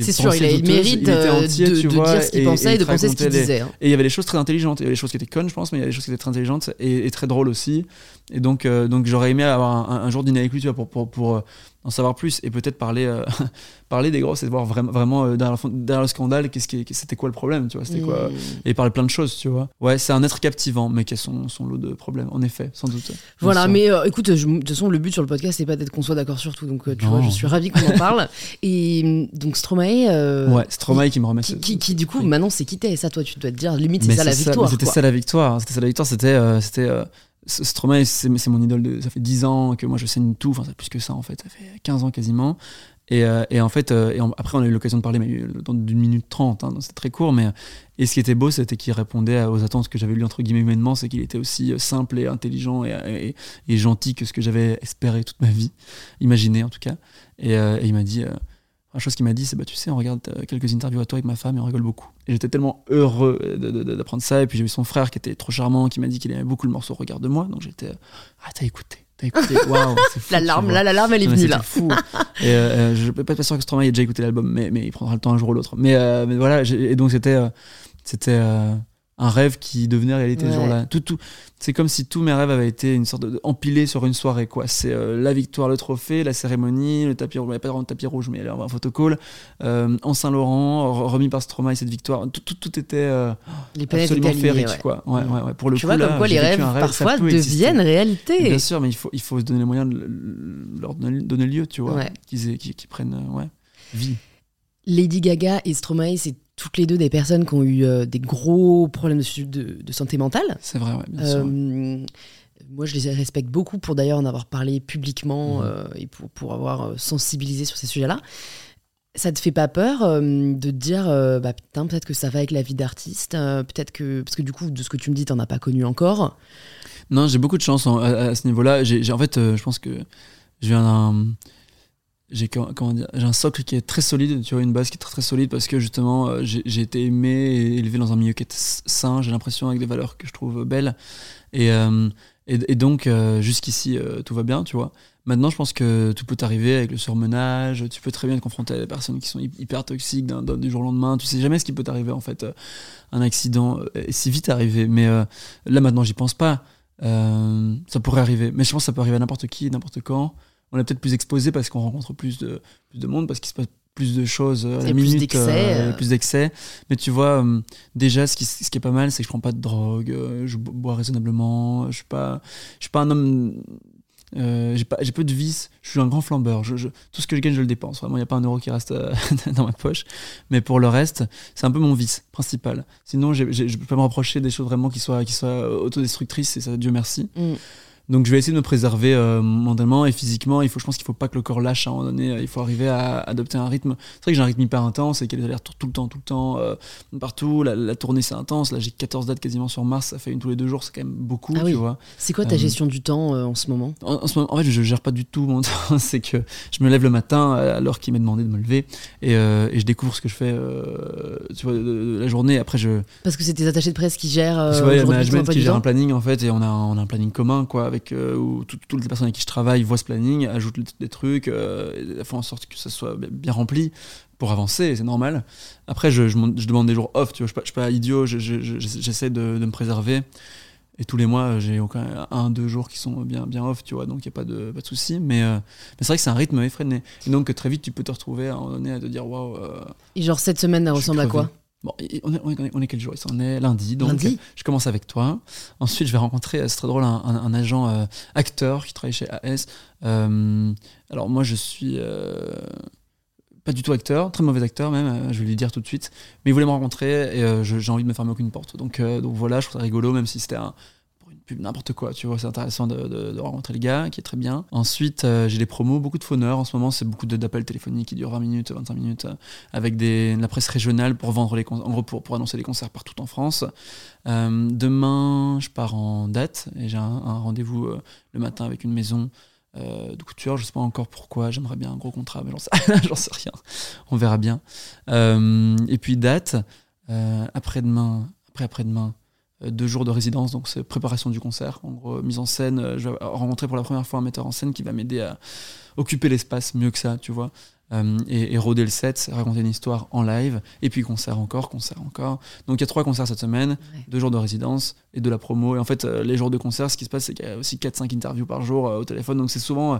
c'est sûr, il, a, il mérite il entier, de, de vois, dire ce qu'il pensait et, de penser ce qu'il disait. Hein. Et il y avait des choses très intelligentes. Il y avait des choses qui étaient connes, je pense, mais il y avait des choses qui étaient très intelligentes et, très drôles aussi. Et donc, euh, donc j'aurais aimé avoir un, un, jour dîner avec lui, tu vois, pour, pour, pour, en savoir plus et peut-être parler, euh, parler des grosses et voir vraiment, vraiment euh, derrière, derrière, le scandale, qu'est-ce qui, c'était quoi le problème, tu vois, c'était quoi, mmh. et parler plein de choses, tu vois. Ouais, c'est un être captivant, mais qui a son, son lot de problèmes, en effet, sans doute. Voilà, mais euh, écoute, je, de toute façon, le but sur le podcast, c'est pas d'être qu'on soit d'accord sur tout, donc tu vois, je suis ravi qu'on en parle. Et donc Stromae. ouais, Stromae qui me remet. Qui, qui, qui, du coup, maintenant, c'est quitté, ça, toi, tu dois te dire, limite, c'est ça la victoire. C'était ça la victoire, c'était ça la victoire, c'était. c'était Stromae, c'est mon idole. De, ça fait 10 ans que moi je saigne tout, enfin, plus que ça en fait, ça fait 15 ans quasiment. Et, euh, en fait, euh, et après, on a eu l'occasion de parler, mais dans d'une minute trente, hein, c'était très court. Mais, et ce qui était beau, c'était qu'il répondait aux attentes que j'avais lu entre guillemets humainement, c'est qu'il était aussi euh, simple et intelligent et, gentil que ce que j'avais espéré toute ma vie, imaginé en tout cas. Et il m'a dit la chose qu'il m'a dit, c'est bah tu sais, on regarde quelques interviews à toi avec ma femme et on rigole beaucoup. Et j'étais tellement heureux d'apprendre ça. Et puis j'ai eu son frère qui était trop charmant, qui m'a dit qu'il aimait beaucoup le morceau Regarde-moi. Donc j'étais ah t'as écouté, t'as écouté, waouh, c'est fou. la larme, là, la larme, elle est venue là. fou. et euh, euh je peux pas être sûr que Stromae ait déjà écouté l'album, mais, mais il prendra le temps un jour ou l'autre. Mais, euh, mais voilà, et donc c'était euh, c'était un rêve qui devenait réalité ouais. ce jour-là. Tout, tout, c'est comme si tous mes rêves avaient été une sorte de, empilés sur une soirée. quoi. C'est euh, la victoire, le trophée, la cérémonie, le tapis rouge, il n'y a pas vraiment de tapis rouge, mais un photocall, euh, en Saint-Laurent, remis par Stromae cette victoire. Tout, tout, tout était euh, les absolument féerique. Ouais. Quoi. Ouais, ouais, ouais. Pour le tu coup, vois là, comme quoi les rêves, rêve, parfois deviennent réalité. Bien sûr, mais il faut, il faut se donner les moyens de leur donner, donner lieu, tu vois, qu'ils qu qu prennent ouais, vie. Lady Gaga et Stromae, c'est toutes les deux des personnes qui ont eu euh, des gros problèmes de, de, de santé mentale. C'est vrai, ouais, bien sûr. Euh, moi, je les respecte beaucoup pour d'ailleurs en avoir parlé publiquement mmh. euh, et pour, pour avoir sensibilisé sur ces sujets-là. Ça te fait pas peur euh, de te dire, bah putain, peut-être que ça va avec la vie d'artiste, peut-être que. Parce que du coup, de ce que tu me dis, t'en as pas connu encore. Non, j'ai beaucoup de chance en, à, à, ce niveau-là. J'ai, en fait, je pense que je viens d'un j'ai un socle qui est très solide tu vois une base qui est très très solide parce que justement euh, j'ai été aimé et élevé dans un milieu qui est sain j'ai l'impression avec des valeurs que je trouve belles. Et euh, et, donc euh, jusqu'ici tout va bien tu vois. Maintenant je pense que tout peut arriver avec le surmenage tu peux très bien te confronter à des personnes qui sont hyper toxiques d'un du jour au lendemain. Tu sais jamais ce qui peut t'arriver en fait un accident est si vite arrivé. Mais là maintenant j'y pense pas. Ça pourrait arriver, mais je pense que ça peut arriver à n'importe qui, n'importe quand. On est peut-être plus exposé parce qu'on rencontre plus de, plus de monde, parce qu'il se passe plus de choses à la plus minute, d'excès, euh, euh. plus d'excès. Mais tu vois, euh, déjà, ce qui, ce qui est pas mal, c'est que je prends pas de drogue, euh, je bo- bois raisonnablement, je suis pas, je suis pas un homme. euh, j'ai pas j'ai peu de vices je suis un grand flambeur je, je- tout ce que je gagne je le dépense vraiment il n'y a pas un euro qui reste euh, dans ma poche mais pour le reste c'est un peu mon vice principal sinon j'ai- je peux pas me reprocher des choses vraiment qui soient qui soient autodestructrices et ça Dieu merci Mm. Donc je vais essayer de me préserver euh, mentalement et physiquement. Il faut, je pense qu'il faut pas que le corps lâche à un moment donné. Il faut arriver à adopter un rythme. C'est vrai que j'ai un rythme hyper intense et qu'il y a des allers-retours tout le temps, tout le temps, euh, partout. La, la tournée c'est intense. Là j'ai 14 dates quasiment sur Mars. Ça fait une tous les deux jours. C'est quand même beaucoup, Ah tu oui. vois. C'est quoi ta Euh, gestion du temps en ce moment? En, en ce moment, en fait, je gère pas du tout mon temps. c'est que je me lève le matin à l'heure qu'il m'est demandé de me lever et, et je découvre ce que je fais, tu vois, de, de la journée. Après je Parce que c'est tes attachés de presse qui gèrent. ouais, il y a le management qui gère un planning en fait et on a, un- on a un planning commun quoi avec euh, où tout- toutes les personnes avec qui je travaille voient ce planning, ajoutent des trucs, euh, font en sorte que ça soit bien- rempli pour avancer, c'est normal. Après je, je, m'en- je demande des jours off, tu vois, je je suis pas idiot, je- je- je- j'essaie de, de me préserver. Et tous les mois, j'ai aucun un, deux jours qui sont bien, bien off, tu vois, donc il n'y a pas de, pas de souci. Mais, euh, mais c'est vrai que c'est un rythme effréné. Et donc très vite, tu peux te retrouver à un moment donné à te dire, waouh, Et genre cette semaine, elle ressemble à quoi? Bon, on est, on est- on est quel jour? On est lundi. Donc, Lundi je commence avec toi. Ensuite, je vais rencontrer, euh, c'est très drôle, un, un- un agent euh, acteur qui travaille chez AS. Euh, alors, moi, je suis euh, pas du tout acteur, très mauvais acteur même, je vais lui dire tout de suite. Mais il voulait me rencontrer et j'ai envie de me fermer aucune porte. Donc, donc voilà, je trouve ça rigolo, même si c'était un pub, n'importe quoi, tu vois, c'est intéressant de, de- rencontrer le gars, qui est très bien. Ensuite, euh, j'ai des promos, beaucoup de phoneurs, en ce moment, c'est beaucoup d'appels téléphoniques qui durent 20 minutes, 25 minutes, euh, avec des, de la presse régionale pour vendre les en gros, pour, pour annoncer les concerts partout en France. Euh, demain, je pars en date, et j'ai un, rendez-vous le matin avec une maison de couture, je sais pas encore pourquoi, j'aimerais bien un gros contrat, mais j'en sais, sais rien, on verra bien. Et puis date, après-demain, après après-demain, euh, deux jours de résidence, donc c'est préparation du concert, en gros, mise en scène. euh, Je vais rencontrer pour la première fois un metteur en scène qui va m'aider à occuper l'espace mieux que ça, tu vois. Euh, et, et rôder le set, raconter une histoire en live, et puis concert encore, concert encore. Donc il y a trois concerts cette semaine, Ouais. deux jours de résidence et de la promo. Et en fait, euh, les jours de concert, ce qui se passe, c'est qu'il y a aussi 4-5 interviews par jour euh, au téléphone. Donc c'est souvent, euh,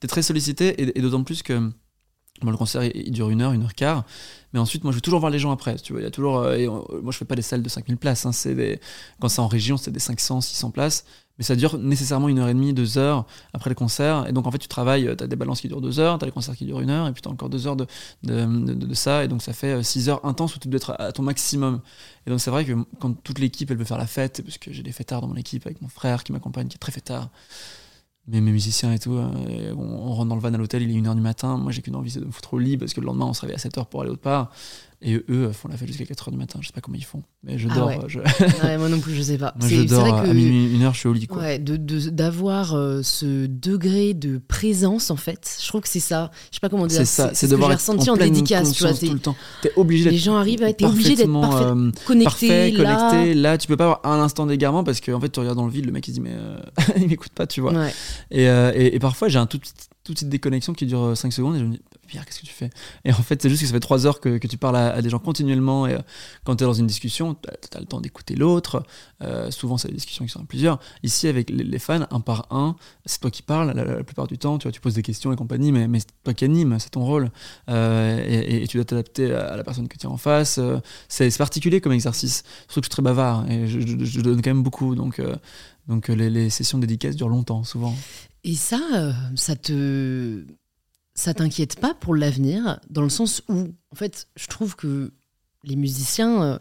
t'es très sollicité, et, et d'autant plus que le concert il, dure une heure, une heure quart. Mais ensuite, moi, je vais toujours voir les gens après. Tu vois, toujours. euh, euh, moi, je fais pas des salles de 5000 places. hein, c'est des, quand c'est en région, c'est des 500, 600 places. Mais ça dure nécessairement une heure et demie, deux heures après le concert. Et donc, en fait, tu travailles, tu as des balances qui durent deux heures, tu as les concerts qui durent une heure, et puis tu as encore deux heures de, ça. Et donc, ça fait euh, six heures intenses où tu dois être à, à ton maximum. Et donc, c'est vrai que quand toute l'équipe, elle veut faire la fête, parce que j'ai des fêtards dans mon équipe avec mon frère qui m'accompagne, qui est très fêtard, mais mes musiciens et tout, euh, on rentre dans le van à l'hôtel, il est 1h du matin. Moi, j'ai qu'une envie, c'est de me foutre au lit parce que le lendemain, on se réveille à 7h pour aller autre part. Et eux euh, font la fête jusqu'à 4h du matin. Je sais pas comment ils font. Mais je Ah dors. ouais. euh, Je, Ouais, moi non plus, je sais pas. moi, C'est- je dors vrai à que- minuit, une heure, je suis au lit. Quoi. Ouais, de- de- d'avoir euh, ce degré de présence en fait. Je trouve que c'est ça. Je sais pas comment dire. C'est ça, c'est ce que devoir j'ai être ressenti en, pleine dédicace. Tu vois, tout le temps. T'es obligé les gens arrivent, ouais, t'es obligé d'être parfait, euh, connecté, parfait, là. connecté. Là, tu peux pas avoir un instant d'égarement parce qu'en fait, tu regardes dans le vide, le mec il dit, mais euh, il m'écoute pas, tu vois. Ouais. Et, et, et parfois, j'ai un tout petit, toute petite déconnexion qui dure 5 secondes et je me dis, Qu'est-ce que tu fais? Et en fait, c'est juste que ça fait 3 heures que, tu parles à, des gens continuellement. Et euh, quand tu es dans une discussion, tu as, le temps d'écouter l'autre. Euh, souvent, c'est des discussions qui sont à plusieurs. Ici, avec les, fans, un par un, c'est toi qui parles la, plupart du temps. Tu vois, tu poses des questions et compagnie, mais, mais c'est toi qui anime, c'est ton rôle. Euh, et, tu dois t'adapter à, la personne que tu es en face. C'est particulier comme exercice. Surtout que je suis très bavard et je, donne quand même beaucoup. Donc, donc les, sessions dédicaces durent longtemps, souvent. Et ça, ça te. Ça t'inquiète pas pour l'avenir, dans le sens où, en fait, je trouve que les musiciens, euh,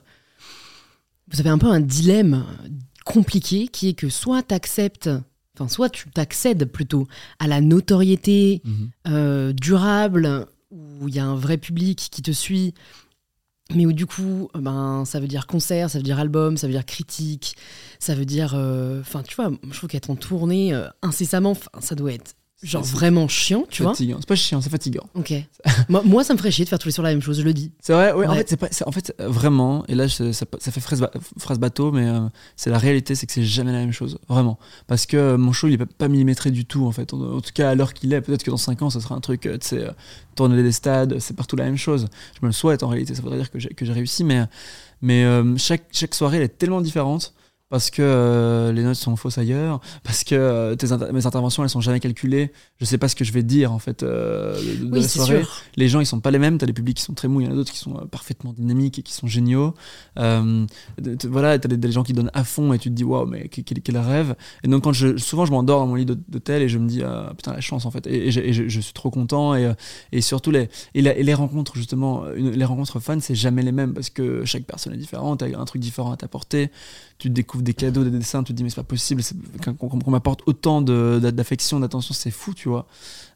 vous avez un peu un dilemme compliqué qui est que soit t'acceptes, enfin, soit tu t'accèdes plutôt à la notoriété Mhm. euh, durable, où il y a un vrai public qui te suit, mais où du coup, euh, ben, ça veut dire concert, ça veut dire album, ça veut dire critique, ça veut dire. euh, Enfin, tu vois, je trouve qu'être en tournée incessamment, ça doit être genre vraiment chiant, tu vois. C'est pas chiant, c'est fatigant. Ok. moi, moi, ça me ferait chier de faire tous les soirs la même chose, je le dis. C'est vrai, oui, en fait, c'est pas, c'est- en fait, vraiment, et là, ça, ça fait phrase, phrase bateau, mais euh, c'est la réalité, c'est que c'est jamais la même chose, vraiment. Parce que euh, mon show, il est pas, pas millimétré du tout, en fait. En, en tout cas, à l'heure qu'il est, peut-être que dans 5 ans, ça sera un truc, euh, tu sais, euh, tourner des stades, c'est partout la même chose. Je me le souhaite, en réalité, ça voudrait dire que j'ai, réussi, mais, mais chaque, chaque soirée, elle est tellement différente. Parce que euh, les notes sont fausses ailleurs, parce que euh, tes inter- mes interventions elles sont jamais calculées. Je sais pas ce que je vais dire en fait euh, de, Oui, la soirée. sûr. Les gens ils sont pas les mêmes. T'as des publics qui sont très mous, il y en a d'autres qui sont parfaitement dynamiques et qui sont géniaux. Voilà, t'as des, des gens qui donnent à fond et tu te dis waouh mais quel, rêve. Et donc quand je souvent je m'endors dans mon lit d'hô- d'hôtel et je me dis ah, putain la chance en fait. Et, et j'ai- et je, je suis trop content et, et surtout les et, la- et les rencontres justement une- les rencontres fun c'est jamais les mêmes parce que chaque personne est différente, a un truc différent à t'apporter. Tu te découvres des cadeaux, des dessins, tu te dis mais c'est pas possible qu'on m'apporte autant d'affection, d'attention, c'est fou tu vois.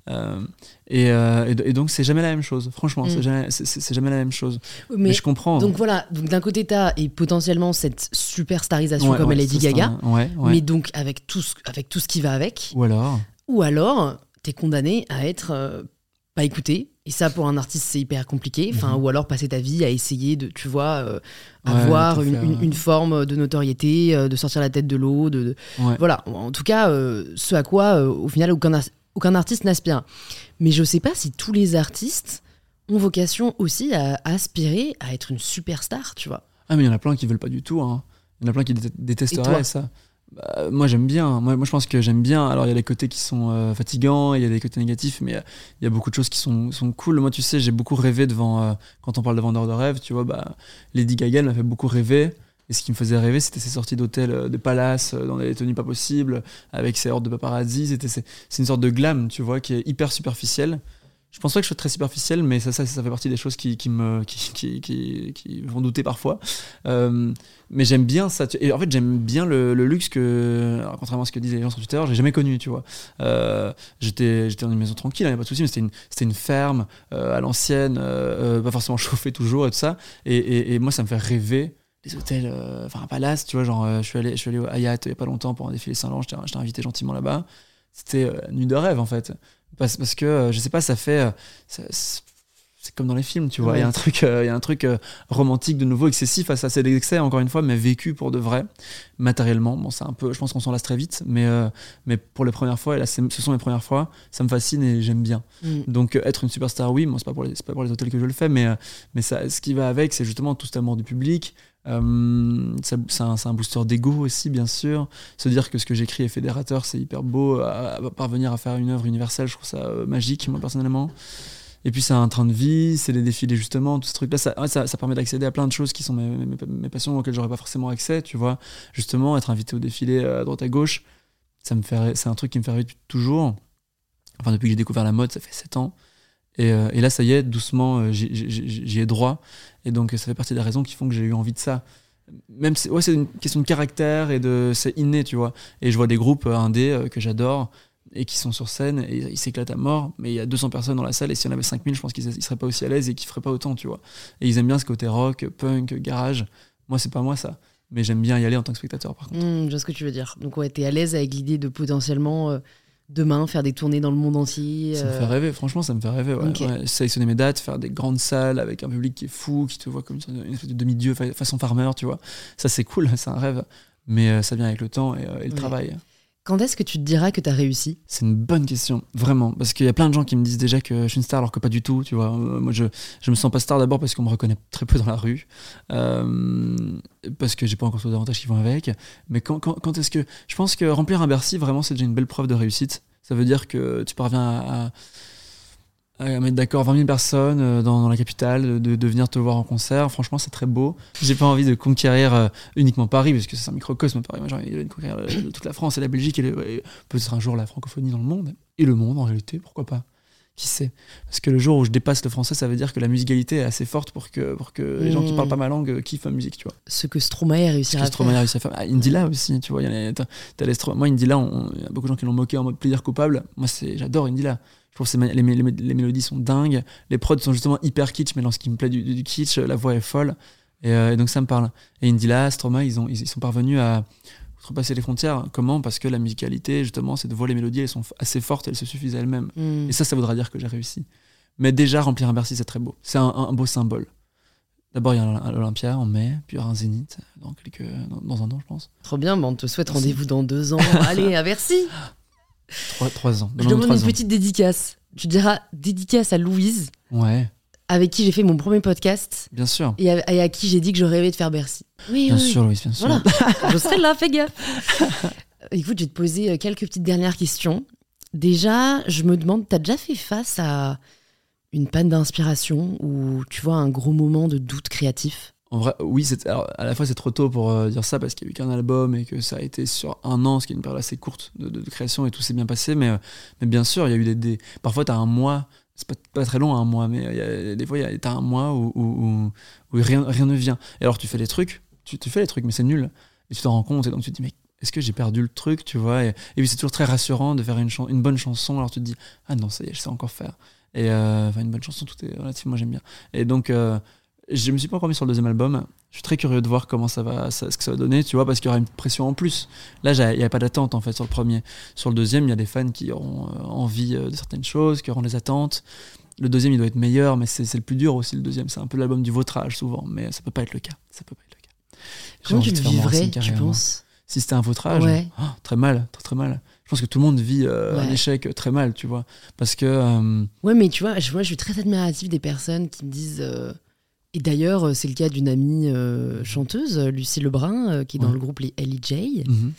Euh, et, euh, et, et donc c'est jamais la même chose. Franchement Mm. c'est jamais c'est jamais la même chose. Mais, Mais, je comprends. donc voilà, donc d'un côté t'as et potentiellement cette superstarisation Ouais, comme ouais, elle Lady ça, c'est Gaga, un- ouais, ouais. mais donc avec tout ce, avec tout ce qui va avec, Ou alors ou alors t'es condamné à être euh, pas écouté. Et ça, pour un artiste, c'est hyper compliqué. Enfin, Mhm. ou alors passer ta vie à essayer de, tu vois, euh, avoir une, faire, une- une forme de notoriété, euh, de sortir la tête de l'eau, de, de- ouais. voilà. En tout cas, euh, ce à quoi, au final, aucun, ar- aucun artiste n'aspire. Mais je sais pas si tous les artistes ont vocation aussi à, aspirer à être une superstar, tu vois. Ah, mais il y en a plein qui veulent pas du tout. hein. Il y en a plein qui dé- détesteraient ça. Bah, moi, j'aime bien. Moi, je pense que j'aime bien. Alors, il y a des côtés qui sont euh, fatigants, il y a des côtés négatifs, mais euh, il y a beaucoup de choses qui sont, cool. Moi, tu sais, j'ai beaucoup rêvé devant. euh, quand on parle de vendeurs de rêves, tu vois, bah, Lady Gaga m'a fait beaucoup rêver. Et ce qui me faisait rêver, c'était ses sorties d'hôtel, de palace, dans des tenues pas possibles, avec ses hordes de paparazzi. C'était, c'est, c'est une sorte de glam, tu vois, qui est hyper superficielle. Je pense pas que je sois très superficiel, mais ça, ça, ça fait partie des choses qui, me, qui, qui, font douter parfois. Euh, mais j'aime bien ça. Et en fait, j'aime bien le, luxe que, contrairement à ce que disaient les gens sur Twitter, j'ai jamais connu, tu vois. Euh, j'étais, j'étais dans une maison tranquille, il n'y a pas de souci, mais c'était une, une ferme euh, à l'ancienne, pas forcément chauffée toujours et tout ça. Et, et, moi, ça me fait rêver. Les hôtels, enfin un palace, tu vois, genre je suis allé, je suis allé au Hayat il y a pas longtemps pour un défilé Saint-Laurent, j'étais invité gentiment là-bas. C'était une nuit de rêve en fait. Parce, parce que, euh, je sais pas, ça fait. euh, ça- c'est comme dans les films, tu vois. Il y a un truc, euh, il y a un truc euh, romantique de nouveau, excessif. Ça, c'est l'excès, encore une fois, mais vécu pour de vrai, matériellement. Bon, c'est un peu. Je pense qu'on s'en lasse très vite, mais, euh, mais pour les premières fois, et là, ce sont les premières fois, ça me fascine et j'aime bien. Mm. Donc, être une superstar, oui, moi, c'est pas, pour les- pas pour les hôtels que je le fais, mais, mais ça, ce qui va avec, c'est justement tout cet amour du public. Euh, c'est un, booster d'ego aussi, bien sûr. Se dire que ce que j'écris est fédérateur, c'est hyper beau. À, parvenir à faire une œuvre universelle, je trouve ça euh, magique, moi, personnellement. Et puis, c'est un train de vie, c'est les défilés, justement, tout ce truc-là. Ça, permet d'accéder à plein de choses qui sont mes, passions auxquelles j'aurais pas forcément accès, tu vois. Justement, être invité au défilé euh, à droite à gauche, c'est un truc qui me fait rêver toujours. Enfin, depuis que j'ai découvert la mode, ça fait 7 ans. Et, euh, et là, ça y est, doucement, euh, j'y- ai droit. Et donc, ça fait partie des raisons qui font que j'ai eu envie de ça. Même ouais, c'est une question de caractère et de, c'est inné, tu vois. Et je vois des groupes euh, indés euh, que j'adore et qui sont sur scène et ils s'éclatent à mort. Mais il y a 200 personnes dans la salle et s'il y en avait 5000, je pense qu'ils ils seraient pas aussi à l'aise et qu'ils feraient pas autant, tu vois. Et ils aiment bien ce côté rock, punk, garage. Moi, c'est pas moi ça. Mais j'aime bien y aller en tant que spectateur, par contre. Mm, je vois ce que tu veux dire. Donc ouais, t'es à l'aise avec l'idée de potentiellement euh, demain faire des tournées dans le monde entier. Ça me euh, fait rêver, franchement, ça me fait rêver. Ouais. Sélectionner mes dates, faire des grandes salles avec un public qui est fou, qui te voit comme une espèce de demi-dieu fa- façon farmer, tu vois. Ça, c'est cool, c'est un rêve. Mais euh, ça vient avec le temps et, euh, et le Ouais. travail. Quand est-ce que tu te diras que t'as réussi? C'est une bonne question, vraiment. Parce qu'il y a plein de gens qui me disent déjà que je suis une star alors que pas du tout, tu vois. Euh, Moi, je, je me sens pas star d'abord parce qu'on me reconnaît très peu dans la rue. Euh, parce que j'ai pas encore tous les avantages qui vont avec. Mais quand, quand, est-ce que. Je pense que remplir un Bercy, vraiment, c'est déjà une belle preuve de réussite. Ça veut dire que tu parviens à, à mettre d'accord 20 000 personnes euh, dans, dans la capitale, de, de venir te voir en concert. Franchement, c'est très beau. J'ai pas envie de conquérir euh, uniquement Paris, parce que c'est un microcosme, Paris. Moi, j'ai envie de conquérir euh, toute la France et la Belgique et, peut-être un jour la francophonie dans le monde. Et le monde, en réalité, pourquoi pas? Qui sait? Parce que le jour où je dépasse le français, ça veut dire que la musicalité est assez forte pour que, pour que les gens qui Mm. parlent pas ma langue kiffent ma musique, tu vois. Ce que Stromae a réussi à que Stromae a faire. réussi à faire. Ah, Indila aussi, tu vois. il y en a- t'as les Stro- Moi, Indila, il y a beaucoup de gens qui l'ont moqué en mode plaisir coupable. Moi, j'adore Indila. Je trouve que c'est les, mé- les mé- les mélodies sont dingues. Les prods sont justement hyper kitsch, mais dans ce qui me plaît du, du kitsch, la voix est folle. Et, euh, et donc, ça me parle. Et Indila, Stromae, ils, ont, ils, ils sont parvenus à outrepasser les frontières. Comment? Parce que la musicalité, justement, cette voix, les mélodies, elles sont assez fortes, elles se suffisent à elles-mêmes. Mm. Et ça, ça voudra dire que j'ai réussi. Mais déjà, remplir un Bercy, c'est très beau. C'est un, un beau symbole. D'abord, il y a un- un Olympia en mai, puis il y aura un Zénith dans, quelques, dans, dans un an, je pense. Trop bien, bah, on te souhaite rendez-vous dans deux ans. Allez, à Bercy Trois, trois ans. Je demande trois une ans. petite dédicace. Tu diras dédicace à Louise. Ouais. avec qui j'ai fait mon premier podcast Bien sûr. et à, et à qui j'ai dit que je rêvais de faire Bercy. Oui, Bien oui, sûr, Louise, bien sûr. Voilà, je serai là, fais gaffe. Écoute, je vais te poser euh, quelques petites dernières questions. Déjà, je me demande, t'as déjà fait face à une panne d'inspiration ou tu vois un gros moment de doute créatif? En vrai, oui, c'est, à la fois c'est trop tôt pour euh, dire ça parce qu'il y a eu qu'un album et que ça a été sur un an, ce qui est une période assez courte de, création et tout s'est bien passé. Mais, euh, mais bien sûr, il y a eu des. Parfois, tu as un mois, c'est pas, pas très long un mois, mais il y a- des fois, tu as un mois où, rien, rien ne vient. Et alors, tu fais les trucs, tu, fais les trucs, mais c'est nul. Et tu t'en rends compte et donc tu te dis, mais est-ce que j'ai perdu le truc, tu vois? Et, puis c'est toujours très rassurant de faire une, bonne chanson. Alors tu te dis, ah non, ça y est, je sais encore faire. Et euh, une bonne chanson, tout est relativement, j'aime bien. Et donc, euh, je me suis pas encore mis sur le deuxième album. Je suis très curieux de voir comment ça va, ça- ce que ça va donner, tu vois, parce qu'il y aura une pression en plus. Là, il n'y a pas d'attente en fait sur le premier. Sur le deuxième, il y a des fans qui auront euh, envie euh, de certaines choses, qui auront des attentes. Le deuxième, il doit être meilleur, mais c'est le plus dur aussi. Le deuxième, c'est un peu l'album du vautrage souvent, mais ça peut pas être le cas. Ça peut pas être le cas. Comment tu le vivrais, tu penses? Si c'était un vautrage, Ouais. oh, très mal, très très mal. Je pense que tout le monde vit euh, un échec très mal, tu vois, parce que euh, Ouais, mais tu vois, je, moi, je suis très admirative des personnes qui me disent. euh, Et d'ailleurs, euh, c'est le cas d'une amie euh, chanteuse, Lucie Lebrun, euh, qui est dans Ouais. le groupe Les LEJ, mhm.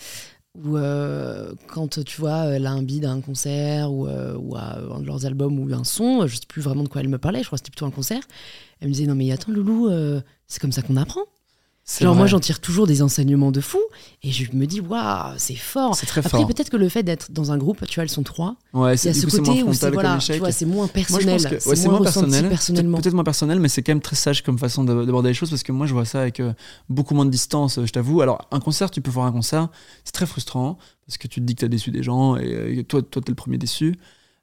où euh, quand tu vois, elle a un bid à un concert ou, ou à un de leurs albums ou un son, je sais plus vraiment de quoi elle me parlait, je crois que c'était plutôt un concert. Elle me disait Non, mais attends, Loulou, c'est comme ça qu'on apprend. Genre, moi, j'en tire toujours des enseignements de fou et je me dis Waouh, c'est fort. c'est très Après, peut-être que le fait d'être dans un groupe, tu vois, elles sont trois, Ouais, il y c'est a ce côté moins où c'est voilà, tu vois, c'est moins personnel, ouais, c'est c'est moins, moins personnel, personnellement. peut-être moins personnel, mais c'est quand même très sage comme façon d'ab- d'aborder les choses parce que moi je vois ça avec euh, beaucoup moins de distance, euh, je t'avoue. Alors un concert, tu peux voir un concert, c'est très frustrant parce que tu te dis que t'as déçu des gens et, euh, et toi, toi t'es le premier déçu.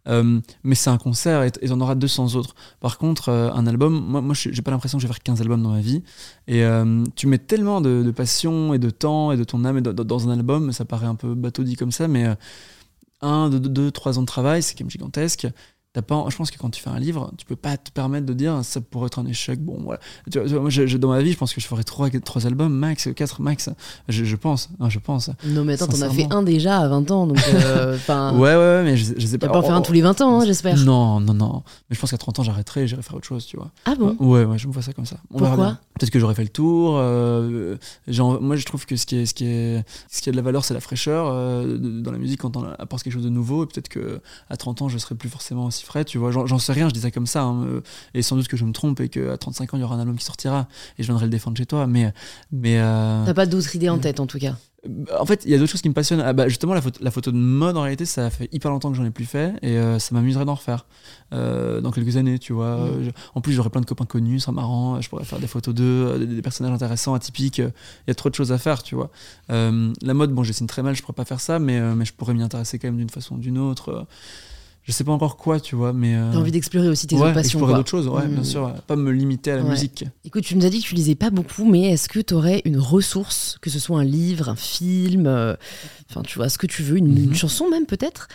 Euh, mais c'est un concert et t'en auras 200 autres. Par contre, euh, un album, moi, moi j'ai pas l'impression que je vais faire 15 albums dans ma vie. Et euh, tu mets tellement de, de passion et de temps et de ton âme dans, un album, ça paraît un peu bateau dit comme ça, mais un, deux, deux, trois ans de travail, c'est quand même gigantesque. T'as pas, je pense que quand tu fais un livre, tu peux pas te permettre de dire ça pourrait être un échec. Bon, voilà. Tu vois, moi, je- je- dans ma vie, je pense que je ferais trois, trois albums max, quatre max. Je, je pense, hein, je pense. Non, mais attends, t'en as fait un déjà à 20 ans, donc. euh, Ouais, ouais, ouais, mais je, je sais pas. vas pas en faire un Oh, tous les 20 ans, hein, j'espère. Non, non, non. Mais je pense qu'à 30 ans, j'arrêterai et j'irai faire autre chose, tu vois. Ah bon? Ouais, ouais, je me vois ça comme ça. On Pourquoi? Peut-être que j'aurais fait le tour. euh, genre, moi, je trouve que ce qui, est, ce, qui est, ce qui a de la valeur, c'est la fraîcheur euh, dans la musique quand on apporte quelque chose de nouveau. Et peut-être que à 30 ans, je serai plus forcément aussi tu vois. J'en sais rien, je dis ça comme ça. hein, euh, et sans doute que je me trompe et qu'à 35 ans, il y aura un album qui sortira et je viendrai le défendre chez toi. Mais. mais euh, T'as pas d'autres idées en tête, en tout cas. en fait, il y a d'autres choses qui me passionnent. Ah bah, justement, la photo, la photo de mode, en réalité, ça fait hyper longtemps que j'en ai plus fait et euh, ça m'amuserait d'en refaire euh, dans quelques années, tu vois. Mm. Euh, je- en plus, j'aurais plein de copains connus, ce serait marrant. Je pourrais faire des photos d'eux, euh, des, des personnages intéressants, atypiques. Il y a trop de choses à faire, tu vois. Euh, la mode, bon, je dessine très mal, je pourrais pas faire ça, mais, euh, mais je pourrais m'y intéresser quand même d'une façon ou d'une autre. Je sais pas encore quoi, tu vois, mais. euh, T'as envie d'explorer aussi tes ouais, autres passions. explorer d'autres choses, ouais, Mm. bien sûr. Pas me limiter à la Ouais. musique. Écoute, tu nous as dit que tu lisais pas beaucoup, mais est-ce que tu aurais une ressource, que ce soit un livre, un film, euh, enfin, tu vois, ce que tu veux, une, Mhm. une chanson même peut-être,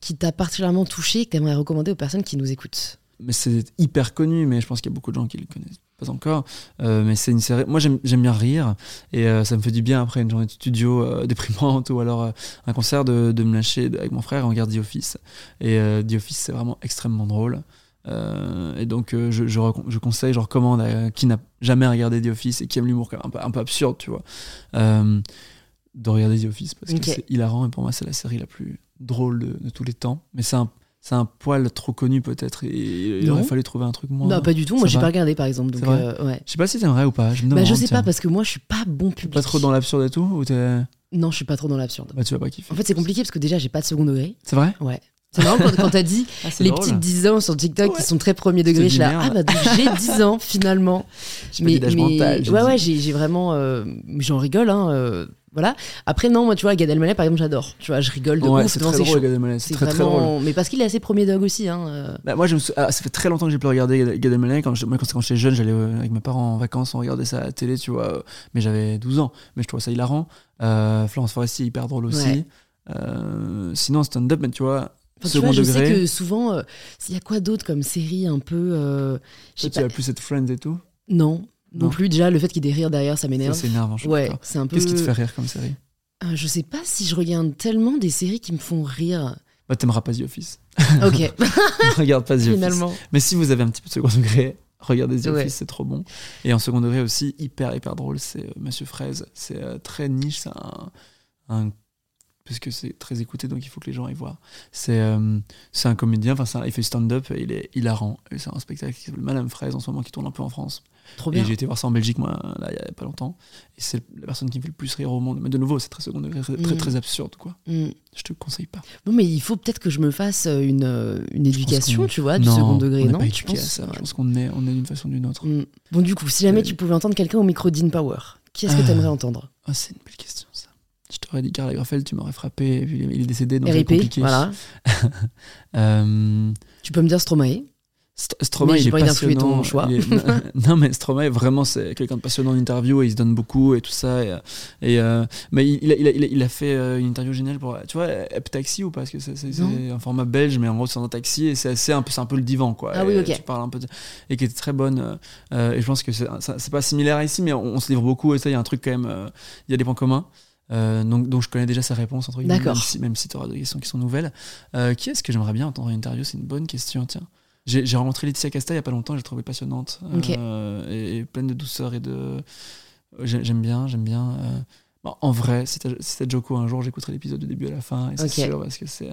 qui t'a particulièrement touché et que tu aimerais recommander aux personnes qui nous écoutent? Mais c'est hyper connu, mais je pense qu'il y a beaucoup de gens qui le connaissent pas encore. Euh, mais c'est une série. Moi, j'aime bien rire et euh, ça me fait du bien après une journée de studio euh, déprimante ou alors un concert de, de me lâcher avec mon frère et on regarde The Office. Et The Office, c'est vraiment extrêmement drôle. Et donc, je, je, conseille, je recommande à qui n'a jamais regardé The Office et qui aime l'humour quand même un peu, un peu absurde, tu vois, de regarder The Office parce que c'est hilarant et pour moi, c'est la série la plus drôle de, de tous les temps. Mais c'est un, c'est un poil trop connu peut-être et il aurait fallu trouver un truc moins. Non, pas du tout. Moi, j'ai pas regardé par exemple. Donc, C'est vrai euh, ouais. Je sais pas si t'aimerais ou pas. Je me Bah, je sais tiens. pas parce que moi, je suis pas bon public. Pas trop dans l'absurde et tout ou t'es. Non, je suis pas trop dans l'absurde. Bah, tu vas pas kiffer. En fait, c'est compliqué parce que déjà, j'ai pas de second degré. C'est vrai Ouais. C'est marrant quand, quand t'as dit Ah, les drôle. petites 10 ans sur TikTok qui sont très premier degré. Je suis là, ah bah donc j'ai 10 ans finalement. J'ai pas mental, j'ai ouais, ouais, j'ai j'ai vraiment. euh, J'en rigole, hein. euh, voilà. Après, non, moi, tu vois, Gad Elmaleh, par exemple, j'adore. Tu vois, je rigole de Ouais, ouf c'est très drôle, shows. Gad Elmaleh. C'est C'est très très drôle. vraiment. Mais parce qu'il est assez premier dog aussi. Hein. euh. Bah, moi, je me sou- ah, ça fait très longtemps que j'ai plus regardé Gad Elmaleh. Quand je- moi, quand, quand j'étais jeune, j'allais euh, avec mes parents en vacances, on regardait ça à la télé, tu vois. euh, Mais j'avais 12 ans. Mais je trouvais ça hilarant. Euh, Florence Foresti, hyper drôle aussi. Ouais. Euh, sinon, stand-up, mais tu vois, Enfin, tu vois, je degré. sais que souvent, euh, il y a quoi d'autre comme série un peu. euh, Toi, tu pas. as plus cette Friends et tout? Non, non, Non. plus. Déjà, le fait qu'il y ait des rires derrière, ça Ça, m'énerve. c'est énervant, je Ouais, c'est un peu. Qu'est-ce qui te fait rire comme série Euh, je sais pas si je regarde tellement des séries qui me font rire. Bah, t'aimeras pas The Office. Ok, Regarde pas The Office. finalement. Mais si vous avez un petit peu de second degré, Regardez The Ouais. Office, c'est trop bon. Et en second degré aussi, hyper, hyper drôle, c'est euh, Monsieur Fraise. C'est euh, très niche, c'est un, un- Parce que c'est très écouté, donc il faut que les gens aillent voir. C'est euh, un comédien, enfin, un- il fait du stand-up, et il est hilarant. Et c'est un spectacle qui s'appelle Madame Fraise en ce moment, qui tourne un peu en France. Trop Et j'ai été voir ça en Belgique, moi, là, il y a pas longtemps. Et c'est la personne qui me fait le plus rire au monde. Mais de nouveau, c'est très second degré, très, très, Mm. très absurde, quoi. Mm. Je te conseille pas. Bon, mais il faut peut-être que je me fasse euh, une, euh, une éducation, tu vois, du non, second degré, on non pas tu penses ça. Ouais. Je pense qu'on est, on est d'une façon ou d'une autre. Mm. Bon, du coup, si jamais Euh, tu pouvais entendre quelqu'un au micro d'In Power, qui est-ce que Ah. tu aimerais entendre? Ah, c'est une belle question, ça. Je t'aurais dit Karl Lagerfeld, tu m'aurais frappé, et puis il est décédé, donc c'est RIP, compliqué. voilà. Euh, Tu peux me dire Stromae? St- Stromae, Mais il j'ai est pas d'influer ton passionnant. choix. est- non, mais Stromae, vraiment, c'est quelqu'un de passionnant en interview et il se donne beaucoup et tout ça. Et, et, euh, mais il, il a, il, a, il a- il a fait euh, une interview géniale pour. Tu vois, App Taxi ou pas? Parce que c'est un format belge, mais en gros, c'est un taxi et c'est assez un peu, c'est un peu le divan, quoi. Ah oui, Et ok. Tu parles un peu de- et qui était très bonne. euh, euh, et je pense que c'est pas similaire ici, mais on, on se livre beaucoup et ça, il y a un truc quand même. euh, Il y a des points communs. Euh, donc, donc je connais déjà sa réponse entre guillemets, D'accord. même si, même si tu auras des questions qui sont nouvelles. Euh, qui est-ce que j'aimerais bien entendre en interview? C'est une bonne question, tiens. J'ai rencontré Laetitia Casta il y a pas longtemps, je l'ai trouvée passionnante euh, et, et pleine de douceur et de. J'ai- J'aime bien, j'aime bien. euh, bon, en vrai, si t'as Joko un jour, j'écouterai l'épisode du début à la fin et c'est sûr parce que c'est.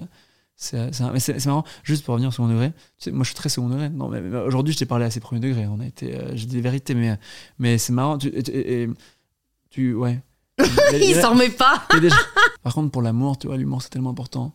C'est marrant, juste pour revenir au second degré. Tu sais, moi, je suis très second degré. Non, mais, mais aujourd'hui, je t'ai parlé assez premier degré. On a été, euh, j'ai dit des vérités, mais, mais c'est marrant. Tu, et- et- et- tu, ouais. Il s'en remet pas Par contre, pour l'amour, tu vois, l'humour, c'est tellement important.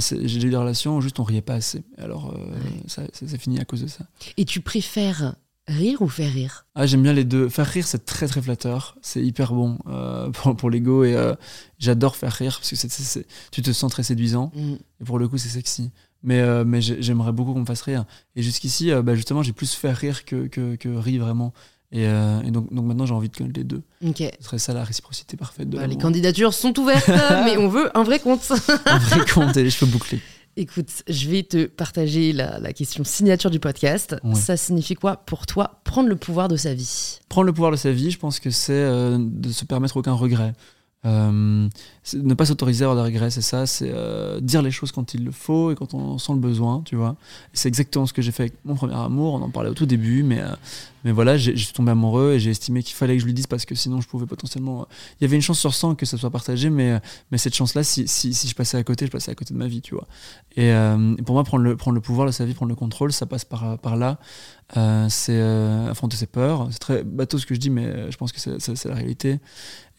C'est- J'ai eu des relations juste on riait pas assez. Alors, euh, ça, ça, finit à cause de ça. Et tu préfères rire ou faire rire? Ah, j'aime bien les deux. Faire rire, c'est très très flatteur. C'est hyper bon euh, pour, pour l'ego et euh, j'adore faire rire parce que tu te sens très séduisant Mm. et pour le coup, c'est sexy. Mais, mais j'ai- j'aimerais beaucoup qu'on me fasse rire. Et jusqu'ici, bah, justement, j'ai plus fait rire que, que, que rire vraiment. Et, euh, et donc, donc maintenant, j'ai envie de connaître les deux. Ce serait ça la réciprocité parfaite de Bah, les candidatures sont ouvertes, mais on veut un vrai compte. Un vrai compte et les cheveux bouclés. Écoute, je vais te partager la, la question signature du podcast. Ouais. Ça signifie quoi pour toi prendre le pouvoir de sa vie? Prendre le pouvoir de sa vie, je pense que c'est euh, de se permettre aucun regret. Euh, ne pas s'autoriser à avoir des regrets, c'est ça, c'est euh, dire les choses quand il le faut et quand on en sent le besoin, tu vois. C'est exactement ce que j'ai fait avec mon premier amour, on en parlait au tout début, mais, euh, mais voilà, je suis tombé amoureux et j'ai estimé qu'il fallait que je lui dise parce que sinon je pouvais potentiellement... euh, Il y avait une chance sur 100 que ça soit partagé, mais, euh, mais cette chance-là, si, si, si je passais à côté, je passais à côté de ma vie, tu vois. Et, euh, pour moi, prendre le, prendre le pouvoir de sa vie, prendre le contrôle, ça passe par, par là. C'est affronter ses peurs. C'est très bateau ce que je dis, mais je pense que c'est la réalité.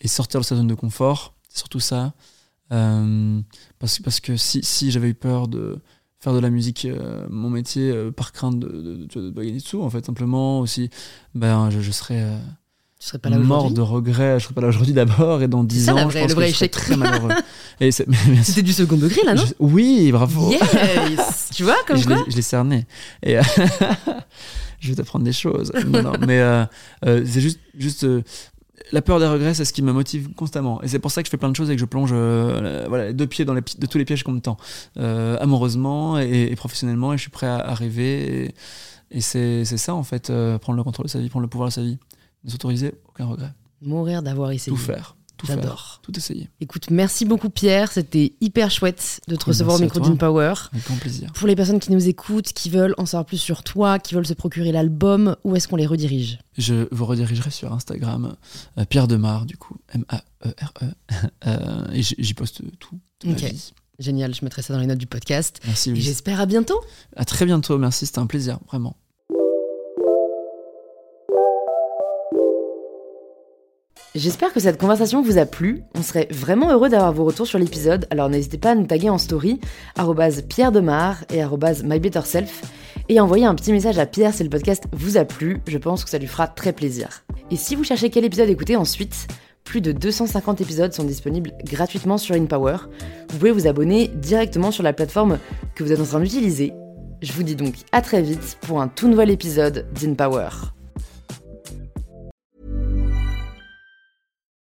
Et sortir de sa zone de confort, c'est surtout ça. Parce, parce que si, si j'avais eu peur de faire de la musique euh, mon métier euh, par crainte de, de, de, de gagner de sous, en fait, simplement aussi, ben, je, je serais euh, Tu serais pas là mort de regret. Je serais pas là aujourd'hui d'abord, et dans 10 ça, ans, la je vraie- pense le que vrai je serais échec. très malheureux. et c'est- C'était du second degré là, non je- oui, bravo. Yes Tu vois, comme je quoi l'ai- je l'ai cerné. Et je vais t'apprendre des choses. Non, non, mais euh, euh, c'est juste, juste euh, la peur des regrets, c'est ce qui me motive constamment. Et c'est pour ça que je fais plein de choses et que je plonge euh, voilà, deux pieds dans les, de tous les pièges qu'on me tend, euh, amoureusement et, et professionnellement. Et je suis prêt à, à rêver. Et, c'est ça, en fait, euh, prendre le contrôle de sa vie, prendre le pouvoir de sa vie. Ne s'autoriser aucun regret. Mourir d'avoir essayé. Tout faire. Tout. J'adore. Tout essayer. Écoute, merci beaucoup Pierre, c'était hyper chouette de te Cool, recevoir au micro d'InPower. Avec grand plaisir. Pour les personnes qui nous écoutent, qui veulent en savoir plus sur toi, qui veulent se procurer l'album, où est-ce qu'on les redirige? Je vous redirigerai sur Instagram, euh, Pierre Demar, du coup, M-A-E-R-E. Euh, et j'y poste tout. de ma Ok. vie. Génial, je mettrai ça dans les notes du podcast. Merci, j'espère à bientôt. À très bientôt, merci, c'était un plaisir, vraiment. J'espère que cette conversation vous a plu. On serait vraiment heureux d'avoir vos retours sur l'épisode, alors n'hésitez pas à nous taguer en story, Pierre Demar et MyBetterSelf, et envoyer un petit message à Pierre si le podcast vous a plu, je pense que ça lui fera très plaisir. Et si vous cherchez quel épisode écouter ensuite, plus de 250 épisodes sont disponibles gratuitement sur InPower. Vous pouvez vous abonner directement sur la plateforme que vous êtes en train d'utiliser. Je vous dis donc à très vite pour un tout nouvel épisode d'InPower.